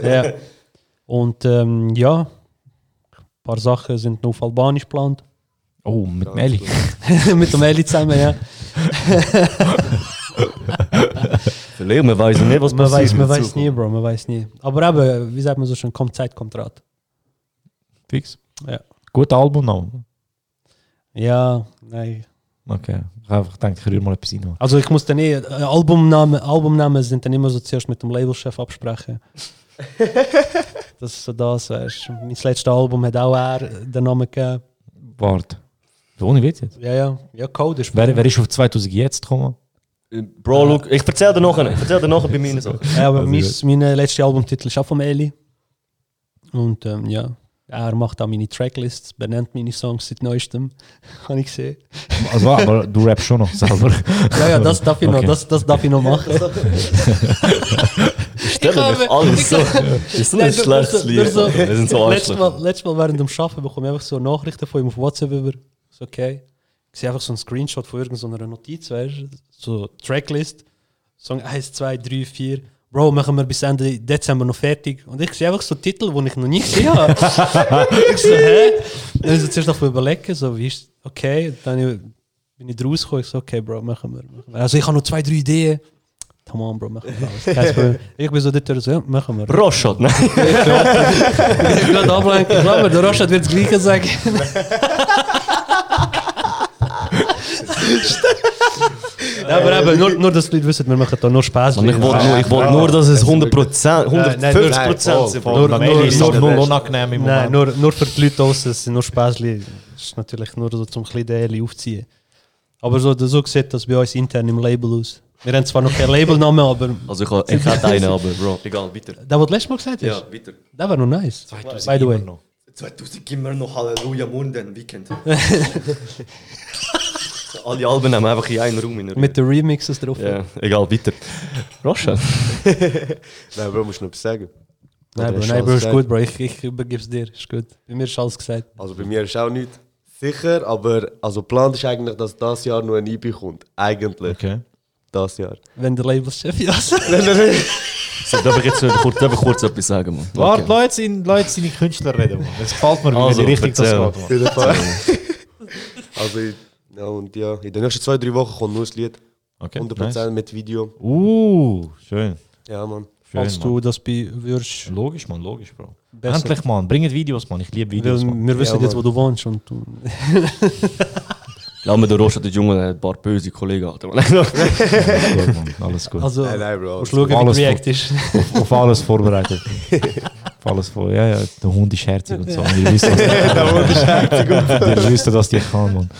H: Ja. Und ähm, ja, ein paar Sachen sind noch auf Albanisch geplant.
J: Oh, mit Meli.
H: Mit dem Eli zusammen, ja.
K: Verlieren, man weiß nicht, was
H: man
K: passiert.
H: weiß, man weiß nie, Bro, man weiß nie. Aber eben, wie sagt man so schon, kommt Zeit, kommt Rat.
J: Fix.
H: Ja.
J: Guter Albumname.
H: Ja, nein.
J: Okay. Ich habe einfach gedacht, ich rühre mal etwas rein.
H: Also ich muss dann eh, äh, Albumnamen, Albumnamen sind dann immer so zuerst mit dem Labelchef absprechen. das ist so das, weißt du. Mein letztes Album hat auch er den Namen gegeben.
J: Warte. Ohne Witz jetzt.
H: Ja, ja, ja, Code ist.
J: Wer, wer ist auf 2000 jetzt gekommen?
K: Bro, look, ich erzähl dir nachher. Ich erzähl dir nachher bei meinen Sachen.
H: Ja, aber
J: Also
H: mein, mein letzter Albumtitel ist auch von Eli. Und ähm, ja, er macht auch meine Tracklists, benennt meine Songs seit neuestem. Habe ich gesehen.
J: Also, aber du rappst schon noch selber.
H: Ja, ja, das darf ich noch,
J: Okay.
H: das, das darf ich noch machen.
K: Stell dir
H: habe-
K: mich alles so. Ist so ein schlechtes Lied. Wir sind so
H: letztes. Mal, letztes Mal während dem Arbeiten bekomme ich einfach so Nachrichten von ihm auf WhatsApp über. So, okay. Ich sehe einfach so einen Screenshot von irgendeiner Notiz, weißt du? So Tracklist. Song 1, 2, 3, 4. Bro, machen wir bis Ende Dezember noch fertig. Und ich sehe einfach so Titel, die ich noch nie gesehen habe. ich so, hä? Dann ist zuerst noch überlegen, so, wie ist okay. Dann bin ich rausgekommen, ich so, okay, Bro, machen wir. Machen wir. Also ich habe noch zwei, drei Ideen. Come on, Bro, machen wir alles. Ich bin so dort so, ja, machen wir.
K: Roschot, nein.
H: Ich bin gerade ablenken. Der Rashad wird das Gleiche sagen. Ja, aber eben, nur, nur, dass die Leute wissen, wir machen da nur Spaß.
K: Ich wollte nur, ich wollte nur, dass es 100%, 150 Prozent sind.
H: Nur,
J: Nur,
H: nur, nur,
J: unangenehm im
H: Nein, nur, nur für die Leute draussen, es sind nur Späßli. Das ist natürlich nur so zum ein bisschen den Eli aufziehen. Aber so, so sieht das bei uns intern im Label aus. Wir haben zwar noch keinen Labelnamen, aber
K: Also ich, habe- ich hätte einen, aber Bro, egal, weiter.
H: der, was du letztes Mal gesagt hast,
K: Ja, weiter.
H: der war noch nice.
J: 2000
H: By the way.
J: immer noch.
K: 2000 gib mir noch Halleluja Munden, Weekend. Alle Alben haben einfach in einen Raum in der
H: Mit den Remixes drauf.
K: Ja, egal, weiter. Roschot.
I: Nein, Bro, musst du noch etwas sagen?
H: Nein, Bro, nein, Bro, ist gut, Bro. Ich, ich übergebe es dir. Ist gut. Bei mir ist alles gesagt.
I: Also bei mir ist auch nicht sicher, aber also geplant ist eigentlich, dass das Jahr nur ein EP kommt. Eigentlich.
J: Okay.
I: Das Jahr.
H: Wenn der Labelchef ja sagt.
K: So, darf ich jetzt noch kurz, darf ich kurz etwas sagen, Mann?
J: Warte, Leute, sind, Leute seine Künstler reden, Mann. Es gefällt mir, wie
K: Also,
J: die Richtung das
K: erzähl.
J: geht, Mann.
I: also, ich- ja, und ja, in den nächsten zwei, drei Wochen kommt nur das Lied.
J: Okay,
I: 100%
J: nice.
I: mit Video.
J: Uh, schön.
I: Ja, Mann.
J: schön
H: Falls
J: Mann.
H: du das bei würdest.
J: Logisch, Mann, logisch, Bro.
H: Besser.
J: Endlich, Mann. Bringt Videos, Mann. Ich liebe Videos, Mann.
H: wir wissen
I: Ja,
H: jetzt,
I: Mann.
H: wo du wohnst. Und du
K: Glaub mir, der Roschot, der hat ein paar böse Kollegen. Alter.
J: Alles gut, Mann. Alles gut.
H: also,
I: Nein, nein, Bro.
H: musst schauen, wie
J: Alles
H: React ist.
J: auf, auf alles vorbereitet. alles vor. Ja, ja, der Hund ist herzig und so. Und ihr wisst, was der Hund ist herzig und so. Wisst, dass die kann, Mann.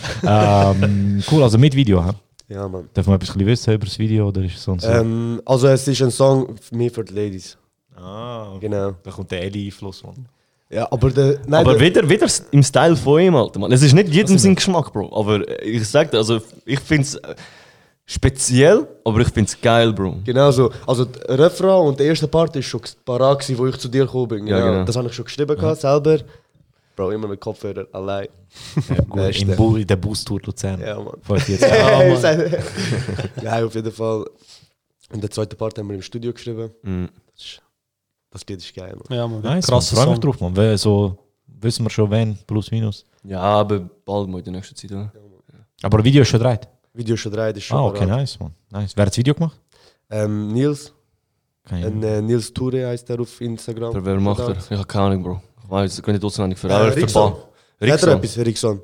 J: Ähm, cool, also mit Video, hä?
I: Ja, Mann.
J: Darf man etwas wissen über das Video oder ist es sonst so?
I: Ähm, also es ist ein Song mehr für die Ladies.
J: ah.
I: Genau.
J: Da kommt der Eli-Einfluss, Mann.
I: Ja, aber der... Nein,
K: Aber
I: der,
K: wieder, wieder im Style von ihm, Alter. Mann. Es ist nicht jedem sein Geschmack, Bro. Aber ich sag dir, also ich find's äh, speziell, aber ich find's geil, Bro.
I: Genau so. Also der Refrain und der erste Part ist schon parat wo ich zu dir gekommen bin.
K: Ja,
I: Genau.
K: genau.
I: Das habe ich schon geschrieben gehabt, selber. Bro, immer mit Kopfhörer, allein.
J: Ja, gut, im Bu in der Bus-Tour Luzern.
I: Ja, Mann.
J: 45.
I: Ja, ja, auf jeden Fall. Und der zweite Part haben wir im Studio geschrieben.
K: Mhm.
I: Das, ist, das Lied ist geil, Mann.
H: Ja, man.
J: Nice,
H: Krasser
J: Mann. Freu mich
H: Song.
J: drauf, Mann. Wer- So, wissen wir schon, wenn, plus, minus.
K: Ja, aber bald mal in der nächsten Zeit, oder?
J: Aber Video ist schon dreit.
I: Video schon drei, das ist schon
J: Ah, okay,
I: parat.
J: nice, Mann. Nice. Wer hat das Video gemacht?
I: Ähm, Nils,
J: Keine
I: ein, äh, Nils Toure heißt er auf Instagram.
K: Für wer macht er? Ich hab keine Ahnung, Bro. Ich weiß, ich kann nicht auswendig für
I: Äh,
K: aber für
I: Rickson. Hat er
K: Rickson.
I: etwas, Rickson?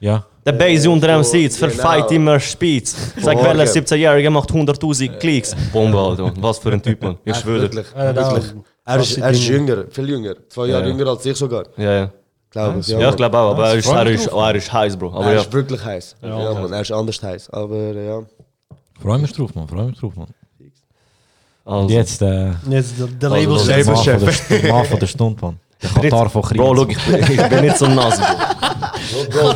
J: Ja.
K: Der Bass unter dem Sitz,
I: genau.
K: verfeit immer Spitz. Sag,
I: Morgen.
K: welcher 17-Jährige macht 100.000 Klicks. Bombe, Alter. Was für ein Typ, Mann. Ich schwöre.
I: wirklich. Er ist, er ist jünger, viel jünger. Zwei Jahre
K: Ja.
I: jünger als ich sogar.
K: Ja, ja.
I: Glaube ich.
K: Ja, ich glaube auch, aber er ist, er, ist, er ist heiß, Bro. Aber
I: er
K: ja.
I: ist wirklich heiß. Ja, Mann, er ist anders heiß. Aber ja.
J: Freue mich drauf, man. Freue mich drauf, man.
K: Also.
J: Und jetzt äh,
H: Jetzt der, der
K: Also,
H: Label
J: von der,
I: Labelchef.
J: St- der Mann von der Stunde, man. Der Katar von Krieg.
K: Bro, look, ich, bin- ich bin nicht so ein Nazi, Bro.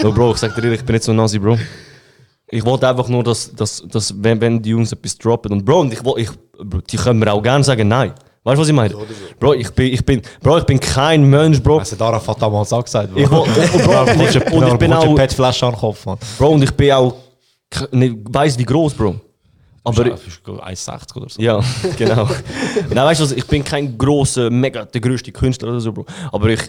K: Bro, bro, ich sag dir ehrlich, ich bin nicht so Nazi, Bro. Ich wollte einfach nur, dass, dass, dass wenn, wenn die Jungs etwas droppen und Bro, und ich, ich, Bro, die können mir auch gerne sagen, nein. Weißt du, was ich meine? Bro, ich bin, ich bin, Bro, ich bin kein Mensch, Bro.
J: Also hat damals auch gesagt.
K: Ich will- und- und Bro, und ich- ich bin auch-
J: PET-Flasche an den Kopf, man.
K: Bro, und ich bin auch, nicht weiss wie groß, Bro. Aber,
J: Aber 1,60 oder so.
K: ja, genau. Nein, weißt du, was, ich bin kein großer, mega der größte Künstler oder so, Bro. Aber ich,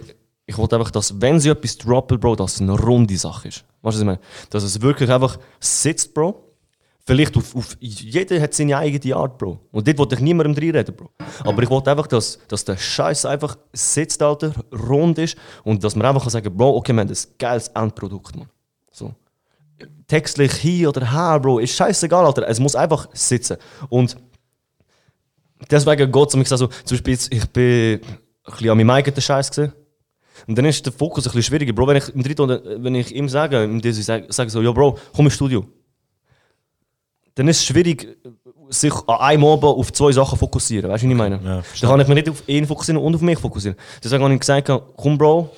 K: ich wollte einfach, dass, wenn sie etwas droppen, Bro, dass es eine runde Sache ist. Weißt du, was ich meine? Dass es wirklich einfach sitzt, Bro. Vielleicht auf, auf jeder hat seine eigene Art, Bro. Und dort wollte ich niemandem reinreden, Bro. Aber ich wollte einfach, dass, dass der Scheiß einfach sitzt, Alter, rund ist und dass man einfach kann sagen Bro, okay, wir haben ein geiles Endprodukt, man. So. Textlich hier oder her, Bro, ist scheißegal, Alter. Es muss einfach sitzen. Und deswegen geht es um, ich sage so, zum Beispiel, jetzt, ich bin ein bisschen an meinem eigenen Scheiß gesehen. Und dann ist der Fokus ein bisschen schwieriger. Bro, wenn ich im dritten, wenn ich ihm sage, im Desi sage, sage so, ja Bro, komm ins Studio. Dann ist es schwierig, sich an einem Abend auf zwei Sachen fokussieren. Weißt du, was ich meine?
J: Ja,
K: dann kann ich mich nicht auf ihn fokussieren und auf mich fokussieren. Deswegen habe ich gesagt, komm Bro,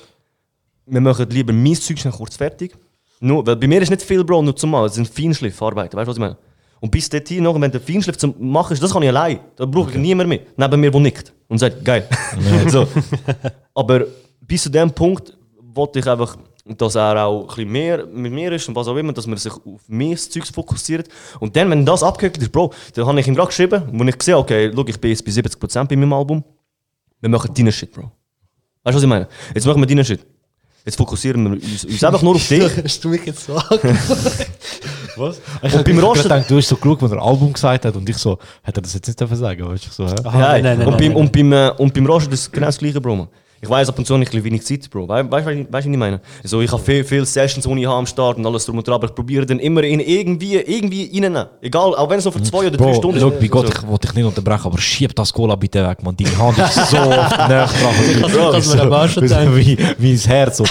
K: wir machen lieber mein Zeug schnell kurz fertig. Nur, weil bei mir ist nicht viel, Bro, nur zum Mal. Es sind Feinschliffarbeiten, weißt du, was ich meine? Und bis dorthin noch, wenn der Feinschliff zum Machen ist, das kann ich allein. Da brauche ich niemand mehr. Neben mir, der nickt und sagt, geil. so. Aber bis zu dem Punkt wollte ich einfach, dass er auch ein mehr mit mir ist und was auch immer, dass man sich auf mehr Zeug fokussiert. Und dann, wenn das abgehakt ist, Bro, dann habe ich ihm gerade geschrieben, wo ich gesehen okay, look, ich bin jetzt bei 70% bei meinem Album. Wir machen deinen Shit, Bro. Weißt du, was ich meine? Jetzt machen wir deinen Shit. Jetzt fokussieren wir uns, uns einfach nur auf dich.
H: Hast du mich jetzt so
J: Was?
K: Und
J: Ich habe
K: beim Rosten-
J: gedacht, du hast so geschaut, wenn er Album gesagt hat und ich so, hätte er das jetzt nicht dürfen sagen, weißt du, so, hä?
K: Ja,
H: nein, nein,
K: und,
H: nein,
K: beim,
H: nein.
K: und, beim, äh, und beim Roger ist genau das gleiche, Bro. Man. Ich weiß ab und zu habe ich ein bisschen wenig Zeit, Bro. Weißt du, weißt, du, was ich meine? Also, ich habe viele viel Sessions, die ich habe am Start und alles drum und dran, aber ich probiere dann immer in irgendwie, irgendwie reinnehmen. Egal, auch wenn es nur für zwei oder drei
J: Bro,
K: Stunden
J: look, bei
K: ist.
J: Gott,
K: So.
J: ich wollte dich nicht unterbrechen, aber schieb das Cola bitte weg, man. Deine Hand ist so oft näher dran.
H: Bro, du mir aber schon
J: wie, wie ins Herz. So.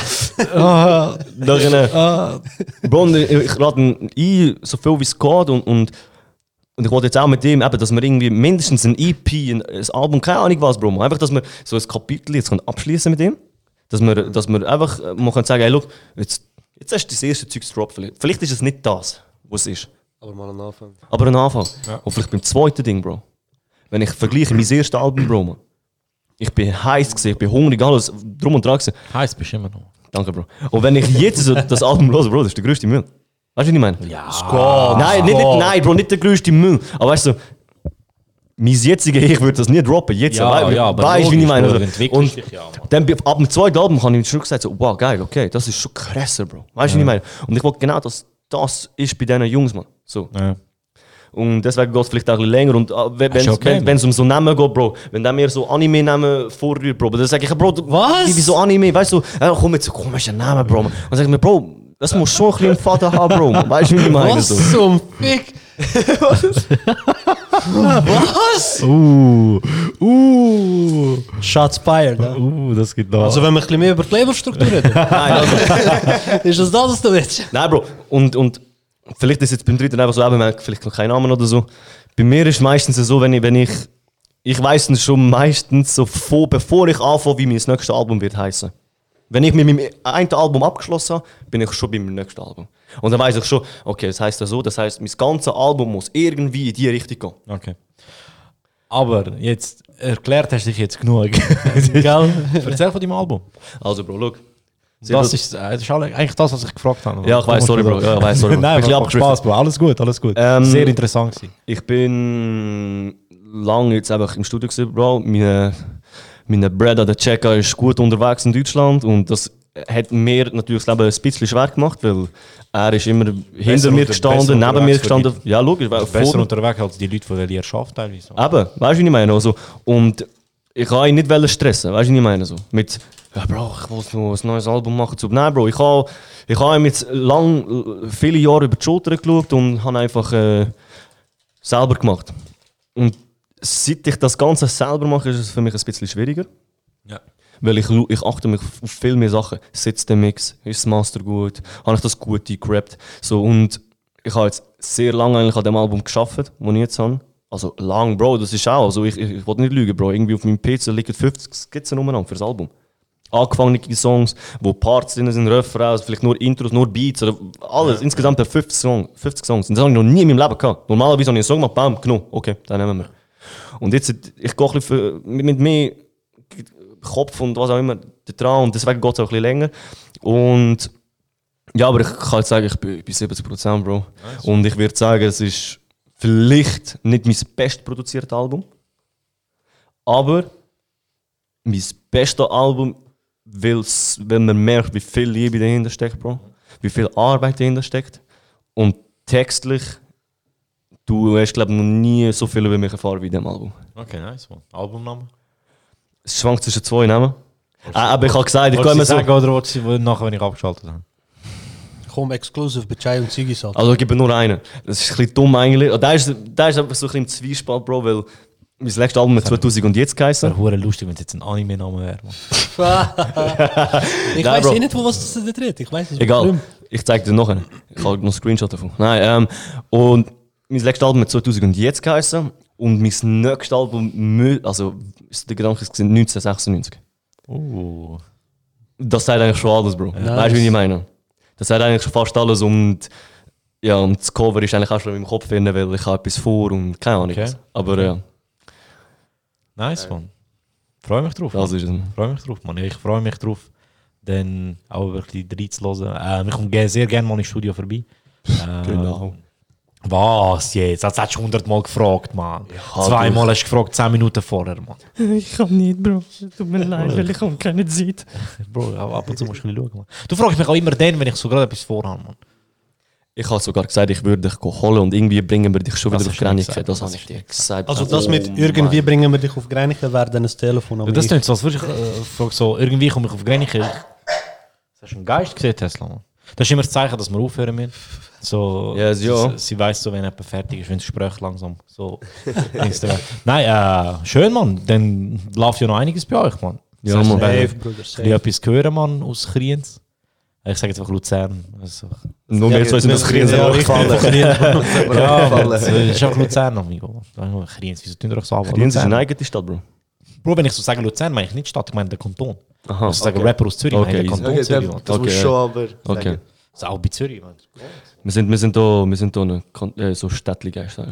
J: Ah,
K: äh, Bro, ich lade ihn ein, so viel wie es geht und, und, und ich wollte jetzt auch mit ihm, eben, dass wir irgendwie mindestens ein EP, ein, ein Album, keine Ahnung was, Bro. Einfach, dass wir so ein Kapitel jetzt können abschließen mit ihm. Dass wir, dass wir einfach äh, mal können sagen, hey, look, jetzt, jetzt hast du das erste Zeug gedroppt. Vielleicht. vielleicht ist es nicht das, was es ist.
I: Aber mal am Anfang.
K: Aber ein Anfang. Und vielleicht beim zweiten Ding, Bro. Wenn ich vergleiche mein erstes Album, Bro, man. Ich bin heiß gesehen, ich bin hungrig, alles drum und dran.
J: Heiß bist du immer noch.
K: Danke, Bro. Und wenn ich jetzt so das Album höre, Bro, das ist der größte Müll. Weißt du, was ich meine?
J: Ja.
K: Nein, nicht, nicht, nein, Bro, nicht der größte Müll. Aber weißt du, mein jetziger Ich würde das nie droppen. Jetzt,
J: Ja,
K: wei-
J: ja, aber
K: weißt du, wie ich
J: logisch,
K: meine?
J: Bro, du entwickelst
K: und
J: dich ja, Mann.
K: dann ab dem zweiten Album habe ich schon gesagt, so, wow, geil, okay, das ist schon krasser, Bro. Weißt du, wie ich meine? Und ich wollte genau, dass das ist bei diesen Jungs, man. So.
J: Ja.
K: Und deswegen geht es vielleicht auch ein bisschen länger. Und äh, wenn es
J: okay,
K: wenn, wenn's um so Namen geht, Bro, wenn der mir so Anime-Namen vorrührt, Bro, dann sage ich, Bro, du-
H: Was?
K: Wie, wie so Anime, weißt du, äh, komm jetzt, komm, ist ein Name, Bro. Und dann sage ich mir, Bro, das muss schon ein bisschen einen Vater haben, Bro. Weißt du, wie ich meine?
H: Was zum Fick? Was?
J: Uh, uh,
H: Shots fired, ne?
J: uh, das geht noch.
H: Also wenn wir ein bisschen mehr über die Labelstruktur reden.
K: Nein, also,
H: ist das das, was du willst?
K: nein, Bro. Und, und vielleicht ist jetzt beim dritten einfach so, eben, man hat vielleicht noch keinen Namen oder so. Bei mir ist es meistens so, wenn ich, wenn ich, ich weiß es schon meistens so vor, bevor ich anfange, wie mein nächstes Album wird heißen. Wenn ich mit meinem einen Album abgeschlossen habe, bin ich schon beim nächsten Album. Und dann weiß ich schon, okay, das heißt ja so, das heißt, mein ganzes Album muss irgendwie in die Richtung gehen.
J: Okay. Aber jetzt erklärt hast du dich jetzt genug.
H: Gell?
J: Erzähl von deinem Album.
K: Also, Bro, look.
J: Das ist, äh, das ist eigentlich das, was ich gefragt habe.
K: Ja, ich weiß, sorry, Bro. Ja, ich weiß, sorry, Bro.
J: Nein, aber
K: abgeschwiffen.
J: Spaß, Bro. Alles gut, alles gut.
K: Ähm,
J: Sehr interessant gewesen.
K: Ich bin lange jetzt einfach im Studio gewesen, Bro. Meine, meine Brother, der Checker, ist gut unterwegs in Deutschland und das hat mir natürlich das Leben ein bisschen schwer gemacht, weil er ist immer hinter mir gestanden,
J: besser
K: neben mir gestanden. Ja, logisch,
J: Besser
K: vor-
J: unterwegs als die Leute, die ihr schafft teilweise.
K: Eben, weißt du, wie ich meine? Also, und ich kann ihn nicht stressen, weißt du, wie ich meine? So. Mit Ja, Bro, ich muss noch ein neues Album machen. Zu... Nein, Bro, ich habe ich ha ihm jetzt lang, viele Jahre über die Schulter geschaut und habe einfach äh, selber gemacht. Und seit ich das Ganze selber mache, ist es für mich ein bisschen schwieriger.
J: Ja.
K: Weil ich, ich achte mich auf viel mehr Sachen. Sitzt der Mix? Ist das Master gut? Habe ich das gut eingerappt? So, und ich habe jetzt sehr lange eigentlich an dem Album geschafft, das ich jetzt habe. Also lang, Bro, das ist auch. Also ich, ich, ich wollte nicht lügen, Bro. Irgendwie auf meinem PC liegen 50 Skizzen umeinander für das Album. Angefangene Songs, wo Parts drin sind, Refrains, vielleicht nur Intros, nur Beats oder alles. Insgesamt 50 Songs. 50 Songs. Und das habe ich noch nie in meinem Leben gehabt. Normalerweise habe ich einen Song gemacht, bam, genug. Okay, den nehmen wir. Und jetzt, ich gehe ein bisschen mit, mehr Kopf und was auch immer dran und deswegen geht es auch ein bisschen länger. Und ja, aber ich kann jetzt sagen, ich bin bei 70%, Bro. Und ich würde sagen, es ist vielleicht nicht mein bestproduziertes Album, aber mein bestes Album, weil man merkt, wie viel Liebe dahinter steckt, Bro. Wie viel Arbeit dahinter steckt. Und textlich, du hast, glaube ich, noch nie so viel über mich erfahren wie in diesem Album.
J: Okay, nice, man. Albumname?
K: Es schwankt zwischen zwei Namen. Ah, aber ich habe gesagt, ich
J: du
K: immer so.
J: sagen, oder wolltest du nachher, wenn ich abgeschaltet habe?
H: Komm, exclusive bei Chai und Ziggy.
K: Also ich gebe nur einen. Das ist ein bisschen dumm eigentlich. Und der ist, der ist einfach so ein bisschen im Zwiespalt, Bro, weil mein letztes Album hat 2000 und jetzt geheißen.
J: Wäre hure lustig, wenn es jetzt ein Anime-Name wäre.
H: ich weiß eh nicht, wo was das da dreht. Ich weiß nicht.
K: Egal, ich zeige dir noch einen. Ich habe noch einen Screenshot davon. Nein, ähm, und mein letztes Album hat 2000 und jetzt geheißen. Und mein nächstes Album, also der Gedanke ist 1996.
J: Oh.
K: Das sagt eigentlich schon alles, Bro. Weißt du, wie ich meine? Das sagt eigentlich schon fast alles und ja, und das Cover ist eigentlich auch schon in meinem Kopf drin, weil ich habe etwas vor und keine Ahnung.
J: Okay.
K: Aber ja,
J: Nice, man. Freue mich drauf.
K: das ist es.
J: freue mich drauf, man. Ich freue mich drauf, dann auch wirklich reinzuhören. Ähm, ich komme sehr gerne mal ins Studio vorbei. Ähm,
K: Genau.
J: Was jetzt? Das hast du hundertmal gefragt, Mann. Zweimal hast du gefragt, zehn Minuten vorher, Mann.
K: Ich kann nicht, Bro. Tut mir leid, weil ich habe keine Zeit.
J: Bro, ab und zu musst du ein bisschen schauen, Mann. Du fragst mich auch immer dann, wenn ich so gerade etwas vorhabe, Mann.
K: Ich habe sogar gesagt, ich würde dich holen und irgendwie bringen wir dich schon
J: Das
K: wieder auf
J: hast du mir
K: Grenze.
J: gesagt,
K: Das
J: das
K: habe ich dir gesagt.
H: Also das
K: Oh
H: mit
K: mein-
H: irgendwie bringen wir dich auf Greinichen wäre dann ein Telefon. aber
J: Ja, das klingt so, als würde ich äh, frage so, irgendwie komme ich auf Greniche. Hast du einen Geist gesehen, Tesla? Mann? Das ist immer das Zeichen, dass wir aufhören müssen. So,
K: ja.
J: Sie, sie weiß so, wenn jemand fertig ist, wenn das Gespräch langsam so. Nein, äh, schön, Mann. Dann läuft ja noch einiges bei euch, Mann.
K: Ja,
J: Das heißt,
K: Mann.
H: Safe, Bruder, safe.
J: etwas hören, Mann, aus Kriens. Ich sage jetzt einfach Luzern. Also,
K: Nur mehr so sind das Kriens
H: richtig.
J: ja, es ist einfach Luzern, amigo. Kriens, wieso tun wir euch so ab?
K: Kriens ist eine eigene Stadt, Bro.
J: Bro, wenn ich so sage Luzern, meine ich nicht Stadt, ich meine den Kanton.
K: Aha,
J: Also ich sage
K: okay.
J: Rapper aus Zürich,
K: Okay,
J: meine den. Kanton
I: Okay,
J: Zürich.
I: das,
K: Okay.
I: muss schon aber
K: Okay.
J: Das ist auch bei Zürich, Mann.
K: Wir sind, wir sind da, wir sind da eine, äh, so Städtli-Geister.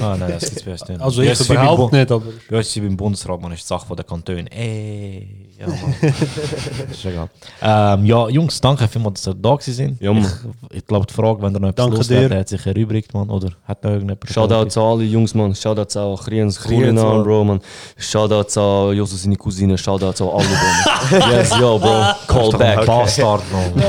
J: Ah, nein, das uns nicht.
H: Also ich
J: ist beim
H: überhaupt nicht, aber...
J: Ist wie beim Bundesrat, man ist die Sache von der Kantone. Ey, ja, egal. Ähm, ja, Jungs, danke vielmals, dass ihr da gewesen.
K: Ja, Mann.
J: ich ich glaube, die Frage, wenn ihr noch etwas
H: Danke
J: loswerden,
H: dir.
J: hat sich erübrigt, man, oder hat noch irgendjemand...
K: Shoutouts an alle Jungs, man. Shoutouts an Kriens, Kulinan,
I: Mann.
K: Bro, man. Shoutouts an Josu seine Cousine. Shoutouts an alle, Bro. man. yes, yo, Bro. Call back.
J: Bastard, man.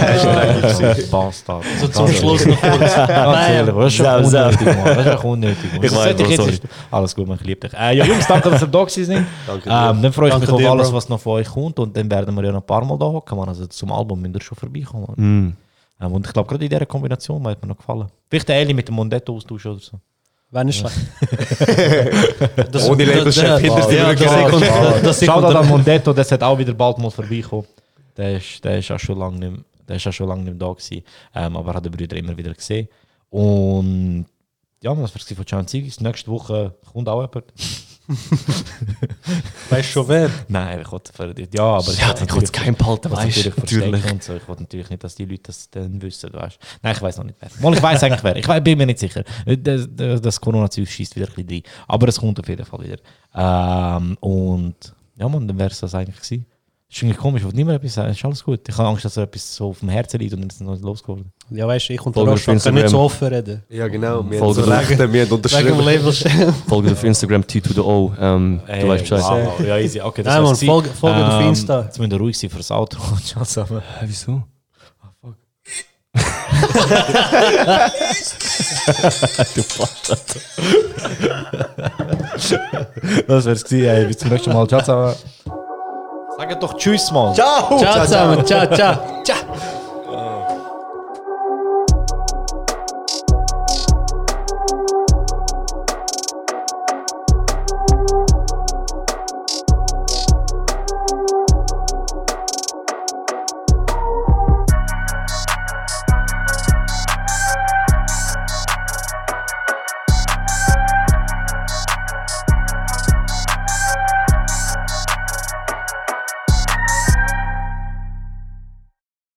J: Bastard.
H: So zum Schluss noch kurz.
J: Ganz ehrlich, das ist schon unnötig. Das ist echt unnötig.
K: Ich
J: ist- Alles gut, man, ich liebe dich. Äh, ja, Jungs, danke, dass ihr da gewesen.
I: Danke
J: Ähm, dann freue ich mich auf alles, was noch von euch kommt. Und dann werden wir ja noch ein paar Mal da hocken. Also zum Album müsst ihr schon vorbeikommen.
K: Mm.
J: Ähm, und ich glaube, gerade in dieser Kombination hat mir noch gefallen. Vielleicht der Eli mit dem Mondetto austauschen oder so.
H: Wenn ist schlecht.
I: Ohne Labelchef hinter dir
J: Schaut
H: und-
J: an Mondetto, das hat auch wieder bald mal vorbeikommen. Der ist, der ist auch schon lange nicht, der ist auch schon lange nicht mehr da gewesen. Ähm, aber hat den Brüder immer wieder gesehen. Und ja, das war es von Can Zigis. Nächste Woche kommt auch jemand.
H: Weißt du schon wer?
J: Nein, ich wollte für ja, aber
K: Ja, dann kannst du kein behalten,
J: was
K: weißt du. Natürlich.
J: und so. Ich wollte natürlich nicht, dass die Leute das dann wissen, weißt Nein, ich weiß noch nicht wer. Mal, ich weiß eigentlich wer. Ich bin mir nicht sicher. Das, das, das Corona-Zeug schießt wieder ein bisschen rein. Aber es kommt auf jeden Fall wieder. Ähm, und ja, man, dann wäre es das eigentlich gewesen. Das ist irgendwie komisch, ich wollte nicht mehr etwas sagen. Ist alles gut. Ich habe Angst, dass er etwas so auf dem Herzen liegt und dann ist es noch nicht losgeworden.
H: Ja, weißt du, ich und
K: Folge
H: der
K: auf
H: Rostock können nicht so offen reden.
I: Ja, genau. Wir haben
K: Folge
I: so
K: doch.
I: Rechte, wir haben unterschrieben.
H: Label
K: Folge auf Instagram T to the O. Ähm, du weißt Bescheid.
J: Wow, ja, easy. Okay, das
H: Nein,
J: war's
H: Mann, folge- folge auf
J: Ähm,
H: Insta.
J: Jetzt müssen wir ruhig sein für das zusammen.
K: Hä, wieso? du Bastard.
J: Das wär's gewesen. Ey, bis zum nächsten Mal. Ciao zusammen. Sag doch Tschüss, Mann.
I: Ciao!
H: Ciao zusammen. Ciao, ciao. Ciao.